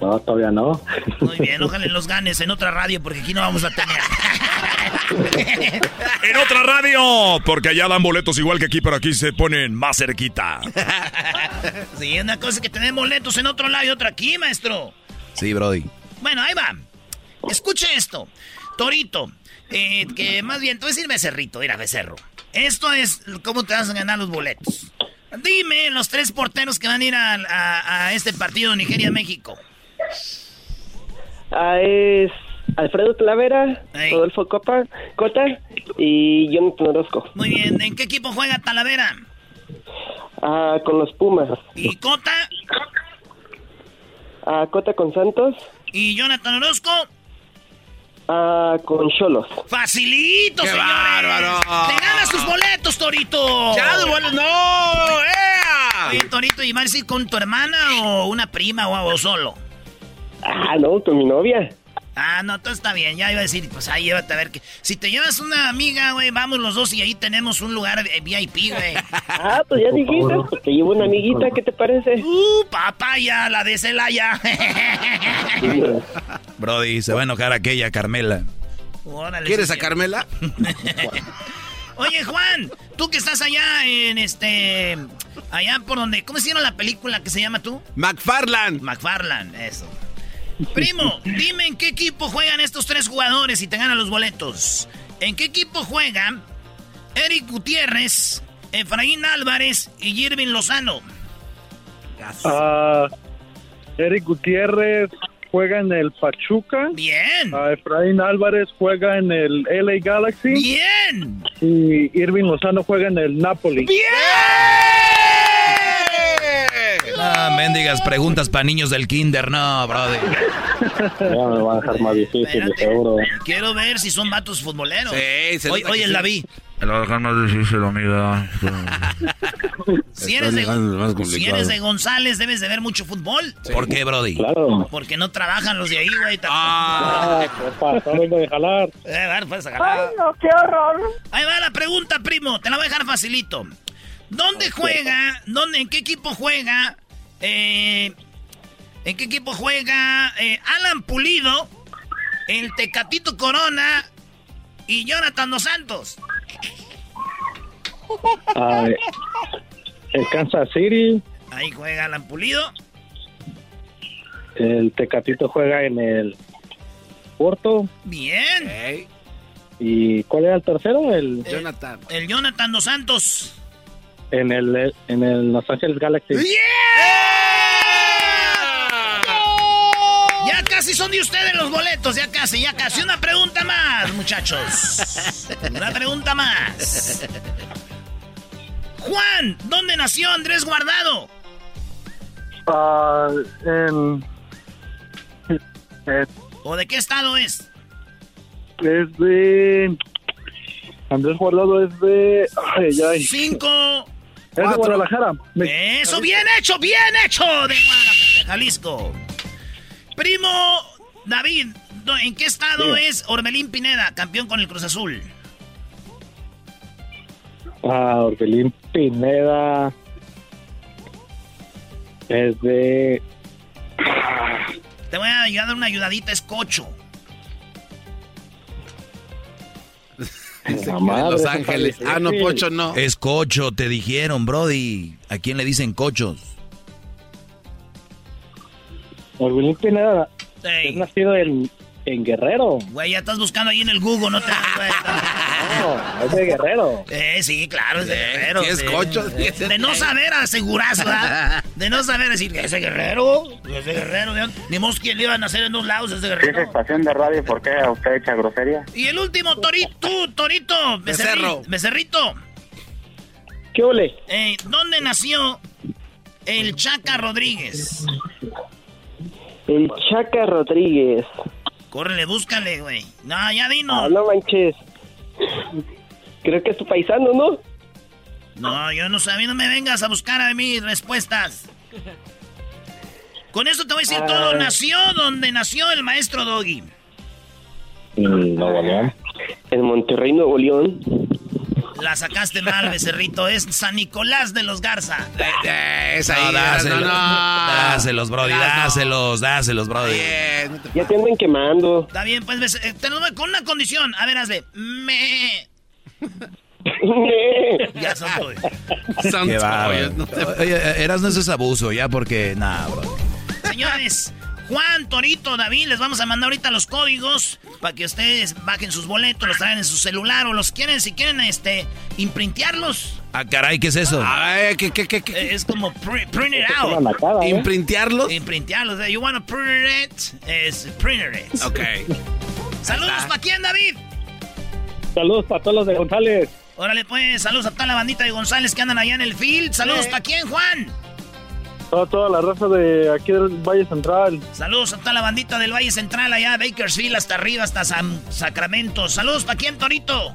No, todavía no. Muy bien, ojalá los ganes en otra radio porque aquí no vamos a tener. en otra radio, porque allá dan boletos igual que aquí, pero aquí se ponen más cerquita. sí, una cosa es que tenemos boletos en otro lado y otra aquí, maestro. Sí, Brody. Bueno, ahí va. Escuche esto. Torito, eh, que más bien, tú decir becerrito, mira, becerro. Esto es cómo te vas a ganar los boletos. Dime los tres porteros que van a ir a, este partido Nigeria-México. Ah, es Alfredo Talavera, Rodolfo Copa, Cota y Jonathan Orozco. Muy bien, ¿en qué equipo juega Talavera? Ah, con los Pumas. ¿Y Cota? Ah, Cota con Santos. ¿Y Jonathan Orozco? Ah, con Cholos. ¡Facilito, ¡Qué bárbaro! ¡Te ganas tus boletos, Torito! ¡Ya, boletos! ¡No! ¡Ea! Oye, Torito, ¿y vas a ir con tu hermana o una prima o, o solo? Ah, no, con mi novia. Ah, no, todo está bien. Ya iba a decir, pues ahí llévate a ver que. Si te llevas una amiga, güey, vamos los dos y ahí tenemos un lugar VIP, güey. Ah, pues ya dijiste, pues te llevo una amiguita, ¿qué te parece? Uh, papaya, la de Celaya. Brody, se va a enojar aquella Carmela. ¿Quieres a Carmela? Oye, Juan, tú que estás allá en este. Allá por donde. ¿Cómo se llama la película que se llama tú? McFarland. McFarland, eso. Primo, dime en qué equipo juegan estos tres jugadores y te ganan los boletos. ¿En qué equipo juegan Eric Gutiérrez, Efraín Álvarez y Irving Lozano? Ah, Eric Gutiérrez juega en el Pachuca. Bien. Uh, Efraín Álvarez juega en el LA Galaxy. Bien. Y Irving Lozano juega en el Napoli. Bien. Ah, mendigas preguntas para niños del kinder, no, brother. Ya me va a dejar más difícil, seguro. Quiero ver si son vatos futboleros. Sí, se vi. Me lo va a dejar más difícil, amiga. si, eres de, si eres de González, debes de ver mucho fútbol. ¿Por qué, Brody? Claro. Porque no trabajan los de ahí, güey. Ah, ¿qué pasa? Vengo de jalar. Eh, a ver, puedes a jalar. Ay, no, qué horror. Ahí va la pregunta, primo. Te la voy a dejar facilito. ¿Dónde juega? ¿Dónde? ¿En qué equipo juega? Eh, ¿En qué equipo juega eh, Alan Pulido, el Tecatito Corona y Jonathan Dos Santos? El Kansas City. Ahí juega Alan Pulido. El Tecatito juega en el Porto. Bien. ¿Y cuál era el tercero? El, Jonathan. El Jonathan Dos Santos. En el, en el Los Ángeles Galaxy. Ya casi son de ustedes los boletos, ya casi, ya casi. Una pregunta más, muchachos. Una pregunta más. Juan, ¿dónde nació Andrés Guardado? Ah, en, eh, ¿O de qué estado es? es de... Andrés Guardado es de... Ay, ay. Cinco. Es de Guadalajara. Eso, bien hecho, bien hecho. De Guadalajara, de Jalisco. Primo David, ¿en qué estado es Orbelín Pineda, campeón con el Cruz Azul? Ah, Orbelín Pineda es de... Te voy a ayudar una ayudadita, es Cocho. Los Ángeles. Ah, no, Pocho no. Es cocho, te dijeron, Brody. ¿A quién le dicen cochos? Orbelín Pineda Ey. es nacido en, en Guerrero. Güey, ya estás buscando ahí en el Google, no te das cuenta. No, es de Guerrero. Eh, sí, claro, es de guerrero. sí es cocho, De, es de- de no saber asegurar, ¿verdad? De no saber decir que es de guerrero. Es de guerrero, ¿de dónde? Ni que le iban a hacer en dos lados, es de Si es guerrero. estación de radio, ¿por qué usted echa grosería? Y el último, Torito, tú, Torito, Becerro. Becerri- Becerrito. ¿Qué ole? Eh, ¿Dónde nació el Chaca Rodríguez? El Chaca Rodríguez. Córrele, búscale, güey. No, ya vino. Ah, no manches. Creo que es tu paisano, ¿no? No, yo no sabía, no me vengas a buscar a mí respuestas. Con esto te voy a decir todo. Nació donde nació el maestro Doggy. Mm, Nuevo León. En Monterrey, Nuevo León. La sacaste mal, becerrito. Es San Nicolás de los Garza. Es ahí, No, dáselos, no, no. dáselos, Brody, dáselos, dáselos, Brody. Ya te andan quemando. Está bien, pues, bece- eh, te lo doy con una condición. A ver, hazle. Me. ya son tuyos. Qué bárbaro. Oye, eras no ese es abuso, ya, porque, nada, bro. Señores, Juan, Torito, David, les vamos a mandar ahorita los códigos para que ustedes bajen sus boletos, los traen en su celular o los quieren, si quieren, este, imprintearlos. Ah, caray, ¿qué es eso? Ay, ¿qué, qué, qué, qué? Eh, Es como pri- print it out. ¿eh? ¿Imprintearlos? Imprintearlos. You want to print it? Es print it. Ok. Saludos para quién, David. Saludos para todos los de González. Órale, pues, saludos a toda la bandita de González que andan allá en el field. Saludos para quién, Juan. Toda, toda la raza de aquí del Valle Central. Saludos a toda la bandita del Valle Central, allá, Bakersfield, hasta arriba, hasta San Sacramento. Saludos para quién, Torito.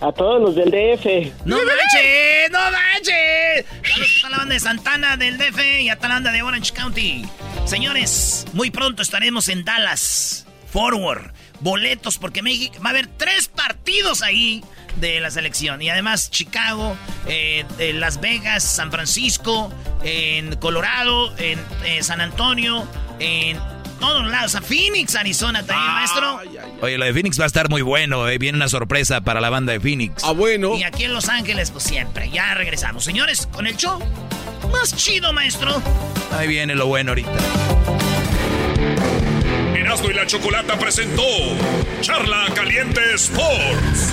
A todos los del DF. ¡No manches! ¡No manches! Saludos a toda la banda de Santana, del DF y a toda la banda de Orange County. Señores, muy pronto estaremos en Dallas. Forward. Boletos, porque México va a haber tres partidos ahí de la selección. Y además Chicago, eh, eh, Las Vegas, San Francisco, en Colorado, en eh, San Antonio, en todos lados. A Phoenix, Arizona también, maestro. Oye, lo de Phoenix va a estar muy bueno, eh. Viene una sorpresa para la banda de Phoenix. Ah, bueno. Y aquí en Los Ángeles, pues siempre. Ya regresamos. Señores, con el show más chido, maestro. Ahí viene lo bueno ahorita. Erasmo y la Chocolata presentó Charla Caliente Sports.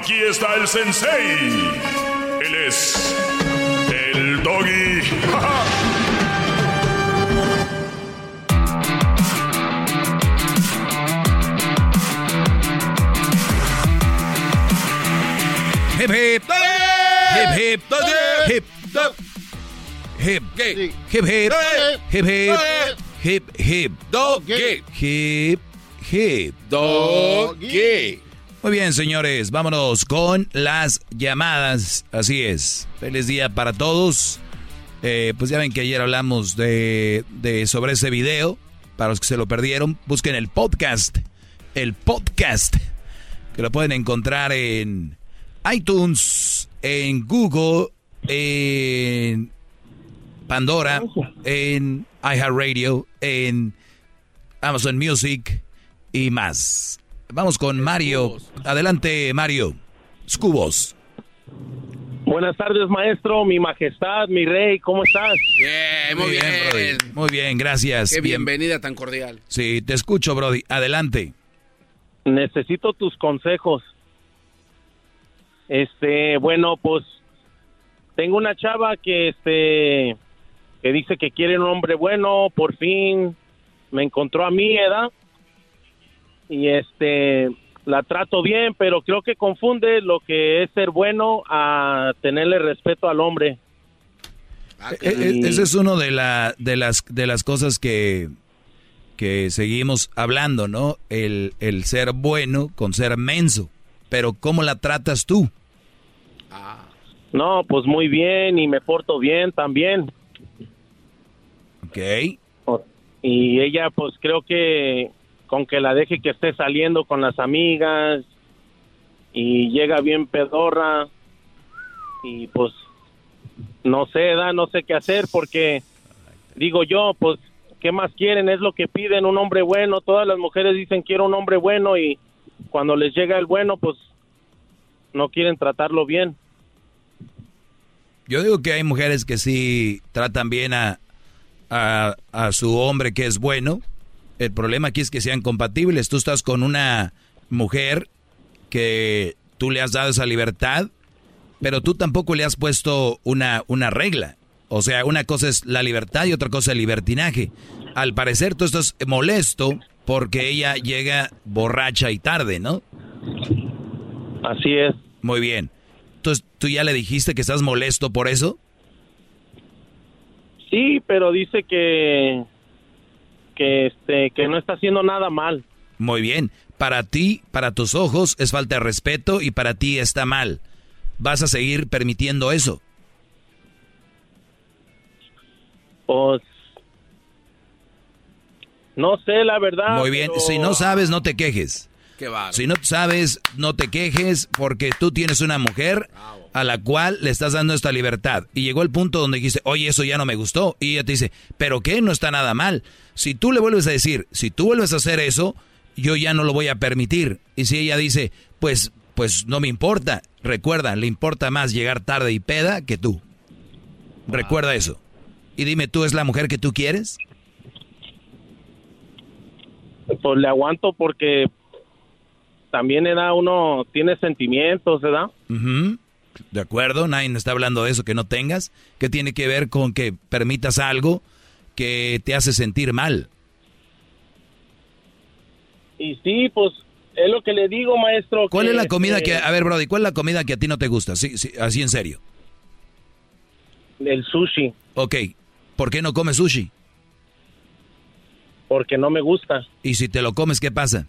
Aquí está el sensei. Él es el doggy. Hip hip. Hip hip. Hip. Hip. Hip hip. Hip hip. Hip hip. Doggy. Hip hip. Doggy. Muy bien, señores, vámonos con las llamadas. Así es. Feliz día para todos. Eh, pues ya ven que ayer hablamos de, de sobre ese video. Para los que se lo perdieron, busquen el podcast. El podcast. Que lo pueden encontrar en iTunes, en Google, en Pandora, en iHeartRadio, en Amazon Music y más. Vamos con Mario. Adelante, Mario. Scubos. Buenas tardes, maestro, mi majestad, mi rey, ¿cómo estás? Bien, muy, bien. Brody. Muy bien, gracias. Qué Bien. bienvenida tan cordial. Sí, te escucho, Brody. Adelante. Necesito tus consejos. Este, bueno, pues tengo una chava que este que dice que quiere un hombre bueno, por fin me encontró a mi edad y este la trato bien, pero creo que confunde lo que es ser bueno a tenerle respeto al hombre. E- e- Esa es una de, la, de, las, de las cosas que, que seguimos hablando, ¿no? El, el ser bueno con ser menso. Pero ¿cómo la tratas tú? No, pues muy bien y me porto bien también. Ok. Y ella, pues creo que con que la deje que esté saliendo con las amigas y llega bien pedorra y pues no sé, da, no sé qué hacer porque digo yo, pues ¿qué más quieren? Es lo que piden, un hombre bueno. Todas las mujeres dicen quiero un hombre bueno y cuando les llega el bueno, pues no quieren tratarlo bien. Yo digo que hay mujeres que sí tratan bien a, a, a su hombre que es bueno. El problema aquí es que sean compatibles. Tú estás con una mujer que tú le has dado esa libertad, pero tú tampoco le has puesto una, una regla. O sea, una cosa es la libertad y otra cosa el libertinaje. Al parecer tú estás molesto porque ella llega borracha y tarde, ¿no? Así es. Muy bien. Entonces, ¿tú ya le dijiste que estás molesto por eso? Sí, pero dice que que este que no está haciendo nada mal. Muy bien. Para ti, para tus ojos es falta de respeto y para ti está mal. ¿Vas a seguir permitiendo eso? Pues no sé, la verdad. Muy bien, pero- si no sabes, no te quejes. Qué. Si no sabes, no te quejes porque tú tienes una mujer a la cual le estás dando esta libertad. Y llegó el punto donde dijiste, oye, eso ya no me gustó. Y ella te dice, ¿pero qué? No está nada mal. Si tú le vuelves a decir, si tú vuelves a hacer eso, yo ya no lo voy a permitir. Y si ella dice, pues, pues no me importa. Recuerda, le importa más llegar tarde y peda que tú. Recuerda eso. Y dime, ¿tú es la mujer que tú quieres? Pues le aguanto porque también era uno tiene sentimientos, ¿verdad? Ujú. De acuerdo, nadie está hablando de eso que no tengas. ¿Qué tiene que ver con que permitas algo que te hace sentir mal? Y sí, pues es lo que le digo, maestro. ¿Cuál que, es la comida este, que... A ver, Brody, ¿cuál es la comida que a ti no te gusta? Sí, sí, así en serio. El sushi, Ok, ¿por qué no comes sushi? porque no me gusta. Y si te lo comes, ¿qué pasa?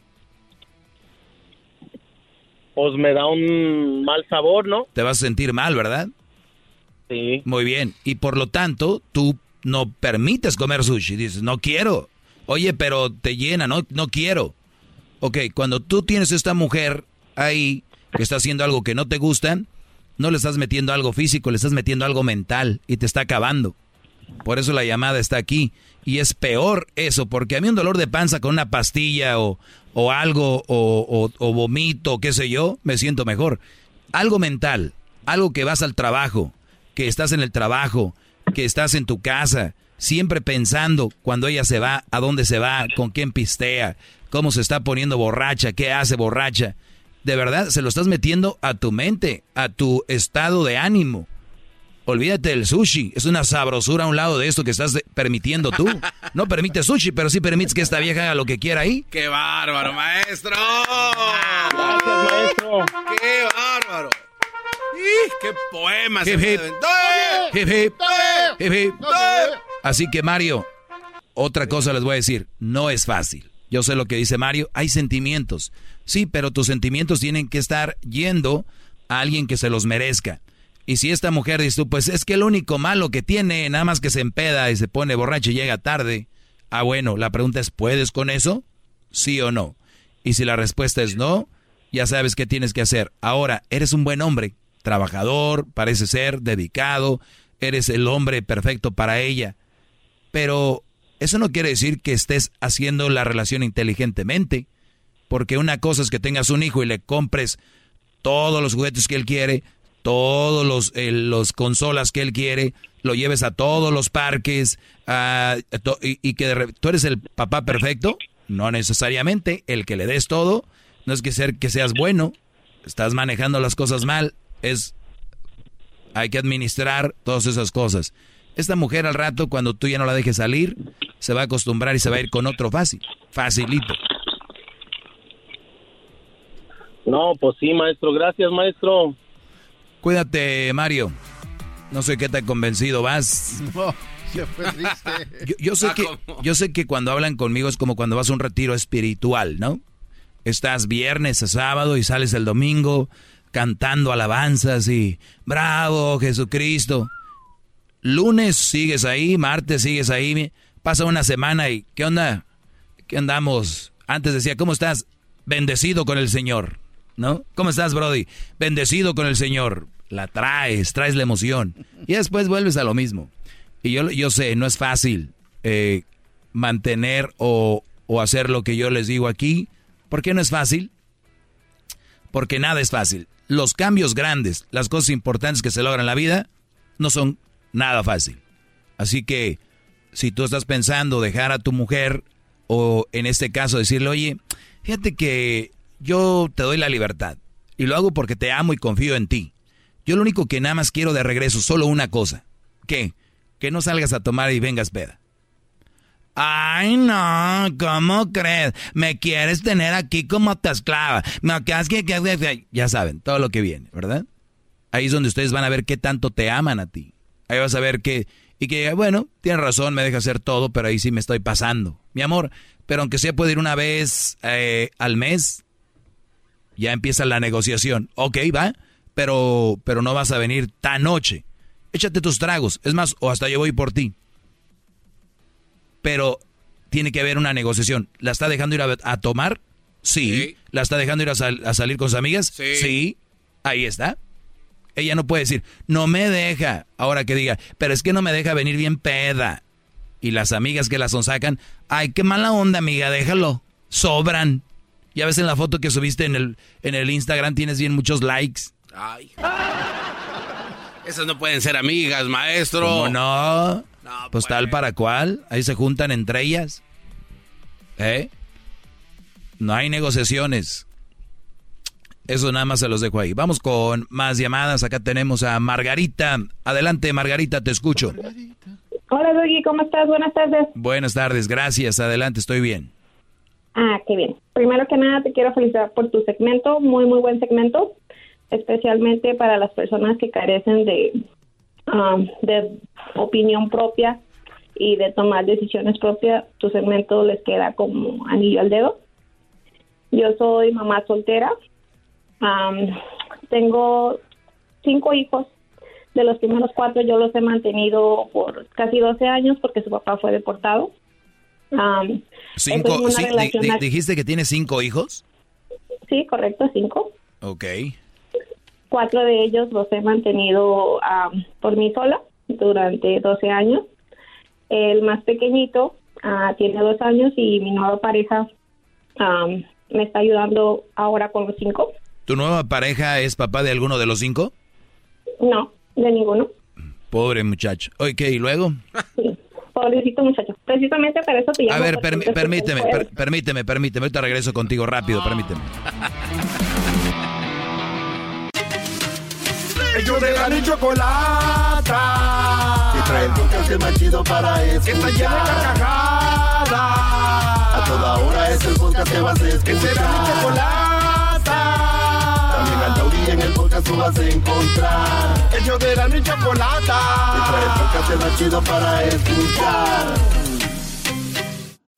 Pues me da un mal sabor, ¿no? Te vas a sentir mal, ¿verdad? Sí. Muy bien. Y por lo tanto, tú no permites comer sushi. Dices, no quiero. Oye, pero te llena, no, no quiero. Ok, cuando tú tienes esta mujer ahí que está haciendo algo que no te gusta, no le estás metiendo algo físico, le estás metiendo algo mental y te está acabando. Por eso la llamada está aquí. Y es peor eso, porque a mí un dolor de panza con una pastilla o, o algo, o, o, o vomito, qué sé yo, me siento mejor. Algo mental, algo que vas al trabajo, que estás en el trabajo, que estás en tu casa, siempre pensando cuando ella se va, a dónde se va, con quién pistea, cómo se está poniendo borracha, qué hace borracha. De verdad, se lo estás metiendo a tu mente, a tu estado de ánimo. Olvídate del sushi, es una sabrosura a un lado de esto que estás permitiendo tú. No permites sushi, pero sí permites que esta vieja haga lo que quiera ahí. ¡Qué bárbaro, maestro! Gracias, maestro. ¡Qué bárbaro! ¡Ih, ¡Qué poema se Hip, hip. Hip, hip. Hip, hip. Así que Mario, otra cosa les voy a decir, no es fácil. Yo sé lo que dice Mario, hay sentimientos. Sí, pero tus sentimientos tienen que estar yendo a alguien que se los merezca. Y si esta mujer dice tú, pues es que el único malo que tiene, nada más que se empeda y se pone borracho y llega tarde. Ah, bueno, la pregunta es, ¿puedes con eso? ¿Sí o no? Y si la respuesta es no, ya sabes qué tienes que hacer. Ahora, eres un buen hombre, trabajador, parece ser, dedicado, eres el hombre perfecto para ella. Pero eso no quiere decir que estés haciendo la relación inteligentemente. Porque una cosa es que tengas un hijo y le compres todos los juguetes que él quiere, todos los, eh, los consolas que él quiere, lo lleves a todos los parques y que de re- tú eres el papá perfecto. No necesariamente el que le des todo, no es que ser que seas bueno, estás manejando las cosas mal, es hay que administrar todas esas cosas. Esta mujer al rato, cuando tú ya no la dejes salir, se va a acostumbrar y se va a ir con otro fácil, facilito. No, pues sí, maestro. Gracias, maestro. Cuídate, Mario. No sé qué tan convencido vas. No, se fue triste. Yo, yo sé que, yo sé que cuando hablan conmigo es como cuando vas a un retiro espiritual, ¿no? Estás viernes a sábado y sales el domingo cantando alabanzas y bravo Jesucristo. Lunes sigues ahí, martes sigues ahí, pasa una semana y ¿qué onda? ¿Qué andamos? Antes decía, ¿cómo estás? Bendecido con el Señor, ¿no? ¿Cómo estás, Brody? Bendecido con el Señor. La traes, traes la emoción. Y después vuelves a lo mismo. Y yo, yo sé, no es fácil eh, mantener o, o hacer lo que yo les digo aquí. ¿Por qué no es fácil? Porque nada es fácil. Los cambios grandes, las cosas importantes que se logran en la vida, no son nada fácil. Así que si tú estás pensando dejar a tu mujer o en este caso decirle, oye, fíjate que yo te doy la libertad y lo hago porque te amo y confío en ti. Yo lo único que nada más quiero de regreso, solo una cosa. ¿Qué? Que no salgas a tomar y vengas peda. Ay, no, ¿cómo crees? Me quieres tener aquí como tu esclava. Me que, ya saben, todo lo que viene, ¿verdad? Ahí es donde ustedes van a ver qué tanto te aman a ti. Ahí vas a ver que, y que, bueno, tienes razón, me deja hacer todo, pero ahí sí me estoy pasando. Mi amor, pero aunque sea puede ir una vez eh, al mes, ya empieza la negociación. Ok, va, pero, pero no vas a venir tan noche. Échate tus tragos. Es más, o hasta yo voy por ti pero tiene que haber una negociación. ¿La está dejando ir a, tomar? Sí. ¿La está dejando ir a, salir con sus amigas? Sí. Ahí está. Ella no puede decir, no me deja. Ahora que diga, pero es que no me deja venir bien peda. Y las amigas que la sonsacan, ay, qué mala onda, amiga, déjalo. Sobran. Ya ves en la foto que subiste en el, en el Instagram, tienes bien muchos likes. Ay. Esas no pueden ser amigas, maestro. ¿Cómo no? pues, tal para cual. Ahí se juntan entre ellas. ¿Eh? No hay negociaciones. Eso nada más se los dejo ahí. Vamos con más llamadas. Acá tenemos a Margarita. Adelante, Margarita, te escucho. Hola, Doggy, ¿cómo estás? Buenas tardes. Buenas tardes, gracias. Adelante, estoy bien. Ah, qué bien. Primero que nada, te quiero felicitar por tu segmento. Muy, muy buen segmento. Especialmente para las personas que carecen de Um, de opinión propia y de tomar decisiones propias, tu segmento les queda como anillo al dedo. Yo soy mamá soltera. Um, tengo cinco hijos. De los primeros cuatro yo los he mantenido por casi 12 años porque su papá fue deportado. Um, cinco, ¿Dijiste que tiene cinco hijos? Sí, correcto, cinco. Ok. Cuatro de ellos los he mantenido por mí sola durante 12 años. El más pequeñito ah, tiene dos años y mi nueva pareja me está ayudando ahora con los cinco. ¿Tu nueva pareja es papá de alguno de los cinco? No, de ninguno. Pobre muchacho. Ok, ¿y luego? Pobrecito muchacho. Precisamente para eso te llamo. A ver, permíteme, permíteme, permíteme. Ahorita regreso contigo rápido, permíteme. Ellos de la ni chocolata. Que trae el podcast más chido para escuchar. Que está llena de carcajadas. A toda hora es el podcast que vas a escuchar. Que será mi chocolata. También al taurí en el podcast tú vas a encontrar. Ellos de la ni chocolata. Que trae el podcast más chido para escuchar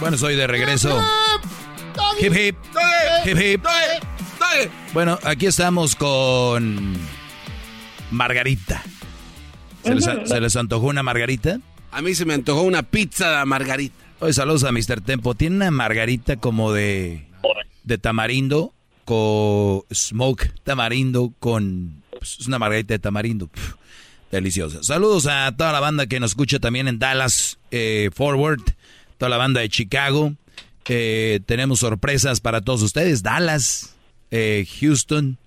Bueno, soy de regreso. Hip hip. Hip hip. Bueno, aquí estamos con Margarita. ¿Se les, antojó una margarita? A mí se me antojó una pizza de margarita. Saludos a Mr. Tempo. Tiene una margarita como de, de tamarindo con smoke tamarindo con... Pues, es una margarita de tamarindo. deliciosa. Saludos a toda la banda que nos escucha también en Dallas eh, Forward toda la banda de Chicago. Eh, tenemos sorpresas para todos ustedes. Dallas, eh, Houston.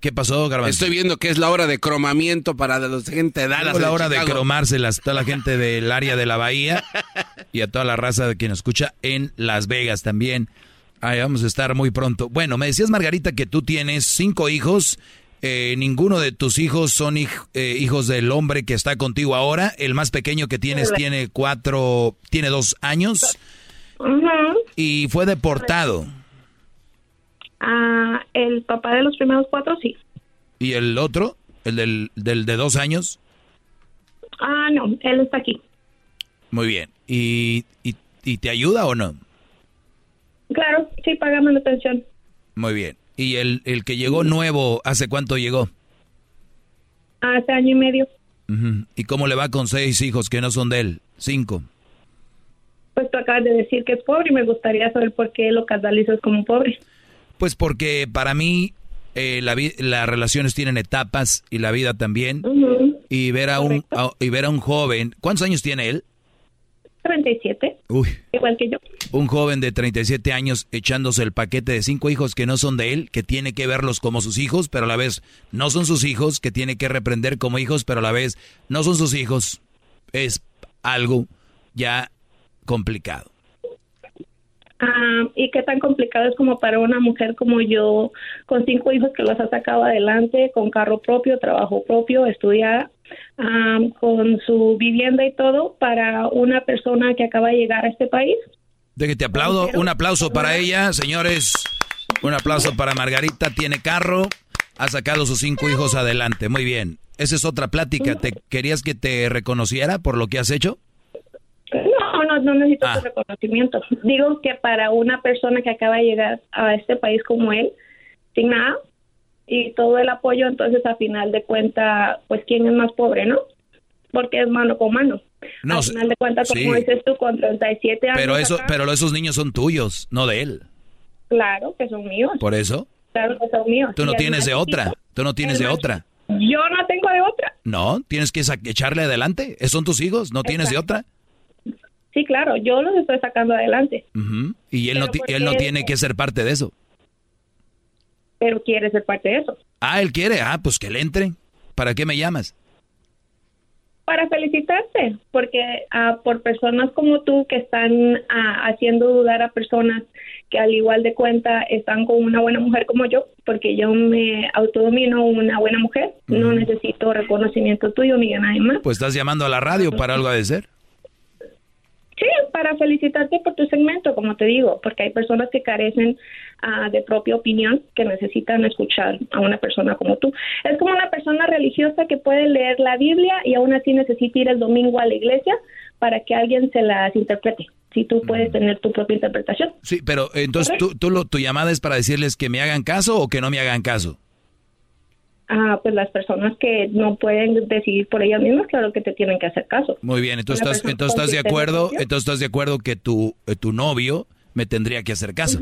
¿Qué pasó, Garbanzo? Estoy viendo que es la hora de cromamiento para la gente de Dallas. Es la hora de cromárselas toda la gente del área de la bahía y a toda la raza de quien nos escucha en Las Vegas también. Ahí vamos a estar muy pronto. Bueno, me decías, Margarita, que tú tienes cinco hijos. Eh, ninguno de tus hijos son eh, hijos del hombre que está contigo ahora. El más pequeño que tienes tiene cuatro, tiene dos años. Y fue deportado. Ah, el papá de los primeros cuatro, sí. ¿Y el otro? ¿El del, del de dos años? Ah, no, él está aquí. Muy bien. ¿Y, y, y te ayuda o no? Claro, sí, paga manutención. Muy bien. ¿Y el, el que llegó nuevo, hace cuánto llegó? Hace año y medio. ¿Y cómo le va con seis hijos que no son de él? Cinco. Pues tú acabas de decir que es pobre y me gustaría saber por qué lo catalizas como pobre. Pues porque para mí eh, la las relaciones tienen etapas y la vida también. y ver a un y ver a un joven. ¿Cuántos años tiene él? 37. Uy. Igual que yo. Un joven de 37 años echándose el paquete de cinco hijos que no son de él, que tiene que verlos como sus hijos, pero a la vez no son sus hijos, que tiene que reprender como hijos, pero a la vez no son sus hijos. Es algo ya complicado. Ah, y qué tan complicado es como para una mujer como yo, con cinco hijos que los ha sacado adelante, con carro propio, trabajo propio, estudiar, ah, con su vivienda y todo, para una persona que acaba de llegar a este país. De que te aplaudo, un aplauso para ella, señores. Un aplauso para Margarita, tiene carro, ha sacado sus cinco hijos adelante. Muy bien. Esa es otra plática. ¿Te querías que te reconociera por lo que has hecho? No, no, no necesito Ah. su reconocimiento. Digo que para una persona que acaba de llegar a este país como él, sin nada, y todo el apoyo, entonces a final de cuenta, pues quién es más pobre, ¿no? Porque es mano con mano. No, a final de cuentas, como sí. dices tú, con 37 años. Pero eso, acá, pero esos niños son tuyos, no de él. Claro que son míos. Por eso, Claro que son míos. tú no tienes de otra. Tú no tienes de otra. Yo no tengo de otra. No, tienes que echarle adelante. ¿Esos son tus hijos? ¿No tienes de otra? Sí, claro, yo los estoy sacando adelante. Y él no, Pero ti- ¿por él no tiene que ser parte de eso. pero quiere ser parte de eso. Ah, él quiere. Ah, pues que le entre. ¿Para qué me llamas? Para felicitarte, porque ah, por personas como tú que están ah, haciendo dudar a personas que al igual de cuenta están con una buena mujer como yo, porque yo me autodomino una buena mujer, no necesito reconocimiento tuyo ni de nadie más. Pues estás llamando a la radio para algo a decir. Sí, para felicitarte por tu segmento, como te digo, porque hay personas que carecen ah, de propia opinión, que necesitan escuchar a una persona como tú. Es como una persona religiosa que puede leer la Biblia y aún así necesita ir el domingo a la iglesia para que alguien se las interprete. Si tú puedes tener tu propia interpretación. Sí, pero entonces tú, tú lo, tu llamada es para decirles que me hagan caso o que no me hagan caso. Ah, pues las personas que no pueden decidir por ellas mismas, claro que te tienen que hacer caso. Muy bien, entonces estás, entonces estás de acuerdo, entonces estás de acuerdo que tu, eh, tu novio me tendría que hacer caso.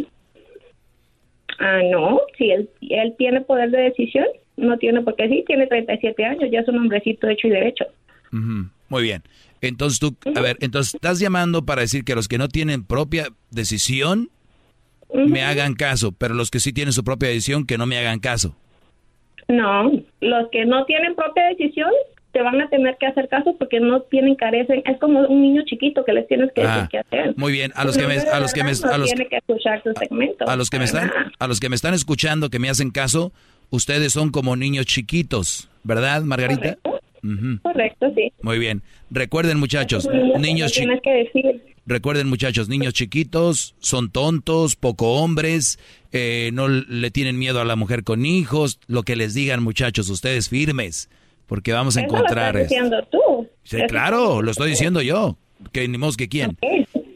Ah, no, si él, él tiene poder de decisión, no tiene por qué sí, tiene 37 años, ya es un hombrecito hecho y derecho. Muy bien. Entonces tú, a ver, entonces estás llamando para decir que los que no tienen propia decisión me hagan caso, pero los que sí tienen su propia decisión que no me hagan caso. No, los que no tienen propia decisión te van a tener que hacer caso porque no tienen carecen, es como un niño chiquito que les tienes que decir Ah, qué hacer. muy bien, a los que me, a los que me, a los, que a los me están, a los que me están escuchando que me hacen caso, ustedes son como niños chiquitos, ¿verdad, Margarita? Correcto, sí. Muy bien. Recuerden, muchachos, niños chi- tienes que decir. Recuerden muchachos, niños chiquitos son tontos, poco hombres, eh, no le tienen miedo a la mujer con hijos, lo que les digan muchachos, ustedes firmes, porque vamos a Eso lo encontrar... estás es- diciendo tú. Sí, Eso claro, lo estoy diciendo yo, que ni que quién.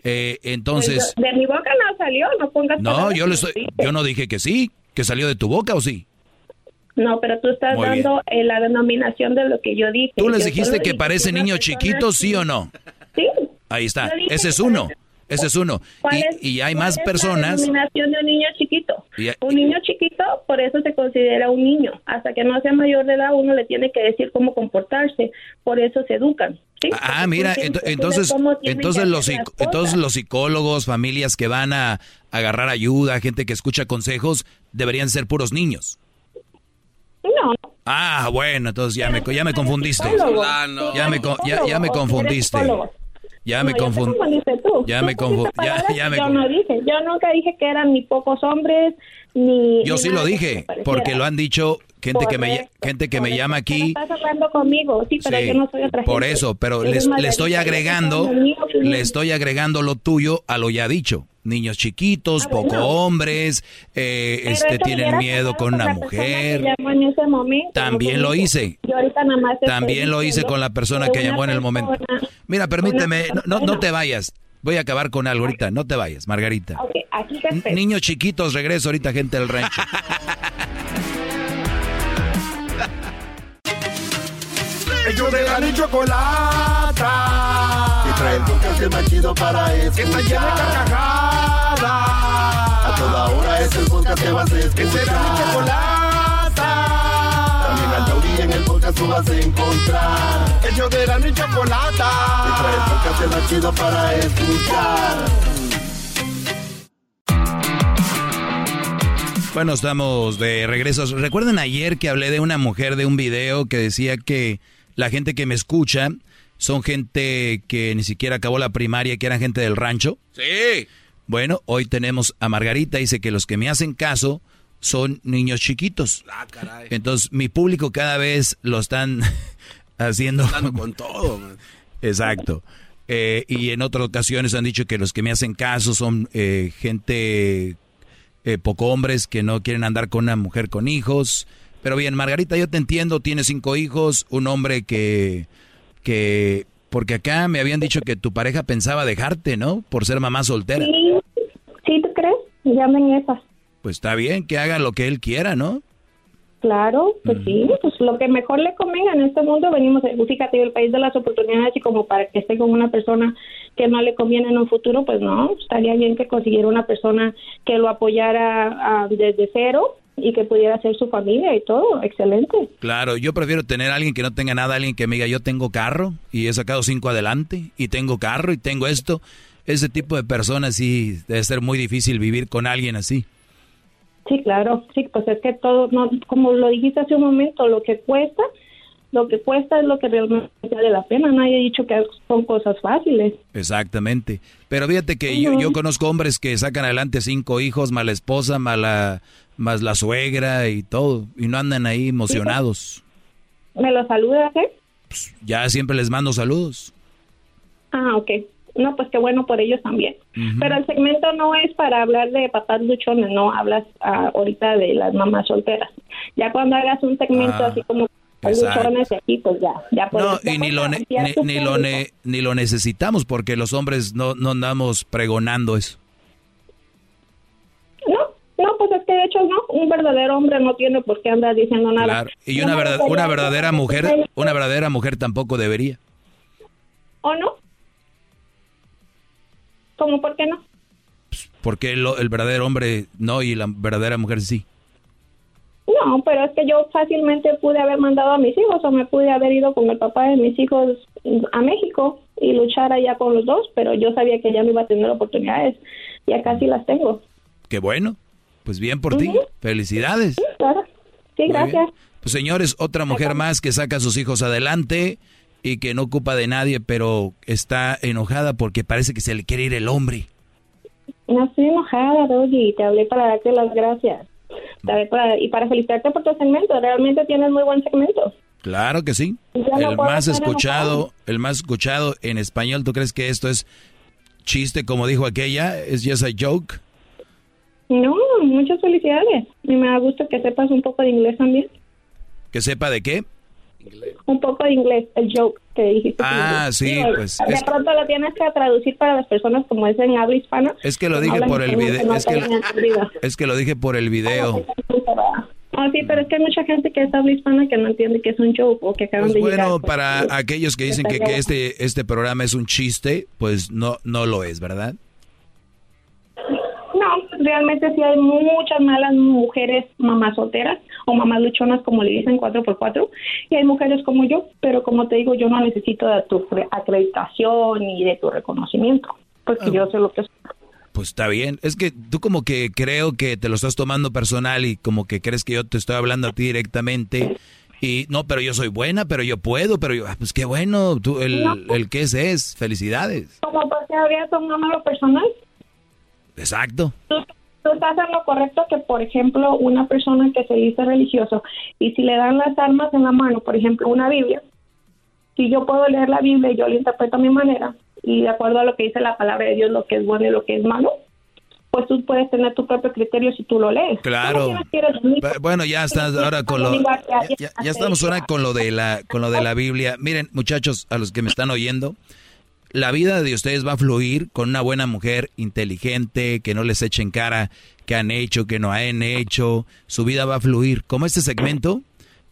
Eh, entonces, De mi boca no salió, no pongas no, yo le estoy, yo no dije que sí, que salió de tu boca o sí. No, pero tú estás Muy dando eh, la denominación de lo que yo dije. ¿Tú les Yo dijiste que parece niño chiquito, sí o no? Sí. Ahí está, ese es uno, ese es uno. ¿Cuál Y, es- y hay cuál más es personas... La denominación de un niño chiquito. y- Un niño chiquito, por eso se considera un niño. Hasta que no sea mayor de edad, uno le tiene que decir cómo comportarse. Por eso se educan. ¿sí? Ah, Porque mira, ent- entonces, entonces los, entonces los psicólogos, familias que van a agarrar ayuda, gente que escucha consejos, deberían ser puros niños. No. Ah, bueno, entonces ya me, ya me confundiste. psicólogo. Ya me, co- ya, ya me ¿O eres confundiste. Ya me tú. Ya me pusiste confu- ya- ya me Yo no dije. Yo nunca dije que eran ni pocos hombres, ni... Yo ni sí lo dije, porque lo han dicho gente que me, Correcto, gente que me correcto. llama aquí. Estás hablando conmigo, sí, pero Sí, yo no soy otra por gente. eso, pero le estoy agregando, le estoy agregando lo tuyo a lo ya dicho. Niños chiquitos, Ah, poco hombres, eh, este tienen miedo con una mujer. llamó en ese momento, También lo hice. Yo ahorita nada más También lo hice con la persona que llamó en el momento. persona- Mira, permíteme, no, no, te vayas. Voy a acabar con algo ahorita, no te vayas, Margarita. Ok, aquí te espero. Niños chiquitos, regreso ahorita, gente del rancho. Ellos de la ni chocolata. El podcast más chido para escuchar. Que está llena de carcajadas. A toda hora es el podcast que vas a escuchar. Que será mi chocolata. También al taurí en el podcast tú vas a encontrar. El yo de la y chocolata. El podcast más chido para escuchar. Bueno, estamos de regreso. ¿Recuerdan ayer que hablé de una mujer de un video que decía que la gente que me escucha son gente que ni siquiera acabó la primaria, que eran gente del rancho? Sí. Bueno, hoy tenemos a Margarita, dice que los que me hacen caso son niños chiquitos. Ah, caray. Entonces, mi público cada vez lo están haciendo. Están con todo, man. Exacto. Eh, y en otras ocasiones han dicho que los que me hacen caso son eh, gente eh, poco hombres que no quieren andar con una mujer con hijos. Pero bien, Margarita, yo te entiendo, tienes cinco hijos, un hombre que, que, porque acá me habían dicho que tu pareja pensaba dejarte, ¿no? Por ser mamá soltera. Sí, ¿sí tú crees? Llamen esas. Pues está bien que haga lo que él quiera, ¿no? Claro, pues sí, pues lo que mejor le convenga en este mundo, venimos, eh, fíjate, el país de las oportunidades y como para que esté con una persona que no le conviene en un futuro, pues no, estaría bien que consiguiera una persona que lo apoyara ah, desde cero y que pudiera ser su familia y todo, excelente. Claro, yo prefiero tener a alguien que no tenga nada, alguien que me diga yo tengo carro y he sacado cinco adelante y tengo carro y tengo esto. Ese tipo de personas sí debe ser muy difícil vivir con alguien así. Sí, claro, sí, pues es que todo, no, como lo dijiste hace un momento, lo que cuesta, lo que cuesta es lo que realmente vale la pena. Nadie ha dicho que son cosas fáciles. Exactamente. Pero fíjate que yo, yo conozco hombres que sacan adelante cinco hijos, más la esposa, más la, más la suegra y todo, y no andan ahí emocionados. ¿Me lo saludas, eh? Ya siempre les mando saludos. Ah, ok. No, pues qué bueno por ellos también. Pero el segmento no es para hablar de papás luchones, no, hablas ah, ahorita de las mamás solteras. Ya cuando hagas un segmento Ah, así como luchones aquí, pues ya, ya No, ya y ni lo, ne- ni, lo, ne- ni lo necesitamos porque los hombres no, no andamos pregonando eso. No, pues es que de hecho no, un verdadero hombre no tiene por qué andar diciendo nada. Claro. Y una, verdad, una verdadera mujer, una verdadera mujer tampoco debería. ¿O no? ¿Cómo por qué no? Porque lo- el verdadero hombre no y la verdadera mujer sí. No, pero es que yo fácilmente pude haber mandado a mis hijos o me pude haber ido con el papá de mis hijos a México y luchar allá con los dos, pero yo sabía que ya no iba a tener oportunidades. Ya casi las tengo. Qué bueno. Pues bien por ti. Felicidades. Claro. Sí, gracias. Pues señores, otra mujer más que saca a sus hijos adelante y que no ocupa de nadie, pero está enojada porque parece que se le quiere ir el hombre. No estoy enojada, Doggy. Te hablé para darte las gracias. Te hablé para- y para felicitarte por tu segmento. Realmente tienes muy buen segmento. Claro que sí. No El más escuchado, enojada. el más escuchado en español. ¿Tú crees que esto es chiste como dijo aquella? ¿Es just a joke? No, muchas felicidades. Y me da gusto que sepas un poco de inglés también. ¿Que sepa de qué? Un poco de inglés, el joke que dijiste. Ah, sí, Digo, pues, De es- pronto lo tienes que traducir para las personas como es en habla hispana. Es que lo dije por el video. no Es que, entendido. es que lo dije por el video. Ah, sí, pero es que hay mucha gente que es habla hispana que no entiende que es un joke o que acaban Pues de llegar. bueno, para aquellos que dicen que, que este, este programa es un chiste, pues no, no lo es, ¿verdad? No, realmente sí hay muchas malas mujeres mamás solteras o mamás luchonas, como le dicen, 4x4. Y hay mujeres como yo, pero como te digo, yo no necesito de tu cre- acreditación ni de tu reconocimiento, porque yo sé lo que soy. Pues está bien. Es que tú como que creo que te lo estás tomando personal y como que crees que yo te estoy hablando a ti directamente. Y no, pero yo soy buena, pero yo puedo, pero yo, ah, pues qué bueno, tú, el, el que es es, felicidades. Como porque habría tomado lo personal. Exacto. Tú, tú estás en lo correcto que, por ejemplo, una persona que se dice religioso y si le dan las armas en la mano, por ejemplo, una Biblia, si yo puedo leer la Biblia y yo la interpreto a mi manera y de acuerdo a lo que dice la palabra de Dios, lo que es bueno y lo que es malo, pues tú puedes tener tu propio criterio si tú lo lees. Claro. Bueno, ya estás ahora con lo ya, ya estamos ahora con lo de la con lo de la Biblia. Miren, muchachos, a los que me están oyendo, la vida de ustedes va a fluir con una buena mujer inteligente, que no les echen cara que han hecho, que no han hecho. Su vida va a fluir. Como este segmento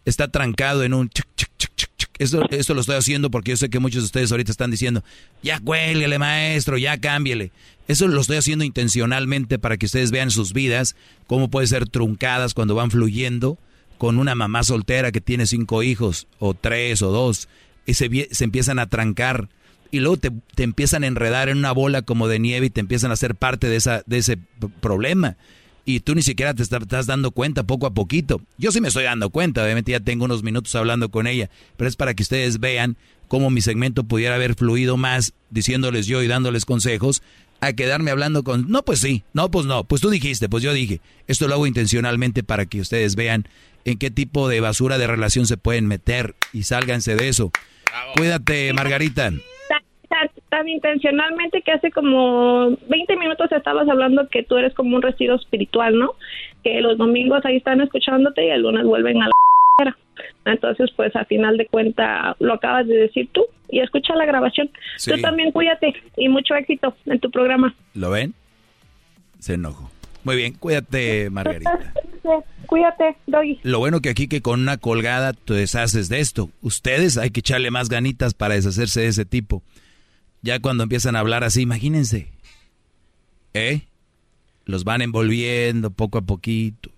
está trancado en un chuc, chuc, chuc. Esto, esto lo estoy haciendo porque yo sé que muchos de ustedes ahorita están diciendo, ya cuélguele maestro, ya cámbiele. Eso lo estoy haciendo intencionalmente para que ustedes vean sus vidas, cómo pueden ser truncadas cuando van fluyendo con una mamá soltera que tiene cinco hijos, o tres, o dos, y se empiezan a trancar, y luego te, te, empiezan a enredar en una bola como de nieve y te empiezan a hacer parte de, esa, de ese problema. Y tú ni siquiera te estás dando cuenta poco a poquito. Yo sí me estoy dando cuenta, obviamente ya tengo unos minutos hablando con ella, pero es para que ustedes vean cómo mi segmento pudiera haber fluido más diciéndoles yo y dándoles consejos a quedarme hablando con, no, pues sí, no, pues no, pues tú dijiste, pues yo dije. Esto lo hago intencionalmente para que ustedes vean en qué tipo de basura de relación se pueden meter y sálganse de eso. Cuídate, Margarita. Tan, intencionalmente que hace como 20 minutos estabas hablando que tú eres como un retiro espiritual, ¿no? Que los domingos ahí están escuchándote y el lunes vuelven a la entonces, pues a final de cuenta lo acabas de decir tú y escucha la grabación. Tú también cuídate y mucho éxito en tu programa. ¿Lo ven? Se enojó. Muy bien, cuídate, Margarita. Cuídate, Doggy. Lo bueno que aquí que con una colgada te deshaces de esto. Ustedes hay que echarle más ganitas para deshacerse de ese tipo. Ya cuando empiezan a hablar así, imagínense. ¿Eh? Los van envolviendo poco a poquito.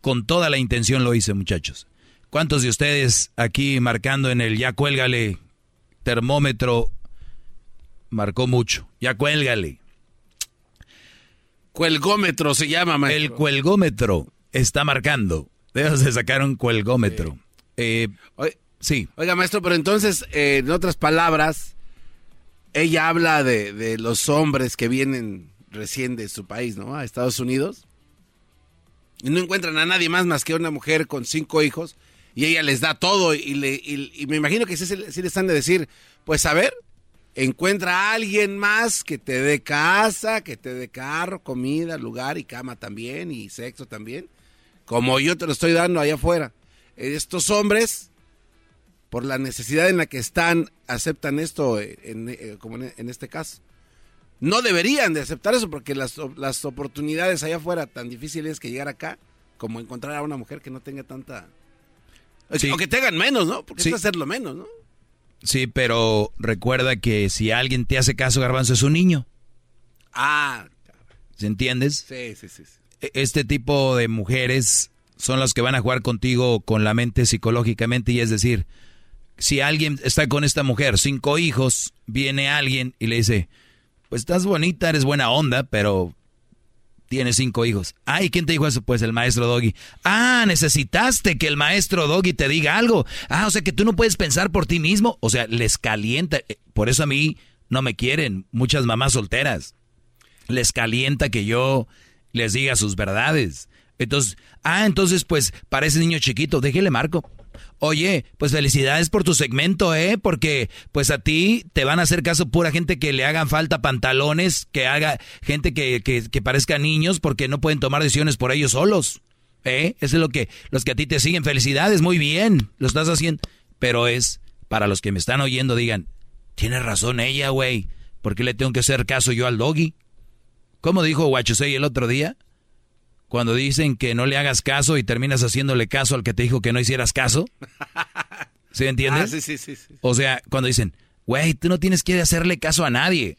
Con toda la intención lo hice, muchachos. ¿Cuántos de ustedes aquí marcando en el ya cuélgale termómetro marcó mucho? Ya cuélgale. Cuelgómetro se llama, maestro. El cuelgómetro está marcando. Debes de sacar un cuelgómetro. Eh, sí. Oiga, maestro, pero entonces, eh, en otras palabras, ella habla de, de los hombres que vienen recién de su país, ¿no? A Estados Unidos y no encuentran a nadie más más que una mujer con cinco hijos y ella les da todo y, le, y, me imagino que sí, sí les han de decir, pues a ver, encuentra a alguien más que te dé casa, que te dé carro, comida, lugar y cama también y sexo también, como yo te lo estoy dando allá afuera. Estos hombres, por la necesidad en la que están, aceptan esto en, eh, como en este caso no deberían de aceptar eso porque las, las oportunidades allá afuera tan difíciles que llegar acá como encontrar a una mujer que no tenga tanta... O que tengan menos, ¿no? Porque es hacerlo menos, ¿no? Sí, pero recuerda que si alguien te hace caso, Garbanzo, es un niño. Ah. ¿Se entiendes? Sí, sí, sí. E, este tipo de mujeres son las que van a jugar contigo con la mente psicológicamente y es decir, si alguien está con esta mujer, cinco hijos, viene alguien y le dice, pues estás bonita, eres buena onda, pero tienes cinco hijos. Ay, ¿quién te dijo eso? Pues el maestro Doggy. Ah, necesitaste que el maestro Doggy te diga algo. Ah, o sea que tú no puedes pensar por ti mismo. O sea, les calienta. Eh, por eso a mí no me quieren muchas mamás solteras. Les calienta que yo les diga sus verdades. Entonces, ah, entonces pues para ese niño chiquito, déjele marco. Oye, pues felicidades por tu segmento, ¿eh? Porque pues a ti te van a hacer caso pura gente que le hagan falta pantalones, que haga gente que, que, parezca niños porque no pueden tomar decisiones por ellos solos. ¿Eh? Eso es lo que los que a ti te siguen. Felicidades, muy bien, lo estás haciendo. Pero es para los que me están oyendo, digan, tiene razón ella, güey. ¿Por qué le tengo que hacer caso yo al doggy? ¿Cómo dijo Guachosei el otro día? Cuando dicen que no le hagas caso y terminas haciéndole caso al que te dijo que no hicieras caso. ¿Sí entiendes? Ah, sí, sí, sí, O sea, cuando dicen, güey, tú no tienes que hacerle caso a nadie.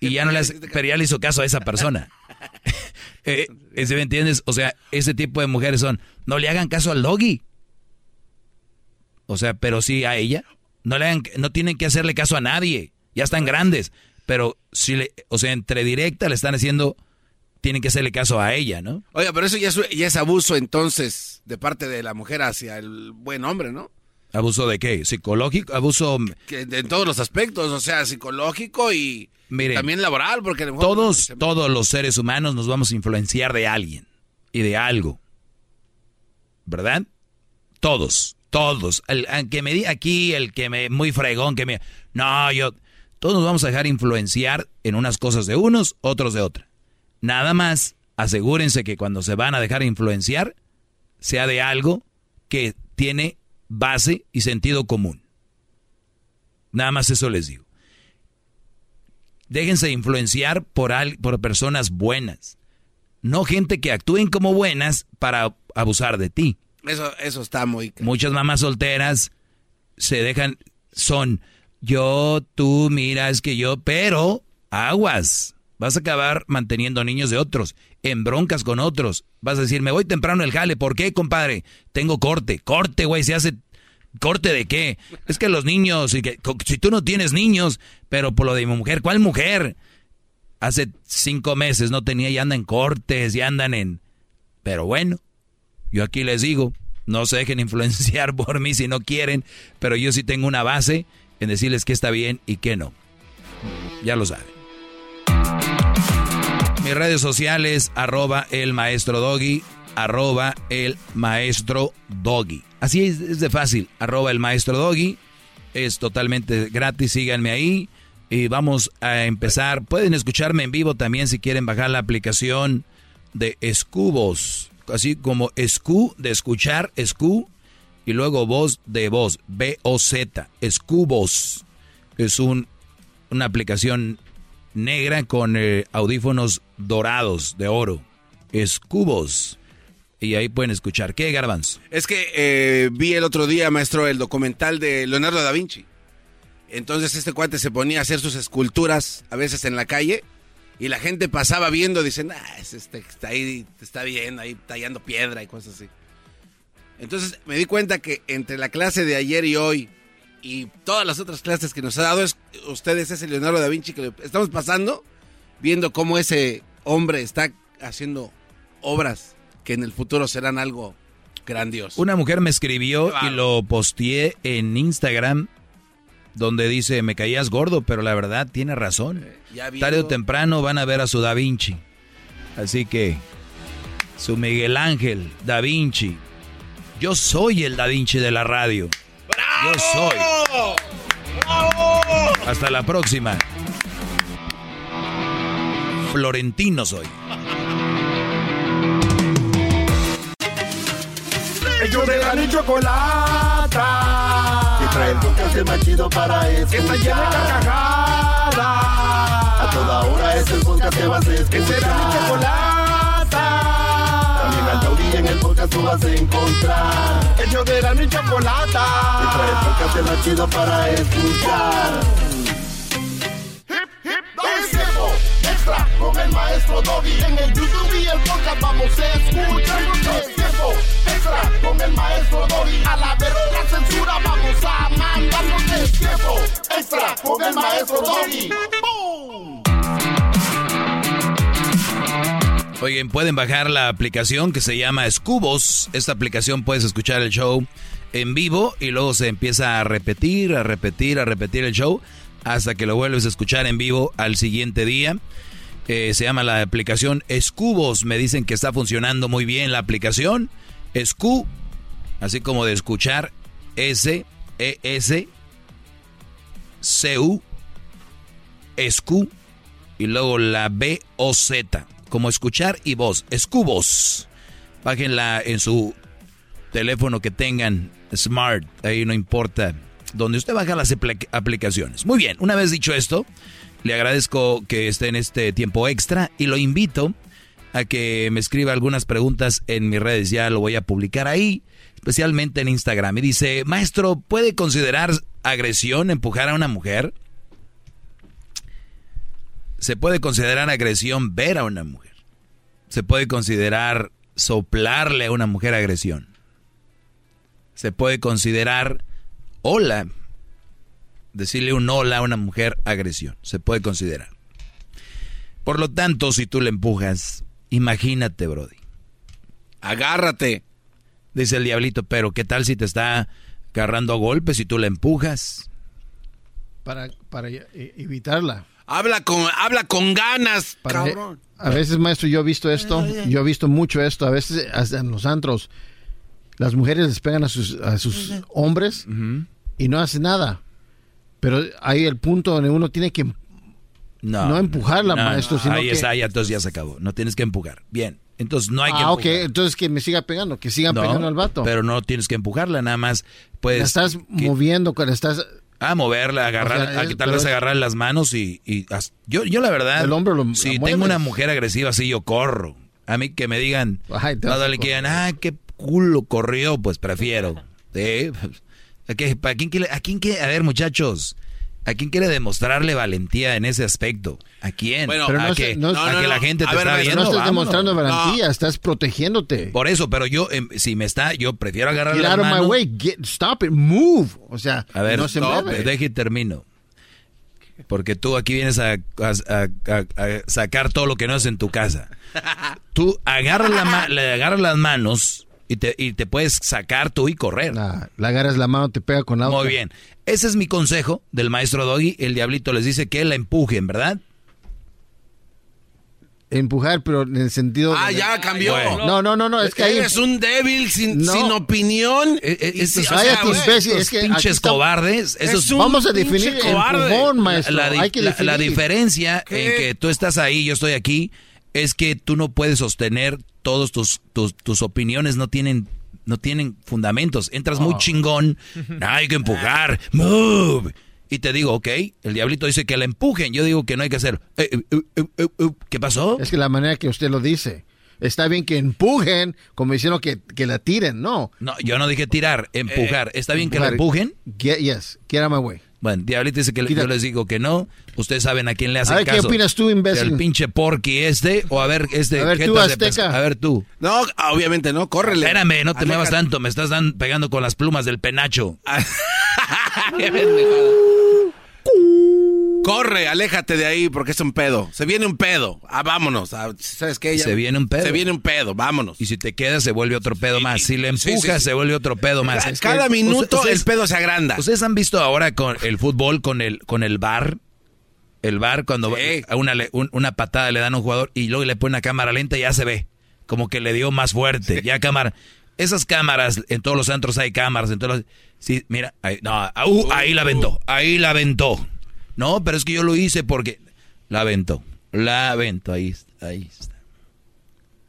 Y ya no le has, pero ya le hizo caso a esa persona. eh, ¿Sí me entiendes? O sea, ese tipo de mujeres son, no le hagan caso al doggy. O sea, pero sí a ella. No le hagan, no tienen que hacerle caso a nadie. Ya están grandes. Pero si le, o sea, entre directa le están haciendo tienen que hacerle caso a ella, ¿no? Oiga, pero eso ya es, ya es abuso entonces de parte de la mujer hacia el buen hombre, ¿no? ¿Abuso de qué? ¿Psicológico? ¿Abuso...? Que en todos los aspectos, o sea, psicológico y también laboral, porque... todos, todos los seres humanos nos vamos a influenciar de alguien y de algo. ¿Verdad? Todos, todos. El, que me di aquí, el que me... Muy fregón, que me... No, yo... Todos nos vamos a dejar influenciar en unas cosas de unos, otros de otras. Nada más asegúrense que cuando se van a dejar influenciar, sea de algo que tiene base y sentido común. Nada más eso les digo. Déjense influenciar por, por personas buenas. No gente que actúen como buenas para abusar de ti. Eso, eso está muy... Muchas mamás solteras se dejan, son yo, tú, mira, es que yo, pero aguas Vas a acabar manteniendo niños de otros, en broncas con otros. Vas a decir, me voy temprano el jale. ¿Por qué, compadre? Tengo corte. Corte, güey, se hace... ¿Corte de qué? Es que los niños, y que, si tú no tienes niños, pero por lo de mi mujer, ¿cuál mujer? Hace cinco meses no tenía y andan en cortes y andan en... Pero bueno, yo aquí les digo, no se dejen influenciar por mí si no quieren, pero yo sí tengo una base en decirles qué está bien y qué no. Ya lo saben. Redes sociales, arroba el maestro doggy, arroba el maestro doggy. Así es, es de fácil, arroba el maestro doggy. Es totalmente gratis, síganme ahí. Y vamos a empezar. Pueden escucharme en vivo también si quieren bajar la aplicación de Escubos. Así como Escu de escuchar, Escu. Y luego voz de voz, B-O-Z, Escubos. Es un, una aplicación negra con eh, audífonos dorados de oro. Escubos. Y ahí pueden escuchar. ¿Qué, Garbanzo? Es que eh, vi el otro día, maestro, el documental de Leonardo da Vinci. Entonces este cuate se ponía a hacer sus esculturas a veces en la calle y la gente pasaba viendo, diciendo, ah, este está ahí, está viendo, ahí tallando piedra y cosas así. Entonces me di cuenta que entre la clase de ayer y hoy y todas las otras clases que nos ha dado es, ustedes ese Leonardo da Vinci que estamos pasando, viendo cómo ese hombre está haciendo obras que en el futuro serán algo grandioso. Una mujer me escribió y lo posteé en Instagram donde dice, me caías gordo, pero la verdad tiene razón. Eh, Tarde o temprano van a ver a su Da Vinci. Así que, su Miguel Ángel Da Vinci. Yo soy el Da Vinci de la radio. Yo soy. Hasta la próxima. Florentino soy. Ellos de la chocolata trae el podcast más chido para escuchar. Que está llena de carcajadas. A toda hora es el podcast que vas a escuchar. Que será mi chocolata. En el podcast tú vas a encontrar. El yo de la mi chocolata. Que trae el podcast más chido para escuchar. Hip, hip, es tiempo extra con el maestro Doggy. En el YouTube y el podcast vamos a escuchar. Es tiempo extra con el maestro Doggy. A la verga la censura vamos a mandarnos el tiempo extra con el maestro Doggy. Oigan, pueden bajar la aplicación que se llama Escubos. Esta aplicación puedes escuchar el show en vivo y luego se empieza a repetir, a repetir, a repetir el show hasta que lo vuelves a escuchar en vivo al siguiente día. Eh, se llama la aplicación Escubos. Me dicen que está funcionando muy bien la aplicación. Escu, así como de escuchar S, E, S, C, U, Escu, y luego la B, O, Z, como escuchar y voz. Escubos. Bájenla en su teléfono que tengan smart, ahí no importa donde usted baja las aplicaciones. Muy bien, una vez dicho esto, le agradezco que esté en este tiempo extra y lo invito a que me escriba algunas preguntas en mis redes. Ya lo voy a publicar ahí, especialmente en Instagram. Y dice, maestro, ¿puede considerar agresión empujar a una mujer? Se puede considerar agresión ver a una mujer. Se puede considerar soplarle a una mujer agresión. Se puede considerar hola, decirle un hola a una mujer agresión, se puede considerar. Por lo tanto, si tú le empujas, imagínate, Brody. Agárrate. Dice el diablito, pero ¿qué tal si te está agarrando a golpes y tú le empujas? Para, para evitarla. Habla con, habla con ganas, cabrón. A veces, maestro, yo he visto esto, yo he visto mucho esto, a veces hasta en los antros las mujeres les pegan a sus, a sus hombres y no hacen nada. Pero hay el punto donde uno tiene que no, no empujarla, maestro. Sino ahí está, ya, entonces ya se acabó. No tienes que empujar. Bien. Entonces no hay que Ah, ok. Entonces que me siga pegando, que sigan pegando al vato. Pero no tienes que empujarla, nada más puedes... La estás moviendo, cuando estás... A moverla, agarrar, a que tal vez agarrar las manos y... y yo, yo la verdad... El hombre lo, Si tengo una mujer agresiva así, yo corro. A mí que me digan... Ay, no, dale, que digan, ah, qué culo corrió, pues prefiero. ¿A, quién quiere, ¿A quién quiere? A ver, muchachos. ¿A quién quiere demostrarle valentía en ese aspecto? ¿A quién? Bueno, ¿A, pero no que, se- no- a no, que no, la gente te ver, está viendo? no estás Vámonos. demostrando valentía, estás protegiéndote. Por eso, pero yo, em, si me está, yo prefiero agarrar Get out of my way, get, stop it, move. O sea, A ver, no se no, mueve. deje y termino. Porque tú aquí vienes a, a- a- a- a sacar todo lo que no es en tu casa. Tú agarras, la le agarras las manos y te, y te puedes sacar tú y correr. Le agarras la mano, te pega con la Muy otra. bien. Ese es mi consejo del maestro Doggy. El diablito les dice que la empujen, ¿verdad? Empujar, pero en el sentido. Ah, de- ya cambió. No, no, no, no, es que ahí. Eres un débil sin, No. sin opinión. Eh, si- o sea, Estos es que pinches está- cobardes. Esos Es Vamos a definir empujón, maestro. La, di- Hay que la- la diferencia ¿Qué? en que tú estás ahí, yo estoy aquí, es que tú no puedes sostener todos tus, tus, tus opiniones, no tienen, no tienen fundamentos. Entras Oh. muy chingón, hay que empujar, move. Y te digo, ok, el diablito dice que la empujen, yo digo que no hay que hacer. eh, eh, eh, eh, ¿Qué pasó? Es que la manera que usted lo dice. Está bien que empujen, como diciendo que, que la tiren, no. No, yo no dije tirar, empujar. ¿Está bien que la empujen? Get, yes, get out of my way. Bueno, Diablito dice que Quita- yo les digo que no. Ustedes saben a quién le hacen A ver, ¿qué caso. opinas tú, imbécil? ¿El pinche porky este? O a ver, este... A ver, tú, Azteca. A ver, tú. No, obviamente no, córrele. Espérame, no te Aléjate. muevas tanto. Me estás dan- pegando con las plumas del penacho. Corre, aléjate de ahí porque es un pedo. Se viene un pedo. Ah, vámonos. Ah, ¿Sabes qué? Ya- Se viene un pedo. Se viene un pedo, vámonos. Y si te quedas, se vuelve otro pedo más. Si le empujas, sí, sí. se vuelve otro pedo más. Cada minuto ustedes- el pedo se agranda. ¿Ustedes han visto ahora con el fútbol, con el, con el bar? El bar, cuando a una, un- una patada le dan a un jugador y luego le pone una cámara lenta y ya se ve. Como que le dio más fuerte. Ya cámara. Esas cámaras, en todos los antros hay cámaras. En todos los- sí, mira, ahí, no, uh, ahí la aventó. Ahí la aventó. No, pero es que yo lo hice porque la aventó. La aventó. Ahí, está, ahí está.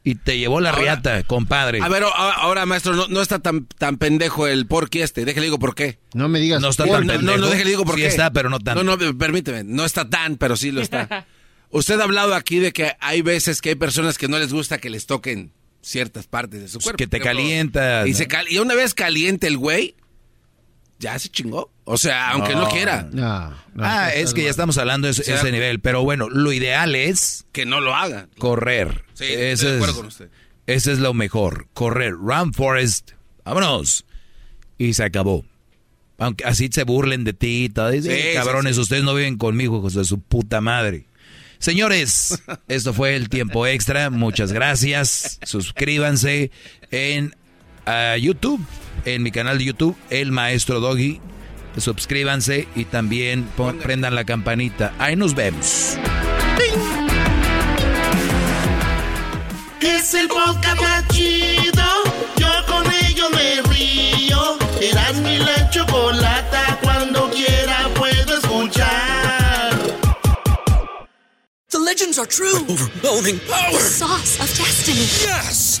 Y te llevó la Ahora- riata, compadre. A ver, ahora, maestro, no, no está tan, tan pendejo el porqui este. Déjale digo por qué. No me digas. No está No, tan no, pendejo. no, déjale digo por Sí qué. está, pero no tan. No, no, permíteme. No está tan, pero sí lo está. Usted ha hablado aquí de que hay veces que hay personas que no les gusta que les toquen ciertas partes de su cuerpo. que te Por calienta. Y, ¿no? se cal- y una vez caliente el güey, ya se chingó. O sea, aunque no, No. quiera. No, no, ah, es que ya estamos hablando de ese, O sea- ese nivel. Pero bueno, lo ideal es Que no lo haga. correr. Sí, ese, estoy de acuerdo es, con usted. ese es lo mejor. Correr. Run Forest. Vámonos. Y se acabó. Aunque así se burlen de ti y todo. Dice, Sí, sí, cabrones, sí. ustedes no viven conmigo, hijos de su puta madre. Señores, esto fue el tiempo extra. Muchas gracias. Suscríbanse en ah, YouTube, en mi canal de YouTube, El Maestro Doggy. Suscríbanse y también pon- prendan la campanita. Ahí nos vemos. Es el podcast más chido. Yo con ello me río. Eras mi la chocolata. Cuando quiera puedo escuchar. The legends are true. overwhelming power! The sauce of destiny. Yes!